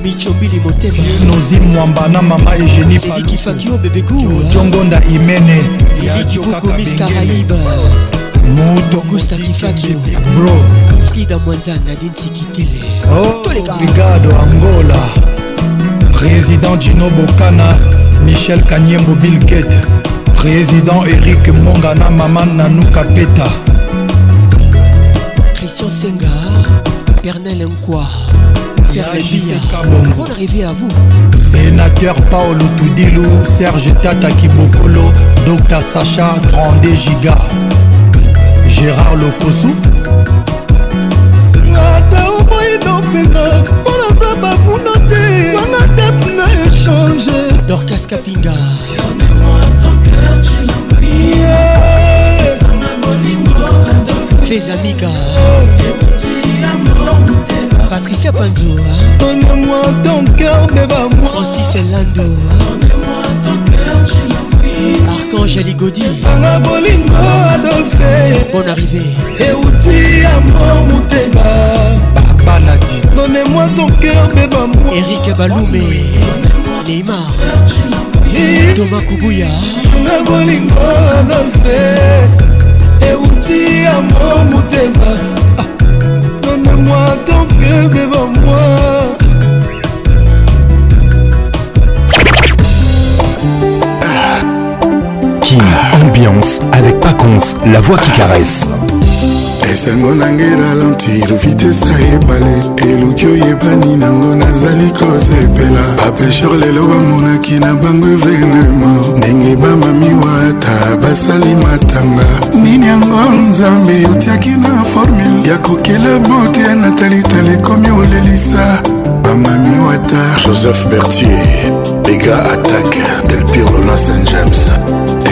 Speaker 86: michobili motema nozi mwamba na mama egénie
Speaker 101: sedikifakio bebegujongonda imene
Speaker 102: ilikiboko mis caraïbe moto gusta kifakio bro frida mwanza nadin sikitele oh, brigado
Speaker 86: angola
Speaker 102: président
Speaker 86: dino bokana michel kanyembo bill gate président
Speaker 103: eric mongana mama nanuka peta christian senga pernel nkwa Bon arrivé à
Speaker 92: vous. Sénateur Paolo Toudilou, Serge Tata Kibokolo, Docteur Sacha 32 Giga,
Speaker 96: Gérard Lokosu. ata oboyi nopena
Speaker 86: mpo naza bakuna te wana tep na échange Donnez-moi ton cœur Dorcas Kapinga
Speaker 96: Fais Amiga
Speaker 92: Patricia
Speaker 86: Panzoura
Speaker 92: hein. Donne-moi ton cœur, bébé moi Francis Elando Donne-moi ton cœur, je
Speaker 86: l'en Archange Aligodi Sanga bolingo Adolphe Bonne arrivée Euti
Speaker 92: amour muteba Babaladi Donne-moi ton cœur bébé moi Eric
Speaker 86: Baloumé Neymar Thomas Kubuya
Speaker 92: na bolingo na ve euti a mo ma donne-moi ton que beba-moi
Speaker 86: King Ambiance avec Paconce, la voix qui caresse.
Speaker 103: esengo na ngai ralentir vitese ebale eluki oyebani nango nazali kosepela bapesher lelo bamonaki na bango evenema ndenge bamami wata basali matanga nini yango nzambe otiaki na formule ya kokela bote na talitala ekomi olelisa bamami wata
Speaker 104: joseph bertier ega attaque del pirlo na st james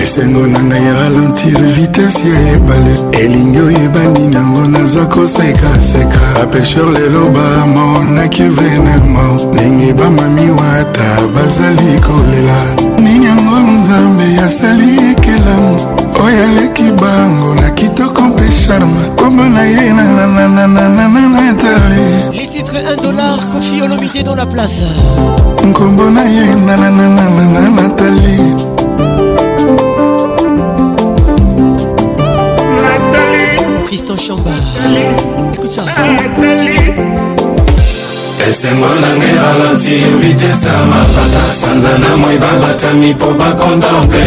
Speaker 104: esengo
Speaker 105: na ngai ralentir vitese ya ebale elingi oyebani nango naza kosekaseka bapesher lelo bamonaki venemo ndenge bamami wata bazali kolela nini yango nzambe asali
Speaker 86: ekelamu
Speaker 105: oyo aleki bango na kitoko mpe charme kombo na ye nanananananana etale les titres 1 dollar kofi olomide dans la place nkombo na ye nanananana natali
Speaker 106: Tristan Chamba Écoute ça esengo nanga ebalanti vitese ya mapata sanza na
Speaker 86: moi babatami mpo bakontemple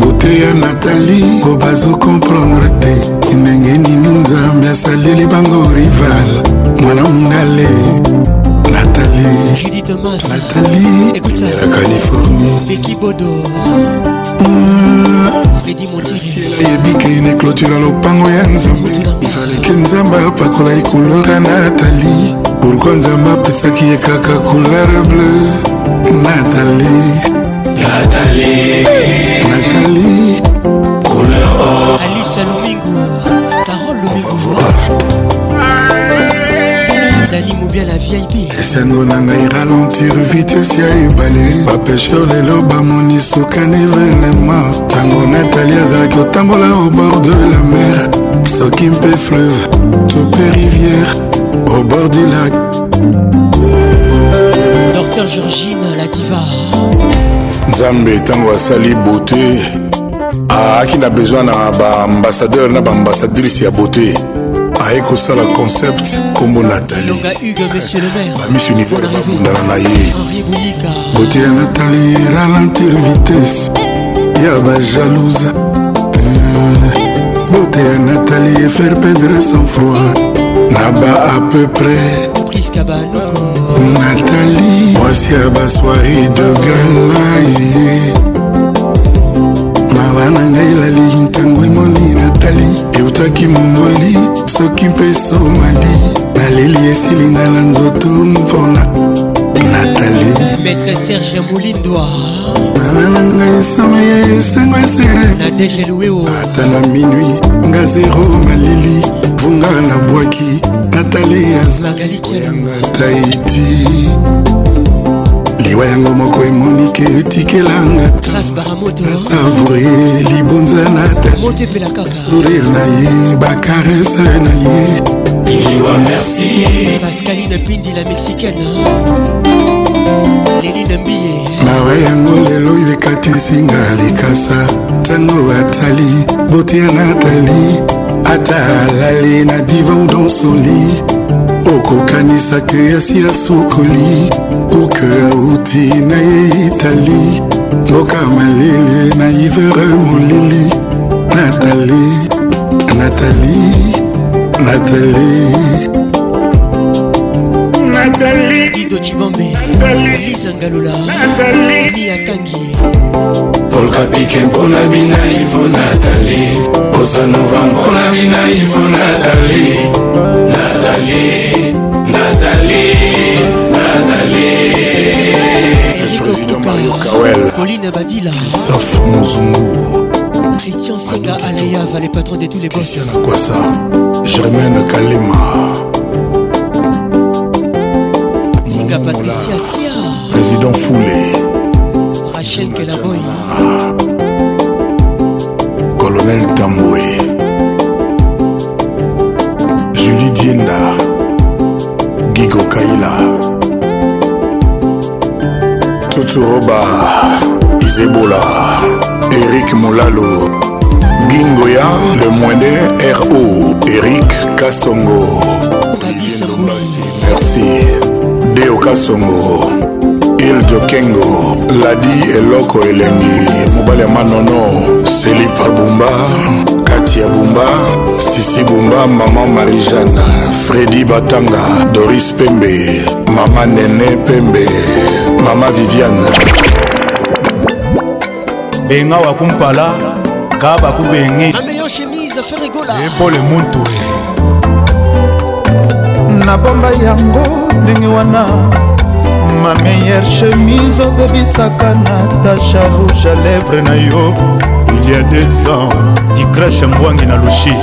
Speaker 86: bote
Speaker 107: ya natali po bazokomprendre te ndenge nini nzambe asaleli bango rival mwana mongale natalinatali californie fredi montiyebike ne clôture lopango ya nzambe ifaleki nzambe apakola ye couleur ya natali pourkui nzambe apesaki ye
Speaker 106: kaka couleur
Speaker 107: bleu natali
Speaker 106: natali
Speaker 107: natali
Speaker 86: bien la vip
Speaker 107: esengo na ngai ralentir vitese ya ebale bapesher lelo bamoni sokani venema ntango natali azalaki otambola au bord de la mer soki mpe fleuve to mpe rivière au bord du lac
Speaker 86: dr georgine la diva
Speaker 108: nzambe ntango asali beauté aaki ah, na besoin na baambasadeur na baambasadrise ya beauté aye kosala concept nkombo
Speaker 86: natalibamis univers babundana
Speaker 108: na ye
Speaker 107: kote ya natali ralentir vitesse ya bajalouze eh, bote ya natali efaire perdre sans froid na ba à peu près natali mwasi ya basoiri de galaye mawa na ngai elali ntango emoni italie eutaki mongoli
Speaker 86: soki mpe somali naleli esilinga na nzoto mpona natali maître serge molindwa na ngai
Speaker 107: somo ya esengo esere na degelueo ata na minui nga zero malili vunga nabwaki natali azalaki yanga taiti liwa yango moko emoniki etikelanga savure libonza na
Speaker 86: tasourire
Speaker 107: e na ye bakarese na ye
Speaker 106: liwa merci
Speaker 86: pascaline pindi la mexicaine eh.
Speaker 107: mawa yango lelo oyo ekatisinga likasa ntango atali botia natali ata alali na divan dansoli okokanisaka yasi ya sukoli kuke auti na ye itali mboka malele na ivere molili natali natali natali natali ido cibambe lisa ngalola ni akangi
Speaker 106: polka pike mpona binaivo natali osanova mpona binaivo natali Nathalie, Nathalie, Nathalie. Pauline Abadila. Christophe
Speaker 86: Christian Sega va les patrons de tous les
Speaker 109: boss. Christian Germaine Kalema.
Speaker 86: Patricia Sia. Président
Speaker 109: Foulé.
Speaker 86: Rachel Kelaboy.
Speaker 109: Colonel Camo. tinda gigo kaila tuturoba izebola erik molalo gingoya le moinde ro erik kasongo merci deo kasongo ildo kengo ladi eloko elengi mobali ya manono selipa bumba ya bumba sisi bumba mama marijane fredi batanga doris pembe mama nene pembe mama viviane
Speaker 110: benga wakumpala ka bakubenge epole muntu
Speaker 111: nabomba yango ndenge wana ma meilleure chemise obebisaka natasha rouge à lèvre na yo
Speaker 112: il y a des ans dicrache mbwangi na loshi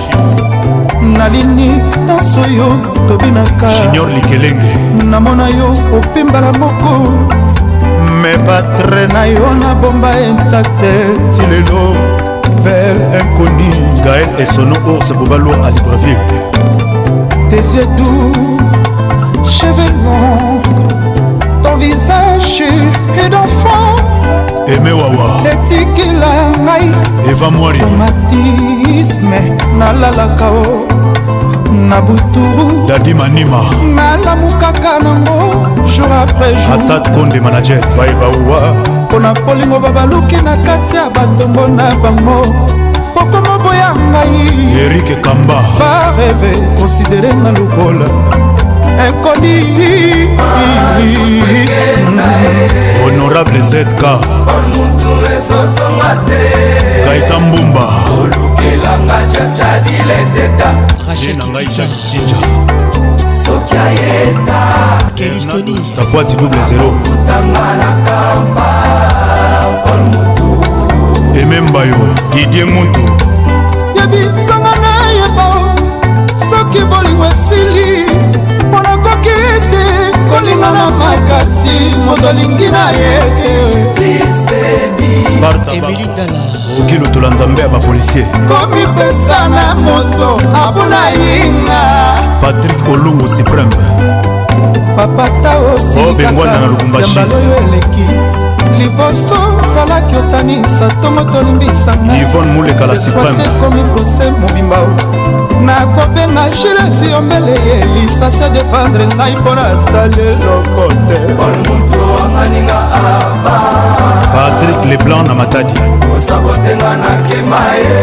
Speaker 112: nalini
Speaker 111: nyonso yo tobinaka junior likelenge namona yo opimbala moko me batre na yo nabomba intakte ti
Speaker 112: lelo bel inconi
Speaker 113: gael esono ours bobalour a libreville
Speaker 111: tesiedu chevelon ton visage et d'enfant
Speaker 112: eme wawa etikila ngai eva
Speaker 111: mwarimatisme nalalaka o na buturu dadi manima nalamukaka nango jour après
Speaker 112: jour asad konde manager
Speaker 111: baebauwa mpo na polingo babaluki na kati ya batongo na bango pokomoboya ngai erike kamba bareve konsiderenga lokola inconnue
Speaker 112: honorable zk kaita mbumba
Speaker 106: olukelanga jefjadileteta
Speaker 112: rachelnangai jakicija
Speaker 106: soki ayeta
Speaker 112: kelistoniakwati
Speaker 113: double zero
Speaker 106: kutanga na kamba
Speaker 112: pol motu emembayo didie mutu
Speaker 111: yebisanga na yebo soki bolingo esili ekoki te kolinga na makasi moto alingi na ye te lotola nzambe ya bapolisier komipesa na moto abuna yinga
Speaker 112: patrik olongo supreme papata
Speaker 111: osilikaka oh, yambala oyo eleki liboso salaki otanisa ntongo tolimbisanga
Speaker 112: ivone mulekala
Speaker 111: supreme ekomi prose mobimba oh. nakobenga gilesi yombele lisasi adefendre ngai
Speaker 112: mpo nasali loko te patrik leblanc na matadi sabotenga nakema ye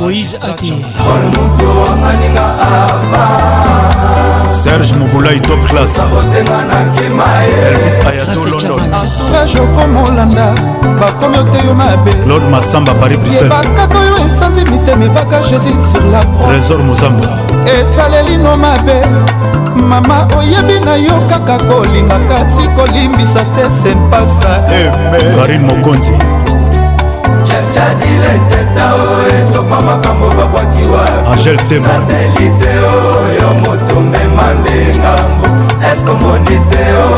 Speaker 112: moïse ate olmutu amaninga ava serge mobulai top
Speaker 106: class sabotenga nakema ye elvis ayato london
Speaker 111: rajokomolanda bakomi oteyo
Speaker 112: mabe claude masamba paris
Speaker 111: briselbakaka oyo esanzi mitema ebaka jésus sur la
Speaker 112: trésor mozamba esalelino
Speaker 111: mabe mama oyebi na yo kaka kolinga kasi kolimbisa te senpasa eme karine mokonzi
Speaker 106: chadile teta o etokwa makambo babwakiwa
Speaker 112: satelite oyo moto mema nde ngambo eske omoni te o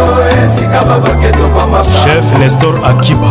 Speaker 112: esika babwaki etokwa makambo chef nestor akiba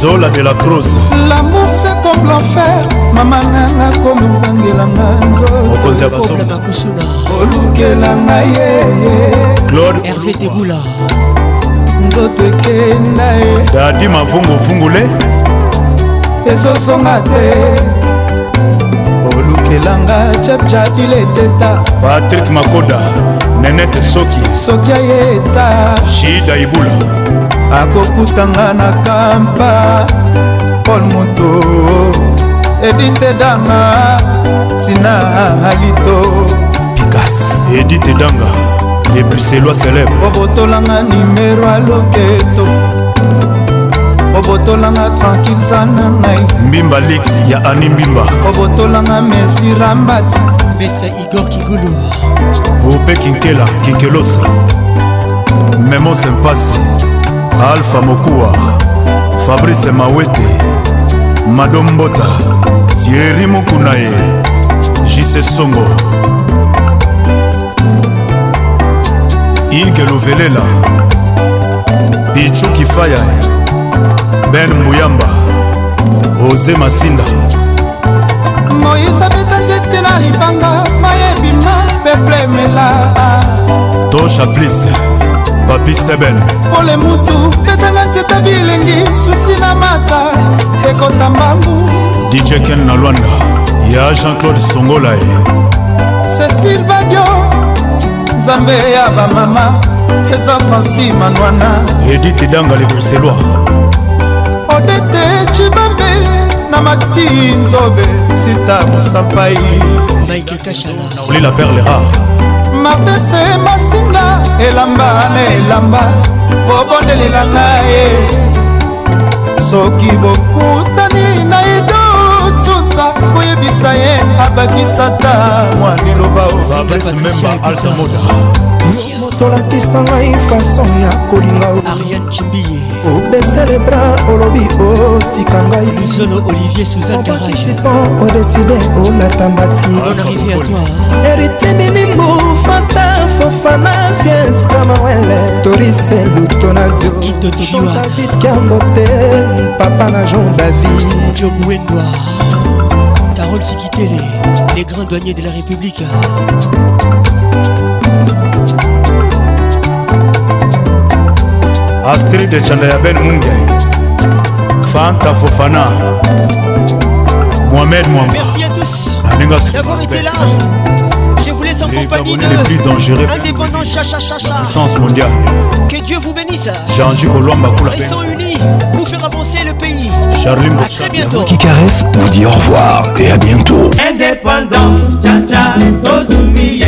Speaker 112: zola de la crose
Speaker 111: l'amour c'est comme l'enfer mama nanga komi obangelanga nzotobakusuna olukelanga ye
Speaker 112: claude hervé
Speaker 86: debula nzoto ekenda
Speaker 112: ye dadi mavunguvungule
Speaker 111: ezozonga te olukelanga chapchapile eteta patrik
Speaker 112: makoda nenete soki
Speaker 111: soki ayeta
Speaker 112: shida ibula
Speaker 111: akokutanga na kampa paul moto edite danga tina alito pikas
Speaker 112: edite danga lebuselwa célèbre
Speaker 111: obotolanga nimero aloketo obotolanga tranquille za na ngai
Speaker 112: mbimba lix ya ani mbimba
Speaker 111: obotolanga mesira mbati
Speaker 86: maître igor kigulu bope
Speaker 112: kinkela kinkelosa memo sempasi alpha mokuwa fabrice mawete madombota tieri mokuna ye jise songo ige luvelela pichu kifaya ben mbuyamba oze masinda
Speaker 111: moyise abeta nzete na libanga mayebima peple
Speaker 112: emela tosha plise papi sebel
Speaker 111: pole mutu betanga nzeta bilengi susi na mata
Speaker 112: ekota mbangu dj ken na lwanda ya jean-claude songolae
Speaker 111: cécile badio nzambe ya bamama eza franci manwana edite danga le
Speaker 112: bruxellois
Speaker 111: odete cibambe na mati nzobe sita mosapai
Speaker 86: naikekashala olela
Speaker 112: perle rare
Speaker 111: martese masinga elamba na elamba bobondelela ngaye soki bokutani na idotuta koyebisa ye abakisata
Speaker 112: mwaniloba
Speaker 111: tolakisa ngai fason ya kolinga obesele bra olobi otika
Speaker 86: ngaiopatisipan
Speaker 111: odeside olata mbati eritiminimbu fanta fofana viens kamawele torise
Speaker 86: lutonadodavid
Speaker 111: kambote papa na jean david
Speaker 86: Carole Sikitele, les grands douaniers de la République.
Speaker 112: Astrid de Chandaya Ben Munga, Fanta Fofana, Mohamed Mouamba.
Speaker 86: Merci à tous ah, d'avoir été là. Je vous laisse en compagnie de les plus dangereux indépendant Chacha Chacha.
Speaker 112: mondiale.
Speaker 86: Que Dieu vous bénisse.
Speaker 112: Jean-Jacques Colomba
Speaker 86: Restons unis pour faire avancer le pays.
Speaker 112: Charlie
Speaker 86: à très bientôt. Qui caresse vous dit au revoir et à bientôt.
Speaker 106: Indépendance, Chacha, Tozumi.